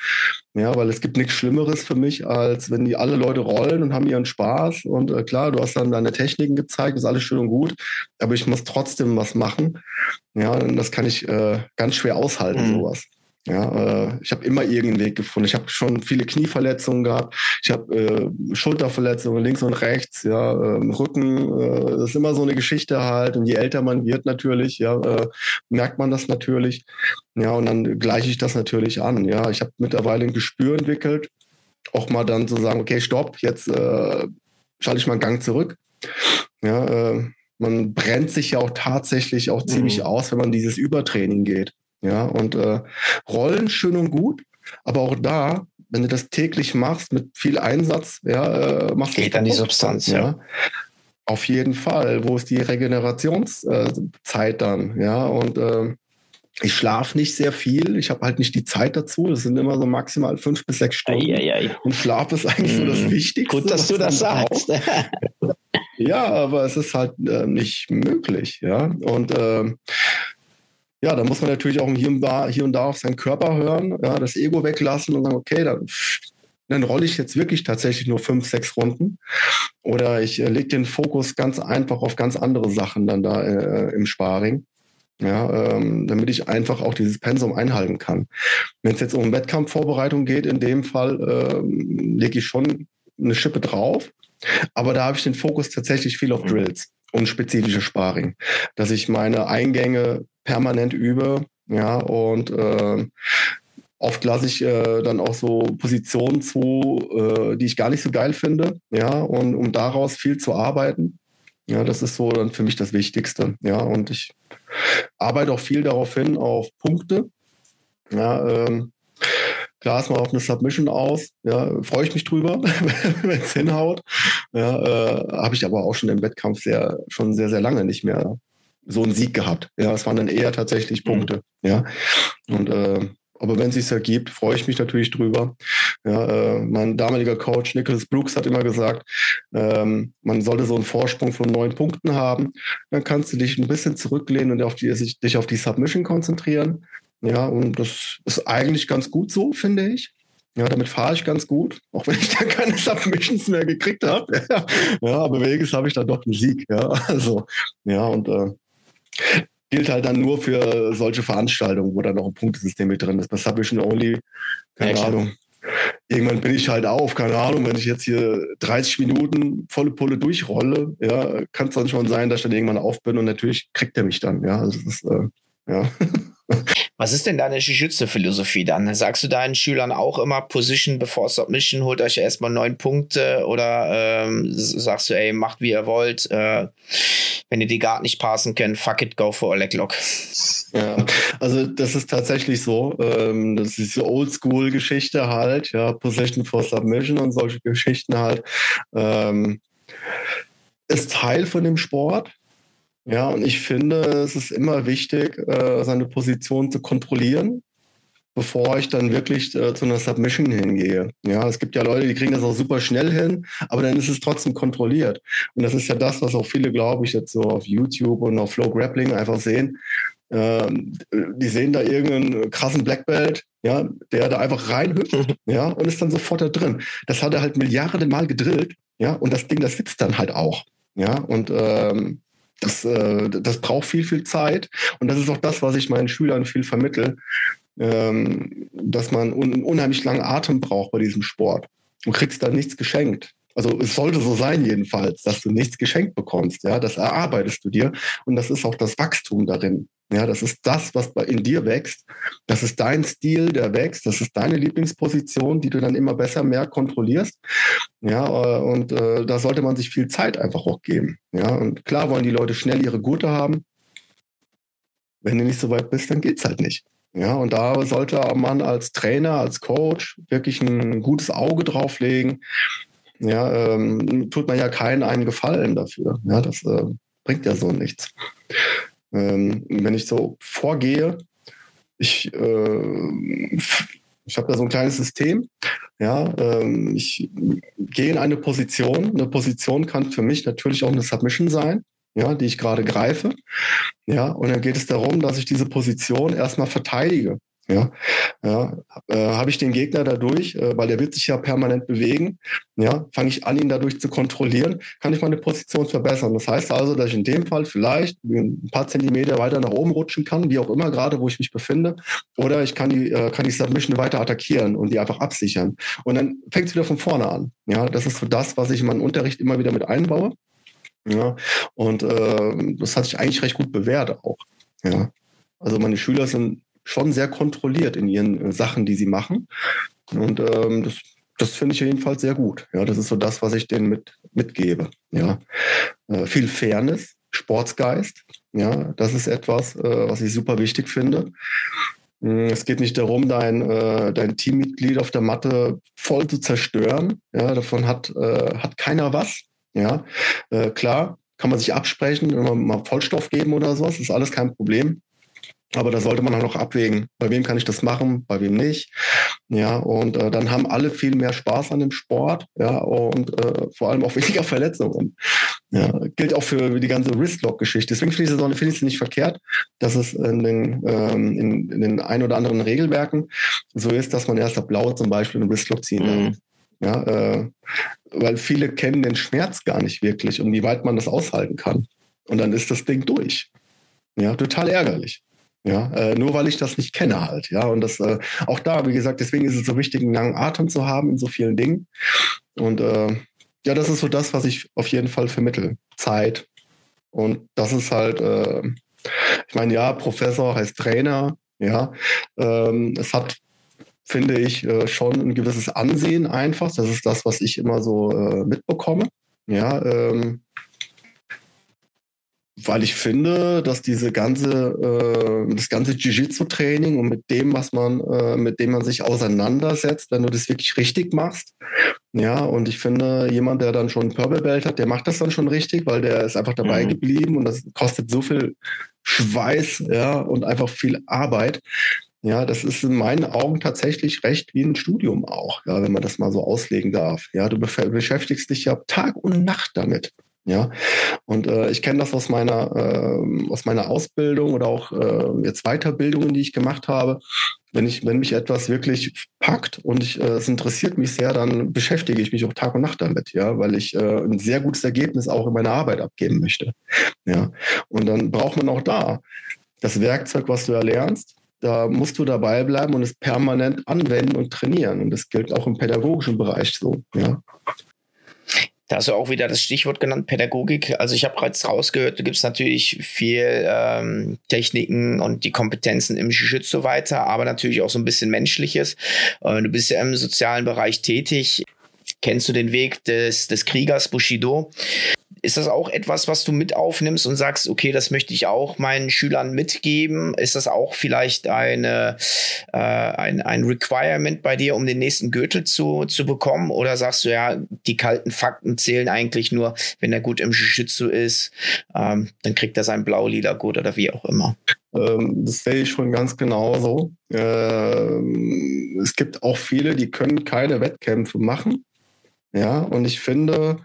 Ja, weil es gibt nichts Schlimmeres für mich, als wenn die alle Leute rollen und haben ihren Spaß. Und äh, klar, du hast dann deine Techniken gezeigt, ist alles schön und gut, aber ich muss trotzdem was machen. Ja, und das kann ich äh, ganz schwer aushalten, mhm. sowas. Ja, äh, ich habe immer irgendeinen Weg gefunden. Ich habe schon viele Knieverletzungen gehabt. Ich habe äh, Schulterverletzungen links und rechts. Ja, äh, Rücken. Äh, das ist immer so eine Geschichte halt. Und je älter man wird natürlich, ja, äh, merkt man das natürlich. Ja, und dann gleiche ich das natürlich an. Ja, ich habe mittlerweile ein Gespür entwickelt, auch mal dann zu sagen, okay, stopp, jetzt äh, schalte ich mal einen Gang zurück. Ja, äh, man brennt sich ja auch tatsächlich auch ziemlich mhm. aus, wenn man dieses Übertraining geht. Ja, und äh, Rollen schön und gut, aber auch da wenn du das täglich machst mit viel Einsatz, ja, äh, machst du Geht dann die Substanz, ja. ja. Auf jeden Fall. Wo ist die Regenerationszeit dann? Ja, und äh, ich schlafe nicht sehr viel. Ich habe halt nicht die Zeit dazu. Das sind immer so maximal fünf bis sechs Stunden. Ei, ei, ei. Und Schlaf ist eigentlich mm. so das mhm. Wichtigste. Gut, dass du das sagst. ja, aber es ist halt äh, nicht möglich. Ja, und äh, ja, da muss man natürlich auch hier und da, hier und da auf seinen Körper hören, ja, das Ego weglassen und sagen, okay, dann, dann rolle ich jetzt wirklich tatsächlich nur fünf, sechs Runden. Oder ich äh, lege den Fokus ganz einfach auf ganz andere Sachen dann da äh, im Sparring ja, ähm, damit ich einfach auch dieses Pensum einhalten kann. Wenn es jetzt um Wettkampfvorbereitung geht, in dem Fall ähm, lege ich schon eine Schippe drauf, aber da habe ich den Fokus tatsächlich viel auf Drills und spezifische Sparring, dass ich meine Eingänge permanent übe, ja, und äh, oft lasse ich äh, dann auch so Positionen zu, äh, die ich gar nicht so geil finde, ja, und um daraus viel zu arbeiten. Ja, das ist so dann für mich das Wichtigste. Ja, und ich arbeite auch viel darauf hin, auf Punkte. Ja, ähm, klar ist mal auf eine Submission aus. Ja, freue ich mich drüber, wenn es hinhaut. Ja, äh, habe ich aber auch schon im Wettkampf sehr, schon sehr, sehr lange nicht mehr so einen Sieg gehabt. Ja, es waren dann eher tatsächlich mhm. Punkte. Ja, und äh, aber wenn es sich ergibt, freue ich mich natürlich drüber. Ja, äh, mein damaliger Coach Nicholas Brooks hat immer gesagt, ähm, man sollte so einen Vorsprung von neun Punkten haben. Dann kannst du dich ein bisschen zurücklehnen und auf die, dich auf die Submission konzentrieren. Ja, und das ist eigentlich ganz gut so, finde ich. Ja, damit fahre ich ganz gut, auch wenn ich da keine Submissions mehr gekriegt habe. ja, aber wenigstens habe ich da doch einen Sieg. Ja, also, ja, und äh, gilt halt dann nur für solche Veranstaltungen, wo dann noch ein Punktesystem mit drin ist. Bei Submission Only, keine ja, Ahnung. Irgendwann bin ich halt auf, keine Ahnung, wenn ich jetzt hier 30 Minuten volle Pulle durchrolle, ja, kann es dann schon sein, dass ich dann irgendwann auf bin und natürlich kriegt er mich dann, ja. Also das ist, äh, ja. Was ist denn deine Jiu-Jitsu-Philosophie dann? Sagst du deinen Schülern auch immer Position before Submission, holt euch erstmal neun Punkte oder ähm, sagst du, ey, macht wie ihr wollt, äh, wenn ihr die Guard nicht passen könnt, fuck it, go for a leg lock. Ja, also das ist tatsächlich so. Ähm, das ist so Oldschool-Geschichte halt, ja, Position for Submission und solche Geschichten halt. Ähm, ist Teil von dem Sport. Ja, und ich finde, es ist immer wichtig, äh, seine Position zu kontrollieren, bevor ich dann wirklich äh, zu einer Submission hingehe. Ja, es gibt ja Leute, die kriegen das auch super schnell hin, aber dann ist es trotzdem kontrolliert. Und das ist ja das, was auch viele, glaube ich, jetzt so auf YouTube und auf Flow Grappling einfach sehen. Ähm, die sehen da irgendeinen krassen Black Belt, ja, der da einfach reinhüpft, mhm. ja, und ist dann sofort da drin. Das hat er halt Milliarden Mal gedrillt, ja, und das Ding, das sitzt dann halt auch, ja, und ähm, das, äh, das braucht viel, viel Zeit. Und das ist auch das, was ich meinen Schülern viel vermittel, ähm, dass man einen unheimlich langen Atem braucht bei diesem Sport. Du kriegst da nichts geschenkt. Also es sollte so sein jedenfalls, dass du nichts geschenkt bekommst. Ja, das erarbeitest du dir und das ist auch das Wachstum darin. Ja, das ist das, was in dir wächst. Das ist dein Stil, der wächst. Das ist deine Lieblingsposition, die du dann immer besser mehr kontrollierst. Ja, äh, und äh, da sollte man sich viel Zeit einfach auch geben. Ja, und klar wollen die Leute schnell ihre Gute haben. Wenn du nicht so weit bist, dann geht's halt nicht. Ja, und da sollte man als Trainer, als Coach wirklich ein gutes Auge drauflegen. Ja, ähm, tut man ja keinen einen Gefallen dafür. Ja, das äh, bringt ja so nichts. Ähm, wenn ich so vorgehe, ich, äh, ich habe da so ein kleines System. Ja, ähm, ich gehe in eine Position. Eine Position kann für mich natürlich auch eine Submission sein, ja, die ich gerade greife. Ja, und dann geht es darum, dass ich diese Position erstmal verteidige. Ja, ja äh, habe ich den Gegner dadurch, äh, weil der wird sich ja permanent bewegen, ja, fange ich an, ihn dadurch zu kontrollieren, kann ich meine Position verbessern. Das heißt also, dass ich in dem Fall vielleicht ein paar Zentimeter weiter nach oben rutschen kann, wie auch immer, gerade wo ich mich befinde, oder ich kann die, äh, kann die Submission weiter attackieren und die einfach absichern. Und dann fängt es wieder von vorne an. Ja, das ist so das, was ich in meinem Unterricht immer wieder mit einbaue. Ja, und äh, das hat sich eigentlich recht gut bewährt auch. Ja, also meine Schüler sind schon sehr kontrolliert in ihren äh, Sachen, die sie machen. Und ähm, das, das finde ich jedenfalls sehr gut. Ja, das ist so das, was ich denen mit, mitgebe. Ja, äh, viel Fairness, Sportsgeist. Ja, das ist etwas, äh, was ich super wichtig finde. Hm, es geht nicht darum, dein, äh, dein Teammitglied auf der Matte voll zu zerstören. Ja, davon hat, äh, hat keiner was. Ja, äh, klar, kann man sich absprechen, mal Vollstoff geben oder sowas, ist alles kein Problem. Aber da sollte man auch noch abwägen, bei wem kann ich das machen, bei wem nicht. Ja, und äh, dann haben alle viel mehr Spaß an dem Sport, ja, und äh, vor allem auch weniger Verletzungen. Ja, gilt auch für die ganze Wristlock-Geschichte. Deswegen finde ich es find nicht verkehrt, dass es in den, ähm, in, in, den ein oder anderen Regelwerken so ist, dass man erst ab Blau zum Beispiel einen Wristlock ziehen darf. Mhm. Ja, äh, weil viele kennen den Schmerz gar nicht wirklich und wie weit man das aushalten kann. Und dann ist das Ding durch. Ja, total ärgerlich. Ja, äh, nur weil ich das nicht kenne halt. Ja, und das äh, auch da, wie gesagt, deswegen ist es so wichtig, einen langen Atem zu haben in so vielen Dingen. Und äh, ja, das ist so das, was ich auf jeden Fall vermittel. Zeit. Und das ist halt, äh, ich meine, ja, Professor heißt Trainer. Ja, ähm, es hat finde ich äh, schon ein gewisses Ansehen einfach. Das ist das, was ich immer so äh, mitbekomme. Ja, ähm, weil ich finde, dass diese ganze, äh, das ganze Jiu-Jitsu-Training und mit dem, was man, äh, mit dem man sich auseinandersetzt, wenn du das wirklich richtig machst, ja, und ich finde, jemand, der dann schon Purple Belt hat, der macht das dann schon richtig, weil der ist einfach dabei mhm. geblieben und das kostet so viel Schweiß, ja, und einfach viel Arbeit. Ja, das ist in meinen Augen tatsächlich recht wie ein Studium auch, ja, wenn man das mal so auslegen darf. Ja, du beschäftigst dich ja Tag und Nacht damit. Ja, und äh, ich kenne das aus meiner, äh, aus meiner Ausbildung oder auch äh, jetzt Weiterbildungen, die ich gemacht habe. Wenn, ich, wenn mich etwas wirklich packt und ich, äh, es interessiert mich sehr, dann beschäftige ich mich auch Tag und Nacht damit, ja, weil ich äh, ein sehr gutes Ergebnis auch in meiner Arbeit abgeben möchte. Ja, und dann braucht man auch da das Werkzeug, was du erlernst, da musst du dabei bleiben und es permanent anwenden und trainieren. Und das gilt auch im pädagogischen Bereich so. Ja. Da hast du auch wieder das Stichwort genannt, Pädagogik. Also ich habe bereits rausgehört, du gibst natürlich viel ähm, Techniken und die Kompetenzen im Jiu-Jitsu weiter, aber natürlich auch so ein bisschen Menschliches. Äh, du bist ja im sozialen Bereich tätig. Kennst du den Weg des, des Kriegers Bushido? Ist das auch etwas, was du mit aufnimmst und sagst, okay, das möchte ich auch meinen Schülern mitgeben? Ist das auch vielleicht eine, äh, ein, ein Requirement bei dir, um den nächsten Gürtel zu, zu bekommen? Oder sagst du, ja, die kalten Fakten zählen eigentlich nur, wenn er gut im Jiu-Jitsu ist, ähm, dann kriegt er sein blau-lila gut oder wie auch immer? Ähm, das sehe ich schon ganz genauso. Ähm, es gibt auch viele, die können keine Wettkämpfe machen. Ja, und ich finde,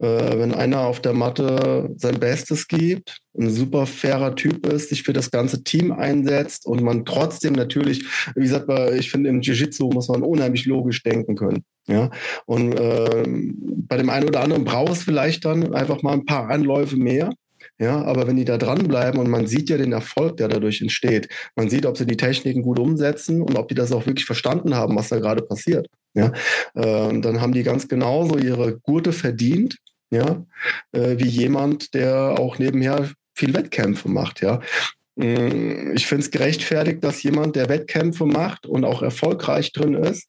äh, wenn einer auf der Matte sein Bestes gibt, ein super fairer Typ ist, sich für das ganze Team einsetzt und man trotzdem natürlich, wie gesagt, ich finde im Jiu-Jitsu muss man unheimlich logisch denken können. Ja, und äh, bei dem einen oder anderen braucht es vielleicht dann einfach mal ein paar Anläufe mehr. Ja, aber wenn die da dranbleiben und man sieht ja den Erfolg, der dadurch entsteht, man sieht, ob sie die Techniken gut umsetzen und ob die das auch wirklich verstanden haben, was da gerade passiert. Ja, äh, dann haben die ganz genauso ihre Gurte verdient ja, äh, wie jemand, der auch nebenher viel Wettkämpfe macht, ja. Mm, ich finde es gerechtfertigt, dass jemand, der Wettkämpfe macht und auch erfolgreich drin ist,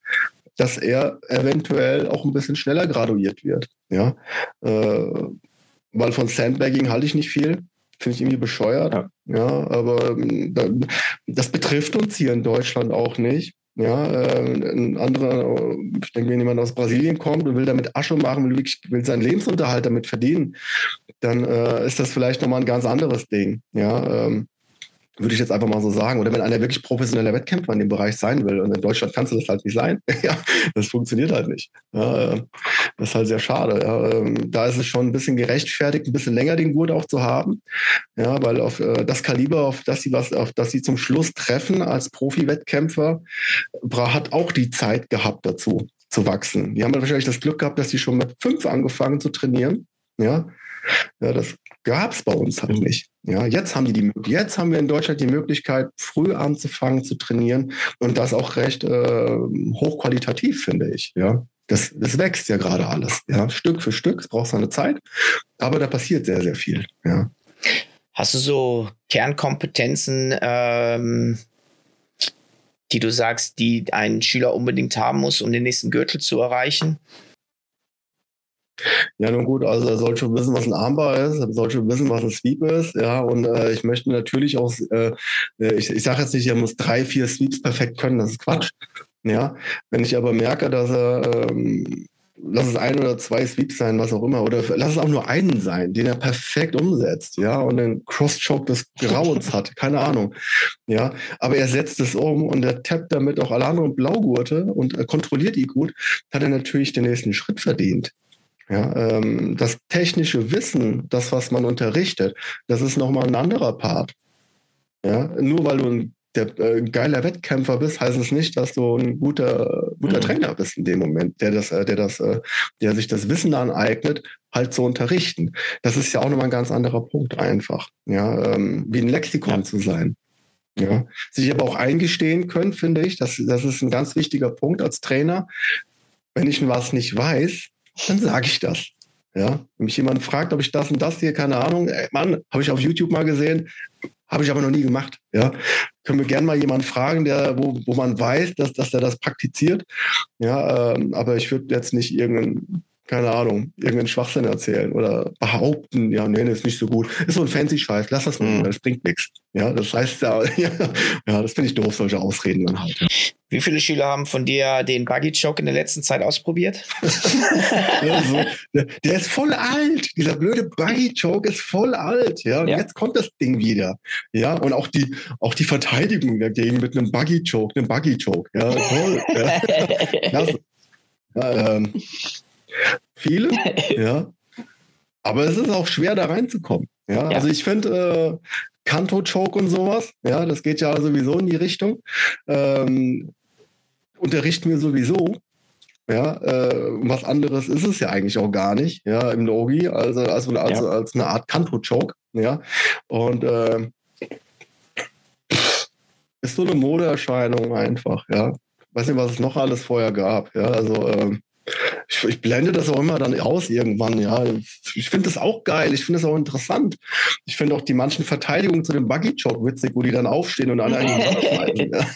dass er eventuell auch ein bisschen schneller graduiert wird. Ja? Äh, weil von Sandbagging halte ich nicht viel. Finde ich irgendwie bescheuert. Ja, ja aber ähm, das betrifft uns hier in Deutschland auch nicht. Ja, äh, ein anderer, ich denke, wenn jemand aus Brasilien kommt und will damit Asche machen, will, will seinen Lebensunterhalt damit verdienen, dann äh, ist das vielleicht nochmal ein ganz anderes Ding. Ja, ähm, würde ich jetzt einfach mal so sagen. Oder wenn einer wirklich professioneller Wettkämpfer in dem Bereich sein will. Und in Deutschland kannst du das halt nicht sein. ja, das funktioniert halt nicht. Ja, äh, das ist halt sehr schade. Ja, ähm, da ist es schon ein bisschen gerechtfertigt, ein bisschen länger den Gurt auch zu haben. Ja, weil auf äh, das Kaliber, auf das sie was, auf das sie zum Schluss treffen als Profi-Wettkämpfer, hat auch die Zeit gehabt dazu zu wachsen. Die haben wahrscheinlich das Glück gehabt, dass sie schon mit fünf angefangen zu trainieren. Ja, ja das gab es bei uns halt nicht. Ja, jetzt haben die die, jetzt haben wir in Deutschland die Möglichkeit, früh anzufangen zu trainieren und das auch recht äh, hochqualitativ, finde ich. Ja, das, das wächst ja gerade alles. Ja, Stück für Stück. Es braucht seine Zeit, aber da passiert sehr, sehr viel. Ja. Hast du so Kernkompetenzen, ähm, die du sagst, die ein Schüler unbedingt haben muss, um den nächsten Gürtel zu erreichen? Ja, nun gut, also er soll schon wissen, was ein Armbar ist, er soll schon wissen, was ein Sweep ist, ja, und äh, ich möchte natürlich auch, äh, ich, ich sage jetzt nicht, er muss drei, vier Sweeps perfekt können, das ist Quatsch. Ja, wenn ich aber merke, dass er ähm, lass es ein oder zwei Sweeps sein, was auch immer, oder lass es auch nur einen sein, den er perfekt umsetzt, ja, und den Cross-Choke des Grauens hat, keine Ahnung, ja, aber er setzt es um und er tappt damit auch alle anderen Blaugurte und er kontrolliert die gut, hat er natürlich den nächsten Schritt verdient. Ja, ähm, das technische Wissen, das, was man unterrichtet, das ist nochmal ein anderer Part. Ja, nur weil du ein der äh, geiler Wettkämpfer bist, heißt es nicht, dass du ein guter, guter mhm. Trainer bist in dem Moment, der das, äh, der das, äh, der sich das Wissen aneignet, halt zu unterrichten. Das ist ja auch nochmal ein ganz anderer Punkt einfach. Ja, ähm, wie ein Lexikon ja. zu sein. Ja, sich aber auch eingestehen können, finde ich, das, das ist ein ganz wichtiger Punkt als Trainer. Wenn ich was nicht weiß, dann sage ich das. Ja, wenn mich jemand fragt, ob ich das und das hier, keine Ahnung, ey, Mann, habe ich auf YouTube mal gesehen, habe ich aber noch nie gemacht. Ja, können wir gerne mal jemanden fragen, der, wo, wo man weiß, dass, dass er das praktiziert. Ja, ähm, aber ich würde jetzt nicht irgendeinen keine Ahnung, irgendeinen Schwachsinn erzählen oder behaupten, ja, nee, das ist nicht so gut. Ist so ein fancy Scheiß, lass das mal, mhm. das bringt nichts. Ja, das heißt ja, ja, ja das finde ich doof, solche Ausreden dann halt. Wie viele Schüler haben von dir den Buggy Choke in der letzten Zeit ausprobiert? also, der, ist voll alt. Dieser blöde Buggy Choke ist voll alt. Ja, und ja. jetzt kommt das Ding wieder. Ja, und auch die, auch die Verteidigung dagegen mit einem Buggy Choke, einem Buggy Choke. Ja, toll. ja. Das, ja, ähm, viele, ja. Aber es ist auch schwer, da reinzukommen. Ja, ja. also ich finde äh, Kanto-Choke und sowas, ja, das geht ja sowieso in die Richtung. Ähm, unterrichten wir sowieso. Ja, äh, was anderes ist es ja eigentlich auch gar nicht, ja, im Nogi, also, also, also ja. als eine Art Kanto-Choke, ja. Und äh, ist so eine Modeerscheinung einfach, ja. Weiß nicht, was es noch alles vorher gab, ja. Also ähm, ich, ich, blende das auch immer dann aus irgendwann, ja. Ich finde das auch geil, ich finde das auch interessant. Ich finde auch die manchen Verteidigungen zu dem Buggy Choke witzig, wo die dann aufstehen und alle einen schmeißen. Ja.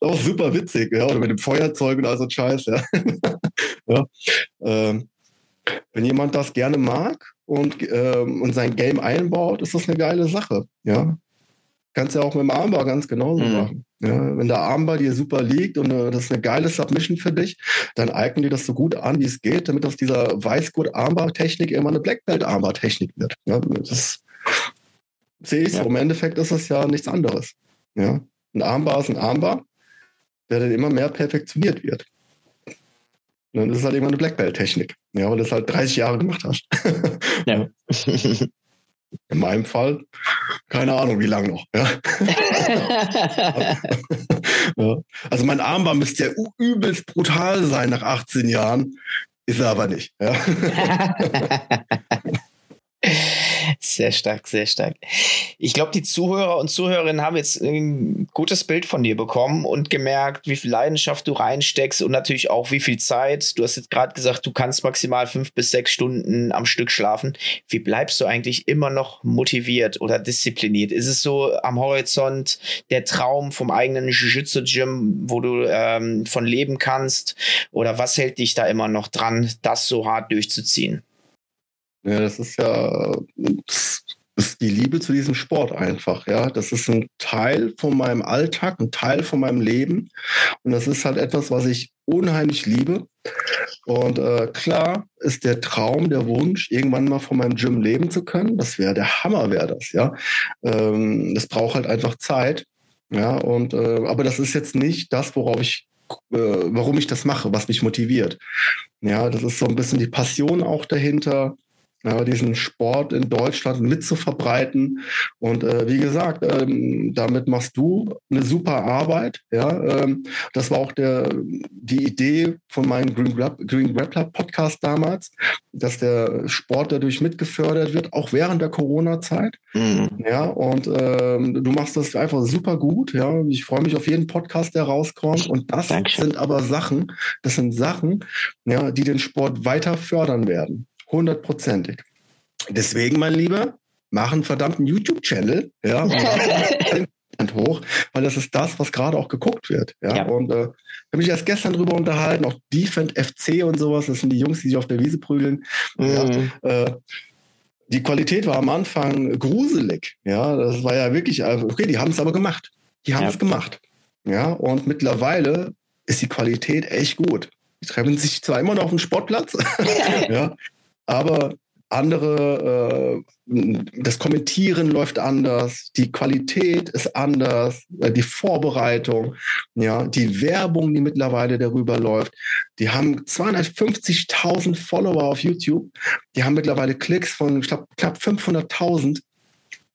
auch super witzig, ja. Oder mit dem Feuerzeug und all so Scheiß, ja. ja. Ähm, wenn jemand das gerne mag und, ähm, und sein Game einbaut, ist das eine geile Sache, ja. Kannst ja auch mit dem Armbar ganz genauso mhm. machen. Ja, wenn der Armbar dir super liegt und äh, das ist eine geile Submission für dich, dann eignen dir das so gut an, wie es geht, damit aus dieser Weißgurt-Armbar-Technik immer eine Blackbelt-Armbar-Technik wird. Ja, das sehe ich so. Ja. Im Endeffekt ist das ja nichts anderes. Ja, ein Armbar ist ein Armbar, der dann immer mehr perfektioniert wird. Und dann ist es halt immer eine Blackbelt-Technik. Ja, weil du das halt 30 Jahre gemacht hast. ja. In meinem Fall, keine Ahnung, wie lange noch. Ja. ja. Also mein Armband müsste ja übelst brutal sein nach 18 Jahren. Ist er aber nicht. Ja. Sehr stark, sehr stark. Ich glaube, die Zuhörer und Zuhörerinnen haben jetzt ein gutes Bild von dir bekommen und gemerkt, wie viel Leidenschaft du reinsteckst und natürlich auch wie viel Zeit. Du hast jetzt gerade gesagt, du kannst maximal fünf bis sechs Stunden am Stück schlafen. Wie bleibst du eigentlich immer noch motiviert oder diszipliniert? Ist es so am Horizont der Traum vom eigenen Jiu-Jitsu-Gym, wo du ähm, von leben kannst? Oder was hält dich da immer noch dran, das so hart durchzuziehen? Ja, das ist ja das ist die Liebe zu diesem Sport einfach. Ja, das ist ein Teil von meinem Alltag, ein Teil von meinem Leben. Und das ist halt etwas, was ich unheimlich liebe. Und äh, klar ist der Traum, der Wunsch, irgendwann mal von meinem Gym leben zu können. Das wäre der Hammer, wäre das. Ja, ähm, das braucht halt einfach Zeit. Ja, und äh, aber das ist jetzt nicht das, worauf ich äh, warum ich das mache, was mich motiviert. Ja, das ist so ein bisschen die Passion auch dahinter ja, diesen Sport in Deutschland mitzuverbreiten. Und äh, wie gesagt, ähm, damit machst du eine super Arbeit. Ja, ähm, das war auch der, die Idee von meinem Green, Green Grappler Podcast damals, dass der Sport dadurch mitgefördert wird, auch während der Corona-Zeit. Mhm. Ja, und ähm, du machst das einfach super gut. Ja, ich freue mich auf jeden Podcast, der rauskommt. Und das Dankeschön. sind aber Sachen, das sind Sachen, ja, die den Sport weiter fördern werden hundertprozentig. Deswegen, mein Lieber, mach einen verdammten YouTube-Channel, ja, hoch, weil das ist das, was gerade auch geguckt wird. Ja, ja. und äh, ich habe mich erst gestern drüber unterhalten, auch Defend FC und sowas, das sind die Jungs, die sich auf der Wiese prügeln. Mhm. Ja, äh, die Qualität war am Anfang gruselig. Ja, das war ja wirklich, äh, okay, die haben es aber gemacht. Die haben es ja. gemacht. Ja, und mittlerweile ist die Qualität echt gut. Die treffen sich zwar immer noch auf dem Sportplatz, ja, aber andere, äh, das Kommentieren läuft anders, die Qualität ist anders, äh, die Vorbereitung, ja, die Werbung, die mittlerweile darüber läuft. Die haben 250.000 Follower auf YouTube, die haben mittlerweile Klicks von, knapp 500.000.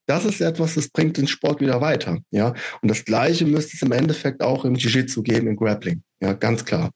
Das ist etwas, das bringt den Sport wieder weiter, ja. Und das Gleiche müsste es im Endeffekt auch im Jiu-Jitsu geben, im Grappling, ja, ganz klar.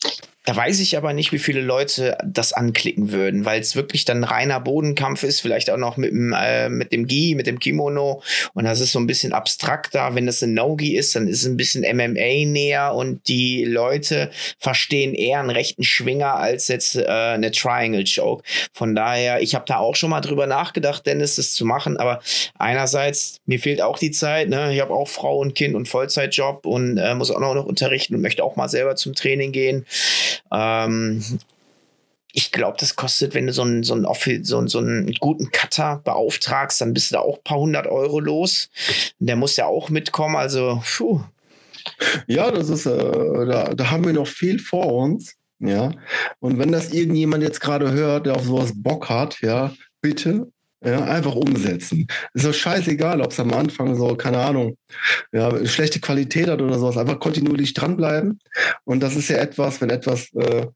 Da weiß ich aber nicht, wie viele Leute das anklicken würden, weil es wirklich dann reiner Bodenkampf ist, vielleicht auch noch mit dem, äh, mit dem Gi, mit dem Kimono. Und das ist so ein bisschen abstrakter. Wenn das ein No-Gi ist, dann ist es ein bisschen MMA näher und die Leute verstehen eher einen rechten Schwinger als jetzt äh, eine Triangle Choke. Von daher, ich habe da auch schon mal drüber nachgedacht, Dennis, das zu machen. Aber einerseits, mir fehlt auch die Zeit. Ne? Ich habe auch Frau und Kind und Vollzeitjob und äh, muss auch noch unterrichten und möchte auch mal selber zum Training gehen. Ähm, ich glaube, das kostet, wenn du so einen, so, einen, so, so einen guten Cutter beauftragst, dann bist du da auch ein paar hundert Euro los. Der muss ja auch mitkommen, also puh. Ja, das ist, äh, da, da haben wir noch viel vor uns. Ja. Und wenn das irgendjemand jetzt gerade hört, der auf sowas Bock hat, ja, bitte ja, einfach umsetzen. Ist doch scheißegal, ob es am Anfang so, keine Ahnung, ja, schlechte Qualität hat oder sowas. Einfach kontinuierlich dranbleiben. Und das ist ja etwas, wenn etwas äh,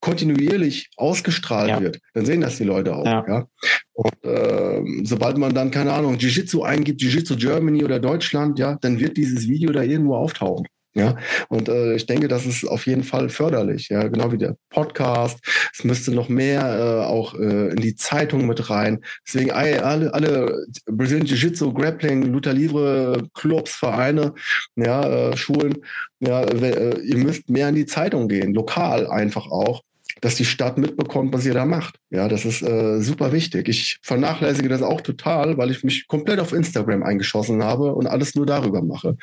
kontinuierlich ausgestrahlt ja. wird, dann sehen das die Leute auch. Ja. ja? Und äh, sobald man dann, keine Ahnung, Jiu-Jitsu eingibt, Jiu-Jitsu Germany oder Deutschland, ja, dann wird dieses Video da irgendwo auftauchen. Ja, und äh, ich denke, das ist auf jeden Fall förderlich, ja, genau wie der Podcast. Es müsste noch mehr äh, auch äh, in die Zeitung mit rein. Deswegen alle, alle Brazilian Jiu-Jitsu, Grappling, Luther Livre, Clubs, Vereine, ja, äh, Schulen, ja, äh, ihr müsst mehr in die Zeitung gehen, lokal einfach auch dass die Stadt mitbekommt, was ihr da macht. Ja, das ist äh, super wichtig. Ich vernachlässige das auch total, weil ich mich komplett auf Instagram eingeschossen habe und alles nur darüber mache.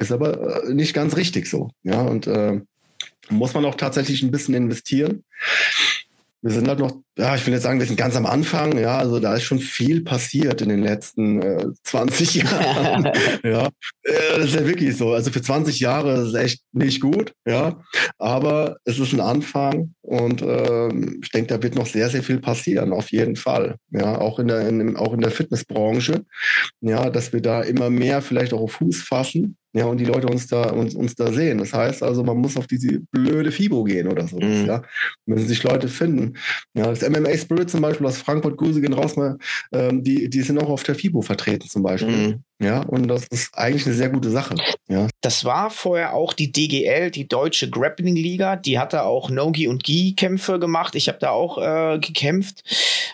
Ist aber äh, nicht ganz richtig so. Ja, und äh, muss man auch tatsächlich ein bisschen investieren. Wir sind halt noch, ja, ich will jetzt sagen, wir sind ganz am Anfang, ja, also da ist schon viel passiert in den letzten äh, 20 Jahren. ja, äh, das ist ja wirklich so. Also für 20 Jahre ist es echt nicht gut, ja, aber es ist ein Anfang und äh, ich denke, da wird noch sehr, sehr viel passieren, auf jeden Fall. Ja, auch in der, in, auch in der Fitnessbranche, ja, dass wir da immer mehr vielleicht auch auf Fuß fassen ja, und die Leute uns da, uns, uns da sehen. Das heißt also, man muss auf diese blöde FIBO gehen oder so. Mhm. Ja, müssen sich Leute finden. Ja, das MMA Spirit zum Beispiel aus Frankfurt, Grüße gehen raus mal, ähm, die, die sind auch auf der FIBO vertreten zum Beispiel. Mhm. Ja, und das ist eigentlich eine sehr gute Sache. Ja. Das war vorher auch die DGL, die Deutsche Grappling Liga. Die hatte auch Nogi und Gi-Kämpfe gemacht. Ich habe da auch äh, gekämpft.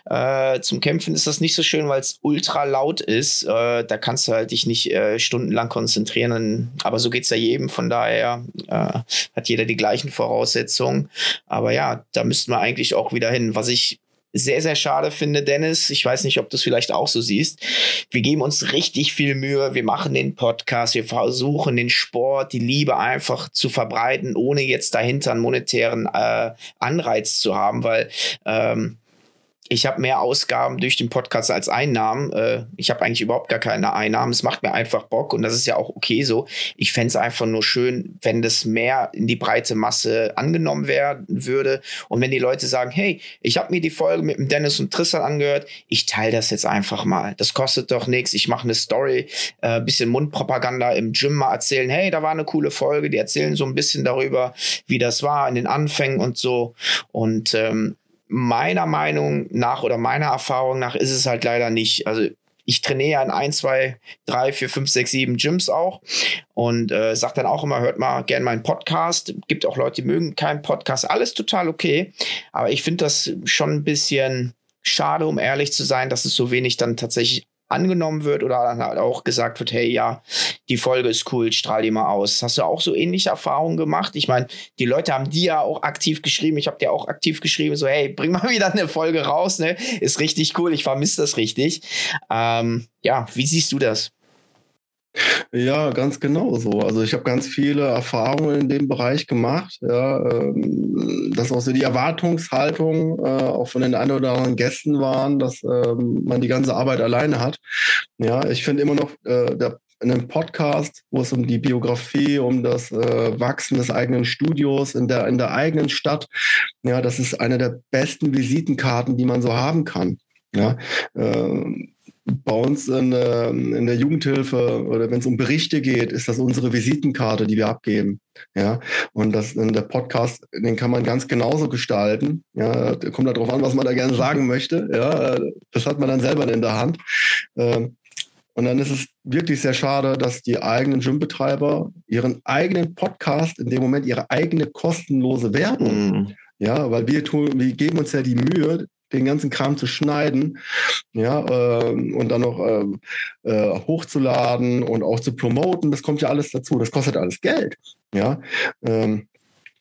Äh, zum Kämpfen ist das nicht so schön, weil es ultra laut ist. Äh, da kannst du halt dich nicht äh, stundenlang konzentrieren. Aber so geht es ja jedem. Von daher äh, hat jeder die gleichen Voraussetzungen. Aber ja, da müssten wir eigentlich auch wieder hin. Was ich sehr, sehr schade finde, Dennis. Ich weiß nicht, ob du es vielleicht auch so siehst. Wir geben uns richtig viel Mühe. Wir machen den Podcast. Wir versuchen den Sport, die Liebe einfach zu verbreiten, ohne jetzt dahinter einen monetären äh, Anreiz zu haben, weil ähm, ich habe mehr Ausgaben durch den Podcast als Einnahmen. Äh, ich habe eigentlich überhaupt gar keine Einnahmen. Es macht mir einfach Bock und das ist ja auch okay so. Ich fände es einfach nur schön, wenn das mehr in die breite Masse angenommen werden würde und wenn die Leute sagen, hey, ich habe mir die Folge mit dem Dennis und Tristan angehört, ich teile das jetzt einfach mal. Das kostet doch nichts. Ich mache eine Story, äh, bisschen Mundpropaganda im Gym mal erzählen, hey, da war eine coole Folge. Die erzählen so ein bisschen darüber, wie das war in den Anfängen und so und ähm, meiner Meinung nach oder meiner Erfahrung nach ist es halt leider nicht. Also ich trainiere in ein, zwei, drei, vier, fünf, sechs, sieben Gyms auch und äh, sage dann auch immer, hört mal gerne meinen Podcast. Gibt auch Leute, die mögen keinen Podcast. Alles total okay. Aber ich finde das schon ein bisschen schade, um ehrlich zu sein, dass es so wenig dann tatsächlich angenommen wird oder dann halt auch gesagt wird, hey, ja, die Folge ist cool, strahl die mal aus. Hast du auch so ähnliche Erfahrungen gemacht? Ich meine, die Leute haben dir ja auch aktiv geschrieben, ich habe dir auch aktiv geschrieben, so, hey, bring mal wieder eine Folge raus, ne? Ist richtig cool, ich vermisse das richtig. Ähm, ja, wie siehst du das? Ja, ganz genau so. Also ich habe ganz viele Erfahrungen in dem Bereich gemacht. Ja, ähm, dass auch so die Erwartungshaltung äh, auch von den ein oder anderen Gästen waren, dass ähm, man die ganze Arbeit alleine hat. Ja, ich finde immer noch äh, der in einem Podcast, wo es um die Biografie, um das äh, Wachsen des eigenen Studios in der, in der eigenen Stadt. Ja, das ist eine der besten Visitenkarten, die man so haben kann. Ja, äh, bei uns in, in der Jugendhilfe oder wenn es um Berichte geht, ist das unsere Visitenkarte, die wir abgeben. Ja, und das in der Podcast, den kann man ganz genauso gestalten. Ja, kommt darauf an, was man da gerne sagen möchte. Ja, das hat man dann selber in der Hand. Ähm, und dann ist es wirklich sehr schade, dass die eigenen Gymbetreiber ihren eigenen Podcast in dem Moment ihre eigene kostenlose Werbung, mhm. ja, weil wir tun, wir geben uns ja die Mühe, den ganzen Kram zu schneiden, ja, äh, und dann noch äh, äh, hochzuladen und auch zu promoten, das kommt ja alles dazu. Das kostet alles Geld, ja. Ähm,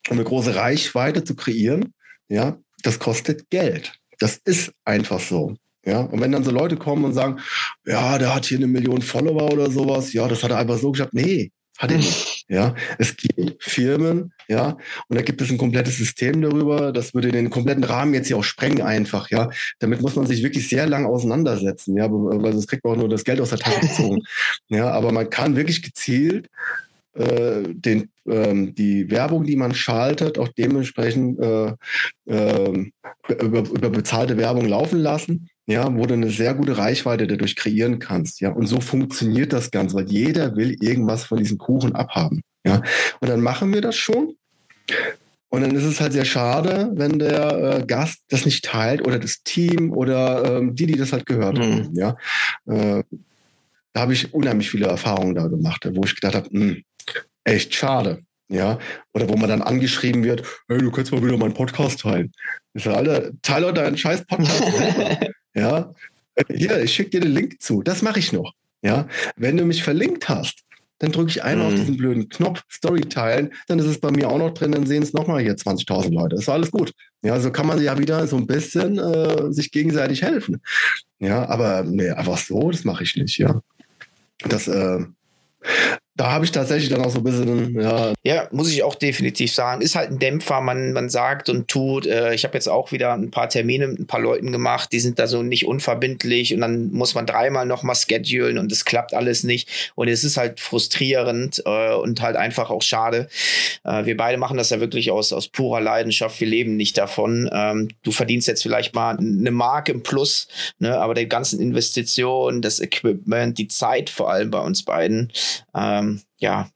um eine große Reichweite zu kreieren, ja, das kostet Geld. Das ist einfach so. Ja, und wenn dann so Leute kommen und sagen, ja, der hat hier eine Million Follower oder sowas, ja, das hat er einfach so geschafft. Nee, hat er nicht. Ja, es gibt Firmen, ja, und da gibt es ein komplettes System darüber. Das würde den kompletten Rahmen jetzt hier auch sprengen einfach, ja. Damit muss man sich wirklich sehr lang auseinandersetzen, ja, weil sonst kriegt man auch nur das Geld aus der Tasche gezogen. ja, aber man kann wirklich gezielt äh, den, ähm, die Werbung, die man schaltet, auch dementsprechend äh, äh, über, über bezahlte Werbung laufen lassen ja, wo du eine sehr gute Reichweite dadurch kreieren kannst, ja. Und so funktioniert das Ganze, weil jeder will irgendwas von diesem Kuchen abhaben, ja. Und dann machen wir das schon. Und dann ist es halt sehr schade, wenn der äh, Gast das nicht teilt oder das Team oder ähm, die, die das halt gehört mhm. haben, ja. Äh, da habe ich unheimlich viele Erfahrungen da gemacht, wo ich gedacht habe, hm, echt schade. Ja, oder wo man dann angeschrieben wird, hey, du kannst mal wieder meinen Podcast teilen. Ich sage, Alter, teile deinen scheiß Podcast Ja, hier, ich schicke dir den Link zu. Das mache ich noch. Ja, wenn du mich verlinkt hast, dann drücke ich einmal mhm. auf diesen blöden Knopf Story teilen, dann ist es bei mir auch noch drin, dann sehen es nochmal hier 20.000 Leute. Ist alles gut. Ja, so kann man ja wieder so ein bisschen äh, sich gegenseitig helfen. Ja, aber nee, einfach so, das mache ich nicht, ja. Das, äh, da habe ich tatsächlich dann auch so ein bisschen, ja. Ja, muss ich auch definitiv sagen. Ist halt ein Dämpfer, man, man sagt und tut. Äh, ich habe jetzt auch wieder ein paar Termine mit ein paar Leuten gemacht, die sind da so nicht unverbindlich und dann muss man dreimal nochmal schedulen und es klappt alles nicht. Und es ist halt frustrierend äh, und halt einfach auch schade. Äh, wir beide machen das ja wirklich aus, aus purer Leidenschaft. Wir leben nicht davon. Ähm, du verdienst jetzt vielleicht mal eine Mark im Plus, ne? aber die ganzen Investitionen, das Equipment, die Zeit vor allem bei uns beiden, ähm, ja,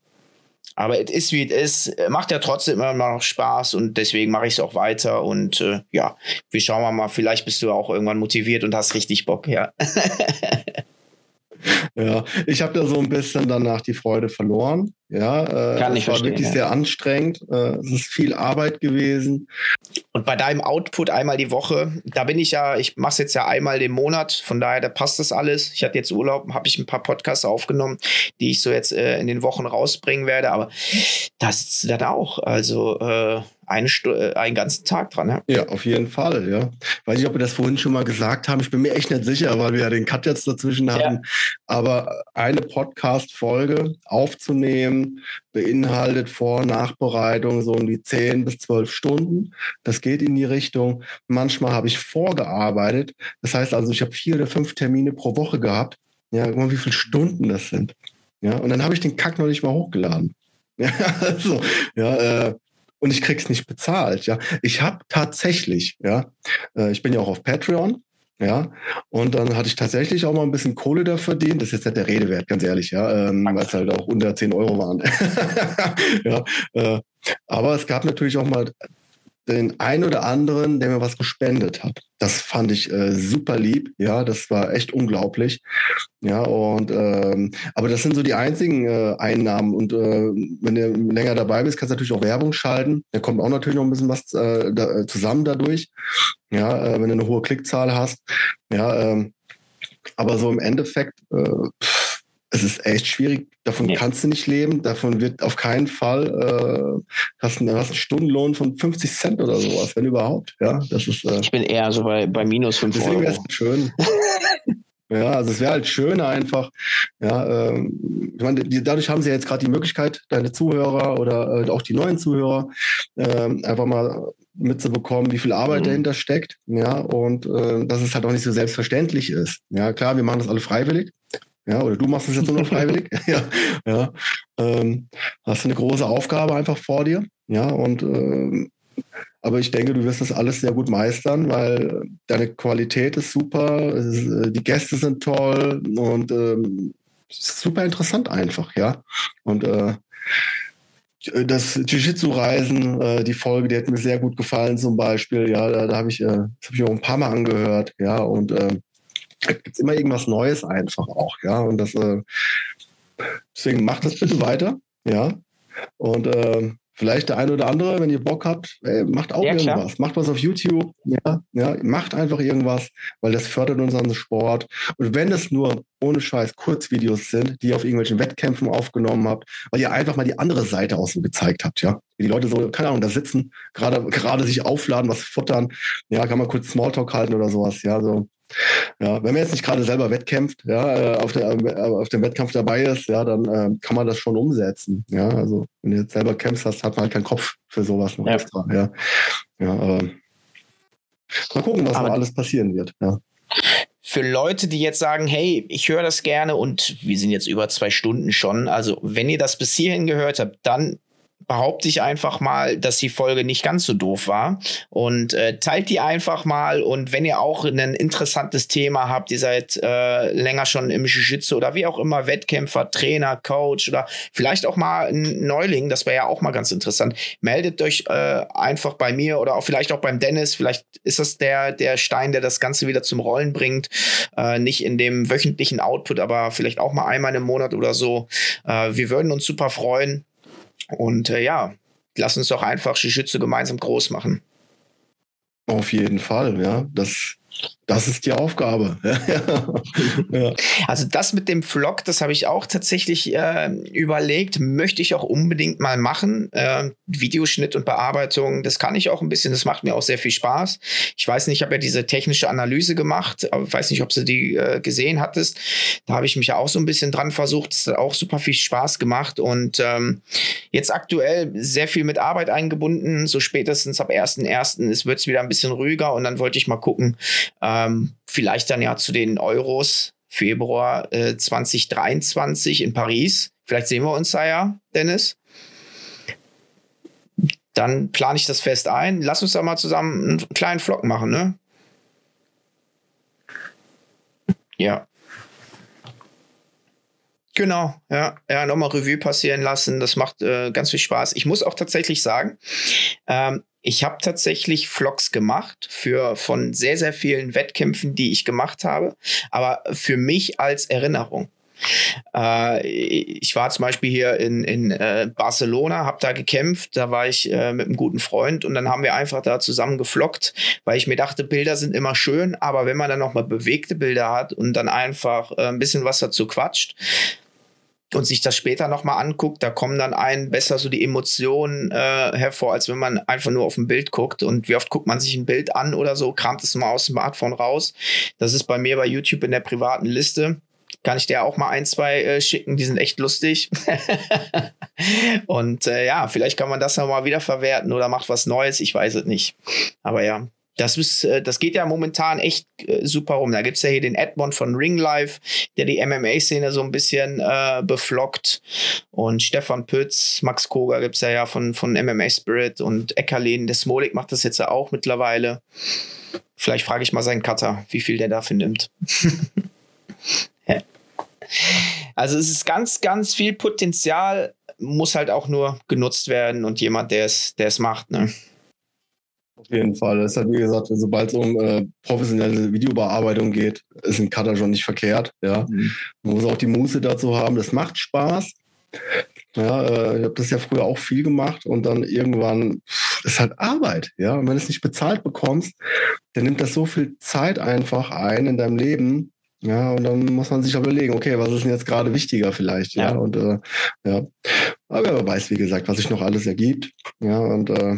aber es ist wie es ist. Macht ja trotzdem immer noch Spaß und deswegen mache ich es auch weiter. Und äh, ja, wir schauen mal, vielleicht bist du auch irgendwann motiviert und hast richtig Bock, ja. Ja, ich habe da so ein bisschen danach die Freude verloren. Ja, äh, Kann ich war wirklich ja. sehr anstrengend. Äh, es ist viel Arbeit gewesen. Und bei deinem Output einmal die Woche, da bin ich ja, ich mache es jetzt ja einmal den Monat, von daher, da passt das alles. Ich hatte jetzt Urlaub, habe ich ein paar Podcasts aufgenommen, die ich so jetzt äh, in den Wochen rausbringen werde, aber da sitzt du dann auch. Also äh, eine Stunde, äh, einen ganzen Tag dran. Ja? ja, auf jeden Fall. Ja. Weiß nicht, ob wir das vorhin schon mal gesagt haben. Ich bin mir echt nicht sicher, weil wir ja den Cut jetzt dazwischen hatten. Ja. Aber eine Podcast-Folge aufzunehmen, beinhaltet Vor- und Nachbereitung so um die 10 bis 12 Stunden. Das geht in die Richtung. Manchmal habe ich vorgearbeitet. Das heißt also, ich habe vier oder fünf Termine pro Woche gehabt. Ja, guck mal, wie viele Stunden das sind. Ja, und dann habe ich den Kack noch nicht mal hochgeladen. Ja, also, ja, äh, und ich krieg's nicht bezahlt. Ja, ich habe tatsächlich, ja, äh, ich bin ja auch auf Patreon. Ja, und dann hatte ich tatsächlich auch mal ein bisschen Kohle da verdient. Das ist jetzt nicht der Rede wert, ganz ehrlich, ja, ähm, weil es halt auch unter 10 Euro waren. ja, äh, aber es gab natürlich auch mal den einen oder anderen, der mir was gespendet hat. Das fand ich äh, super lieb. Ja, das war echt unglaublich. Ja, und ähm, aber das sind so die einzigen äh, Einnahmen. Und äh, wenn du länger dabei bist, kannst du natürlich auch Werbung schalten. Da kommt auch natürlich noch ein bisschen was äh, da, zusammen dadurch. Ja, äh, wenn du eine hohe Klickzahl hast. Ja, ähm, aber so im Endeffekt, äh, pff, es ist echt schwierig. Davon ja. kannst du nicht leben. Davon wird auf keinen Fall, äh, hast, einen, hast einen Stundenlohn von 50 Cent oder sowas, wenn überhaupt. Ja, das ist, äh, ich bin eher so bei, bei minus 5 Euro. Deswegen wäre es schön. Ja, also es wäre halt schön einfach. Ja, ähm, ich meine, die, dadurch haben sie jetzt gerade die Möglichkeit, deine Zuhörer oder äh, auch die neuen Zuhörer ähm, einfach mal mitzubekommen, wie viel Arbeit mhm. dahinter steckt. Ja, und äh, dass es halt auch nicht so selbstverständlich ist. Ja, klar, wir machen das alle freiwillig. Ja, oder du machst es jetzt nur noch freiwillig. ja, ja. Ähm, hast du eine große Aufgabe einfach vor dir. Ja, und ähm, aber ich denke, du wirst das alles sehr gut meistern, weil deine Qualität ist super, ist, äh, die Gäste sind toll und ähm, super interessant einfach, ja. Und äh, das Jiu-Jitsu-Reisen, äh, die Folge, die hat mir sehr gut gefallen zum Beispiel. Ja, da, da habe ich, äh, das habe ich auch ein paar Mal angehört, ja, und äh, da gibt immer irgendwas Neues einfach auch, ja. Und das äh, deswegen macht das bitte weiter, ja. Und äh, Vielleicht der eine oder andere, wenn ihr Bock habt, ey, macht auch ja, irgendwas. Klar. Macht was auf YouTube. Ja, ja, macht einfach irgendwas, weil das fördert unseren Sport. Und wenn es nur ohne Scheiß Kurzvideos sind, die ihr auf irgendwelchen Wettkämpfen aufgenommen habt, weil ihr einfach mal die andere Seite aus so gezeigt habt, ja. Die Leute so, keine Ahnung, da sitzen, gerade, gerade sich aufladen, was futtern. Ja, kann man kurz Smalltalk halten oder sowas. Ja, so ja, wenn man jetzt nicht gerade selber wettkämpft, ja, äh, auf, der, äh, auf dem Wettkampf dabei ist, ja, dann äh, kann man das schon umsetzen. Ja, also wenn du jetzt selber kämpfst hast, hat man halt keinen Kopf für sowas noch ja. extra. Ja, ja aber mal gucken, was aber noch alles passieren wird. Ja. Für Leute, die jetzt sagen, hey, ich höre das gerne und wir sind jetzt über zwei Stunden schon. Also, wenn ihr das bis hierhin gehört habt, dann behaupte ich einfach mal, dass die Folge nicht ganz so doof war. Und äh, teilt die einfach mal. Und wenn ihr auch ein interessantes Thema habt, ihr seid äh, länger schon im Jiu-Jitsu oder wie auch immer, Wettkämpfer, Trainer, Coach oder vielleicht auch mal ein Neuling, das wäre ja auch mal ganz interessant. Meldet euch äh, einfach bei mir oder auch vielleicht auch beim Dennis. Vielleicht ist das der, der Stein, der das Ganze wieder zum Rollen bringt. Äh, nicht in dem wöchentlichen Output, aber vielleicht auch mal einmal im Monat oder so. Äh, wir würden uns super freuen. Und äh, ja, lass uns doch einfach Jiu-Jitsu gemeinsam groß machen. Auf jeden Fall, ja. Das das ist die Aufgabe. Also das mit dem Vlog, das habe ich auch tatsächlich äh, überlegt, möchte ich auch unbedingt mal machen. Äh, Videoschnitt und Bearbeitung, das kann ich auch ein bisschen, das macht mir auch sehr viel Spaß. Ich weiß nicht, ich habe ja diese technische Analyse gemacht, aber ich weiß nicht, ob du die äh, gesehen hattest. Da habe ich mich ja auch so ein bisschen dran versucht. Das hat auch super viel Spaß gemacht und ähm, jetzt aktuell sehr viel mit Arbeit eingebunden. So spätestens ab 1.1. wird es wieder ein bisschen ruhiger und dann wollte ich mal gucken, ähm, vielleicht dann ja zu den Euros Februar äh, 2023 in Paris. Vielleicht sehen wir uns da ja, Dennis. Dann plane ich das fest ein. Lass uns da mal zusammen einen kleinen Vlog machen, ne? Ja. Genau, ja, ja, nochmal Revue passieren lassen. Das macht äh, ganz viel Spaß. Ich muss auch tatsächlich sagen, ähm, ich habe tatsächlich Vlogs gemacht für von sehr, sehr vielen Wettkämpfen, die ich gemacht habe, aber für mich als Erinnerung. Äh, ich war zum Beispiel hier in, in äh, Barcelona, habe da gekämpft, da war ich äh, mit einem guten Freund und dann haben wir einfach da zusammen geflockt, weil ich mir dachte, Bilder sind immer schön, aber wenn man dann nochmal bewegte Bilder hat und dann einfach ein bisschen was dazu quatscht, und sich das später nochmal anguckt, da kommen dann einen besser so die Emotionen äh, hervor, als wenn man einfach nur auf ein Bild guckt. Und wie oft guckt man sich ein Bild an oder so, kramt es mal aus dem Smartphone raus. Das ist bei mir bei YouTube in der privaten Liste. Kann ich dir auch mal ein, zwei äh, schicken, die sind echt lustig. und äh, ja, vielleicht kann man das nochmal wieder verwerten oder macht was Neues, ich weiß es nicht. Aber ja, das, ist, äh, das geht ja momentan echt äh, super rum. Da gibt es ja hier den Edmond von Ring Life, der die MMA-Szene so ein bisschen äh, beflockt. Und Stefan Pütz, Max Koga gibt es ja, ja von, von MMA Spirit und Eckerlin. Der Smolik macht das jetzt ja auch mittlerweile. Vielleicht frage ich mal seinen Cutter, wie viel der dafür nimmt. Also es ist ganz, ganz viel Potenzial, muss halt auch nur genutzt werden und jemand, der es, der es macht. Ne? Auf jeden Fall. Es ist halt, wie gesagt, sobald es um äh, professionelle Videobearbeitung geht, ist ein Cutter schon nicht verkehrt. Ja. Mhm. Man muss auch die Muße dazu haben. Das macht Spaß. Ja, äh, ich habe das ja früher auch viel gemacht und dann irgendwann ist halt Arbeit. Ja, und wenn du es nicht bezahlt bekommst, dann nimmt das so viel Zeit einfach ein in deinem Leben. Ja, und dann muss man sich überlegen, okay, was ist denn jetzt gerade wichtiger vielleicht? Ja, ja. und äh, ja, aber wer weiß, wie gesagt, was sich noch alles ergibt. Ja, und äh,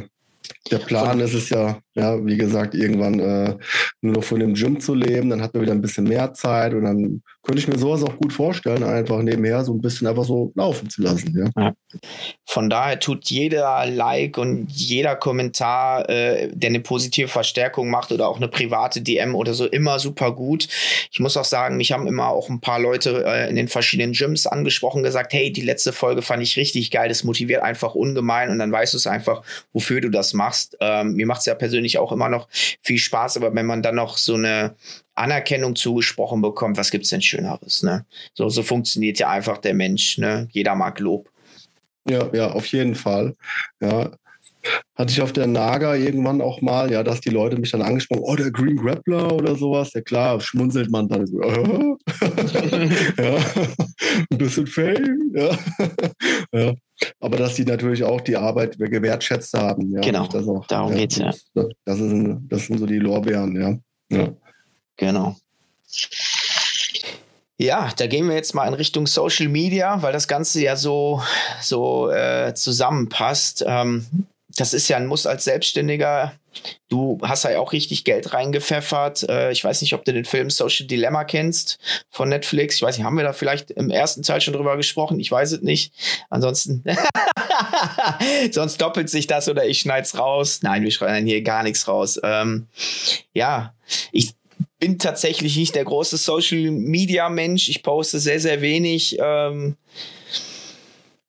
der Plan ist es ja, ja, wie gesagt, irgendwann äh, nur noch von dem Gym zu leben. Dann hat man wieder ein bisschen mehr Zeit und dann könnte ich mir sowas auch gut vorstellen, einfach nebenher so ein bisschen einfach so laufen zu lassen. Ja. ja. Von daher tut jeder Like und jeder Kommentar, äh, der eine positive Verstärkung macht oder auch eine private DM oder so, immer super gut. Ich muss auch sagen, mich haben immer auch ein paar Leute äh, in den verschiedenen Gyms angesprochen, gesagt, hey, die letzte Folge fand ich richtig geil, das motiviert einfach ungemein und dann weißt du es einfach, wofür du das machst. Ähm, mir macht es ja persönlich auch immer noch viel Spaß, aber wenn man dann noch so eine Anerkennung zugesprochen bekommt, was gibt es denn Schöneres? Ne? So, so funktioniert ja einfach der Mensch. Ne? Jeder mag Lob. Ja, ja, auf jeden Fall. Ja. Hatte ich auf der Naga irgendwann auch mal, ja, dass die Leute mich dann angesprochen, oh, der Green Grappler oder sowas. Ja klar, schmunzelt man dann so, ja, ein bisschen Fame, ja. ja. Aber dass die natürlich auch die Arbeit gewertschätzt haben. Ja, genau, auch, darum ja, es ja. Das, das, ist, das sind so die Lorbeeren, ja. ja. Genau. Ja, da gehen wir jetzt mal in Richtung Social Media, weil das Ganze ja so, so äh, zusammenpasst. Ähm, das ist ja ein Muss als Selbstständiger. Du hast ja auch richtig Geld reingepfeffert. Äh, ich weiß nicht, ob du den Film Social Dilemma kennst von Netflix. Ich weiß nicht, haben wir da vielleicht im ersten Teil schon drüber gesprochen? Ich weiß es nicht. Ansonsten, sonst doppelt sich das oder ich schneide es raus. Nein, wir schneiden hier gar nichts raus. Ähm, ja, ich bin tatsächlich nicht der große Social Media Mensch. Ich poste sehr, sehr wenig. Ähm,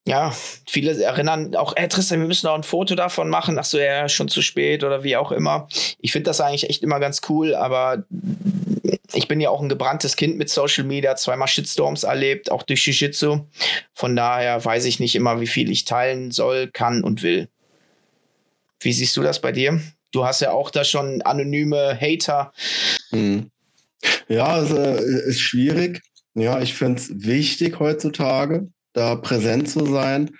ja, viele erinnern auch, hey Tristan, wir müssen auch ein Foto davon machen. Ach so, ja, schon zu spät oder wie auch immer. Ich finde das eigentlich echt immer ganz cool, aber ich bin ja auch ein gebranntes Kind mit Social Media, zweimal Shitstorms erlebt, auch durch Jiu-Jitsu. Von daher weiß ich nicht immer, wie viel ich teilen soll, kann und will. Wie siehst du das bei dir? Du hast ja auch da schon anonyme Hater. Hm. Ja, also, ist schwierig. Ja, ich finde es wichtig heutzutage, da präsent zu sein.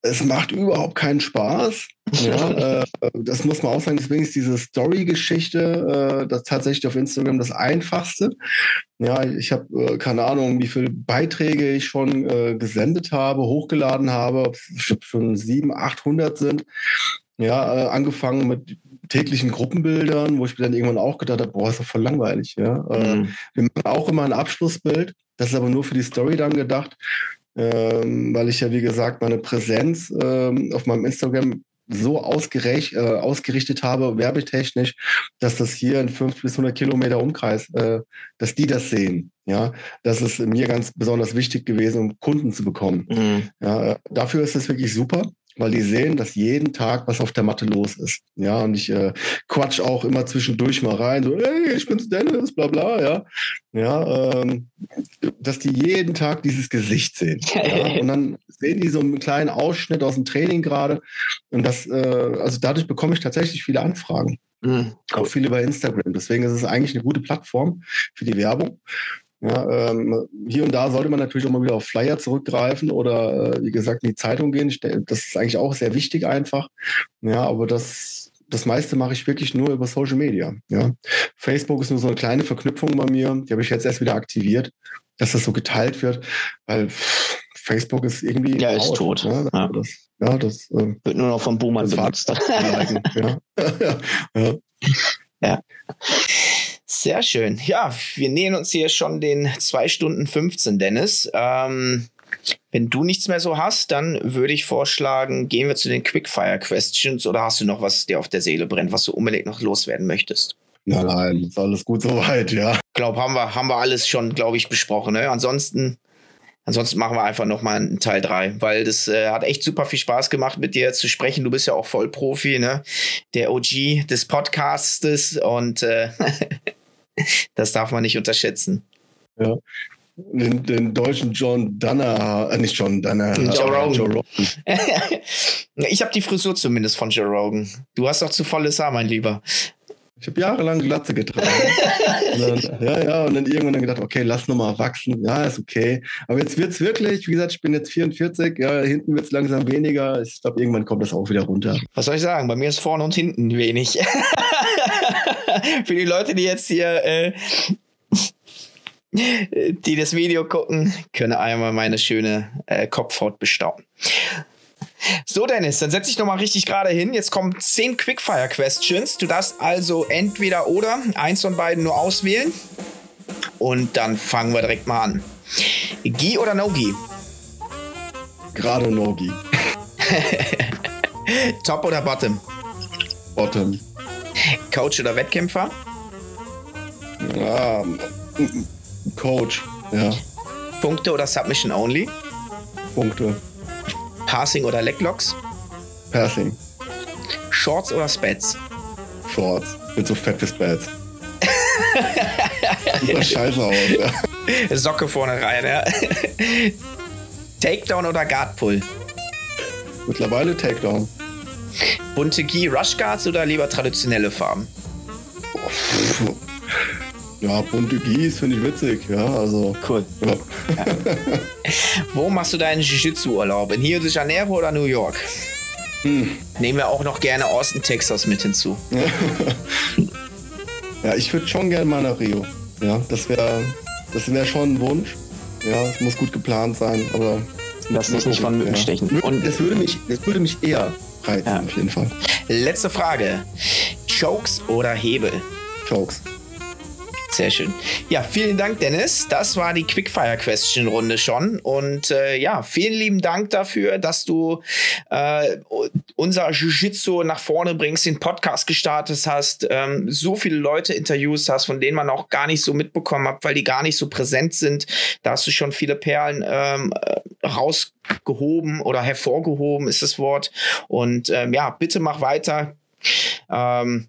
Es macht überhaupt keinen Spaß. Ja, äh, das muss man auch sagen. Deswegen ist diese Story-Geschichte äh, das tatsächlich auf Instagram das Einfachste. Ja, ich habe äh, keine Ahnung, wie viele Beiträge ich schon äh, gesendet habe, hochgeladen habe, schon 700, 800 sind. Ja, äh, angefangen mit täglichen Gruppenbildern, wo ich mir dann irgendwann auch gedacht habe, boah, ist doch voll langweilig. Ja? Äh, mhm. wir machen auch immer ein Abschlussbild. Das ist aber nur für die Story dann gedacht ähm, weil ich ja, wie gesagt, meine Präsenz ähm, auf meinem Instagram so äh, ausgerichtet habe, werbetechnisch, dass das hier in 50 bis 100 Kilometer Umkreis, äh, dass die das sehen. Ja, das ist mir ganz besonders wichtig gewesen, um Kunden zu bekommen. Mhm. Ja, dafür ist es wirklich super weil die sehen, dass jeden Tag was auf der Matte los ist. Ja, und ich äh, quatsch auch immer zwischendurch mal rein, so, hey, ich bin's Dennis, bla bla, ja. Ja, ähm, dass die jeden Tag dieses Gesicht sehen. ja? Und dann sehen die so einen kleinen Ausschnitt aus dem Training gerade. Und das, äh, also dadurch bekomme ich tatsächlich viele Anfragen. Mhm. Auch viele bei Instagram. Deswegen ist es eigentlich eine gute Plattform für die Werbung. Ja, ähm, hier und da sollte man natürlich auch mal wieder auf Flyer zurückgreifen oder äh, wie gesagt in die Zeitung gehen. Das ist eigentlich auch sehr wichtig einfach. Ja, aber das, das meiste mache ich wirklich nur über Social Media. Ja. Facebook ist nur so eine kleine Verknüpfung bei mir, die habe ich jetzt erst wieder aktiviert, dass das so geteilt wird, weil Facebook ist irgendwie. Ja, ist tot. Ne? Ja. Das, ja, das ähm, wird nur noch vom Boomer benutzt. ja. ja. ja. Sehr schön. Ja, wir nähern uns hier schon den 2 Stunden 15, Dennis. Ähm, wenn du nichts mehr so hast, dann würde ich vorschlagen, gehen wir zu den Quickfire Questions oder hast du noch was dir auf der Seele brennt, was du unbedingt noch loswerden möchtest? Nein, nein, ist alles gut soweit, ja. Ich glaube, haben wir, haben wir alles schon, glaube ich, besprochen. Ne? Ansonsten, ansonsten machen wir einfach nochmal einen Teil 3, weil das äh, hat echt super viel Spaß gemacht, mit dir zu sprechen. Du bist ja auch Vollprofi, ne? Der OG des Podcastes und äh, Das darf man nicht unterschätzen. Ja. Den, den, deutschen John Dunner, äh, nicht John Dunner, Joe Rogan. Joe Rogan. ich habe die Frisur zumindest von Joe Rogan. Du hast doch zu volles Haar, mein Lieber. Ich habe jahrelang Glatze getragen. dann, ja, ja, und dann irgendwann gedacht, okay, lass nochmal wachsen. Ja, ist okay. Aber jetzt wird es wirklich, wie gesagt, ich bin jetzt 44, ja, hinten wird es langsam weniger. Ich glaube, irgendwann kommt das auch wieder runter. Was soll ich sagen? Bei mir ist vorne und hinten wenig. Für die Leute, die jetzt hier äh, die das Video gucken, können einmal meine schöne äh, Kopfhaut bestaunen. So, Dennis, dann setz dich nochmal richtig gerade hin. Jetzt kommen 10 Quickfire-Questions. Du darfst also entweder oder eins von beiden nur auswählen. Und dann fangen wir direkt mal an. Gi oder No-Gi? Gerade No-Gi. Top oder Bottom? Bottom. Coach oder Wettkämpfer? Ja, Coach, ja. Punkte oder Submission Only? Punkte. Passing oder Leglocks? Passing. Shorts oder Spats? Shorts. Bin so fett wie Spats. Sieht scheiße aus, ja. Socke vorne rein, ja. Takedown oder Guard Pull? Mittlerweile Takedown. Bunte Gi Rush Guards oder lieber traditionelle Farben? Ja, bunte Gis finde ich witzig, ja, also. Cool. Ja. Wo machst du deinen Jiu-Jitsu-Urlaub? In Rio de Janeiro oder New York? Hm. Nehmen wir auch noch gerne Austin, Texas mit hinzu. ja, ich würde schon gerne mal nach Rio. Ja, das wäre das wär schon ein Wunsch. Ja, es muss gut geplant sein, aber. Lass dich nicht von Mücken ja. stechen. Und es würde mich, es würde mich eher reizen, ja. auf jeden Fall. Letzte Frage. Chokes oder Hebel? Chokes. Sehr schön. Ja, vielen Dank, Dennis. Das war die Quickfire-Question-Runde schon. Und äh, ja, vielen lieben Dank dafür, dass du äh, unser Jiu-Jitsu nach vorne bringst, den Podcast gestartet hast, ähm, so viele Leute interviewst hast, von denen man auch gar nicht so mitbekommen hat, weil die gar nicht so präsent sind. Da hast du schon viele Perlen ähm, äh, rausgehoben oder hervorgehoben, ist das Wort. Und ähm, ja, bitte mach weiter. Ähm,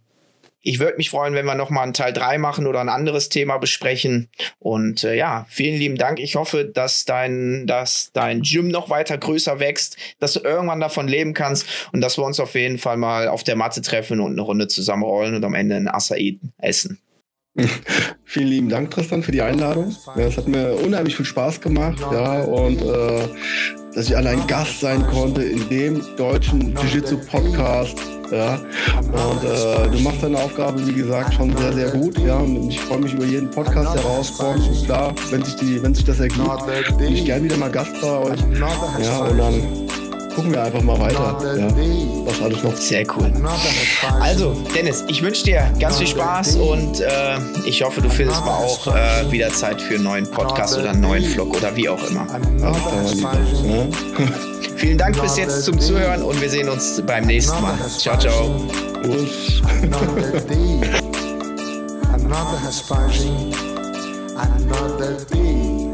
ich würde mich freuen, wenn wir nochmal einen Teil 3 machen oder ein anderes Thema besprechen. Und äh, ja, vielen lieben Dank. Ich hoffe, dass dein, dass dein Gym noch weiter größer wächst, dass du irgendwann davon leben kannst und dass wir uns auf jeden Fall mal auf der Matte treffen und eine Runde zusammenrollen und am Ende ein Acai essen. Vielen lieben Dank, Tristan, für die Einladung. Es hat mir unheimlich viel Spaß gemacht. Ja, und äh, dass ich allein Gast sein konnte in dem deutschen Jiu-Jitsu-Podcast. Ja, und äh, du machst deine Aufgabe, wie gesagt, schon sehr, sehr gut. Ja, und ich freue mich über jeden Podcast, der rauskommt. Klar, wenn sich, die, wenn sich das ergibt, bin ich gerne wieder mal Gast bei euch. Ja, und dann gucken wir einfach mal weiter, ja, was alles noch. Sehr cool. Also, Dennis, ich wünsche dir ganz viel Spaß und äh, ich hoffe, du findest mal auch äh, wieder Zeit für einen neuen Podcast oder einen neuen Vlog oder wie auch immer. Ja. Vielen Dank bis jetzt zum Zuhören und wir sehen uns beim nächsten Mal. Ciao, ciao. Another Hespagin, another day,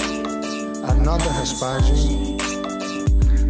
another Hespagin.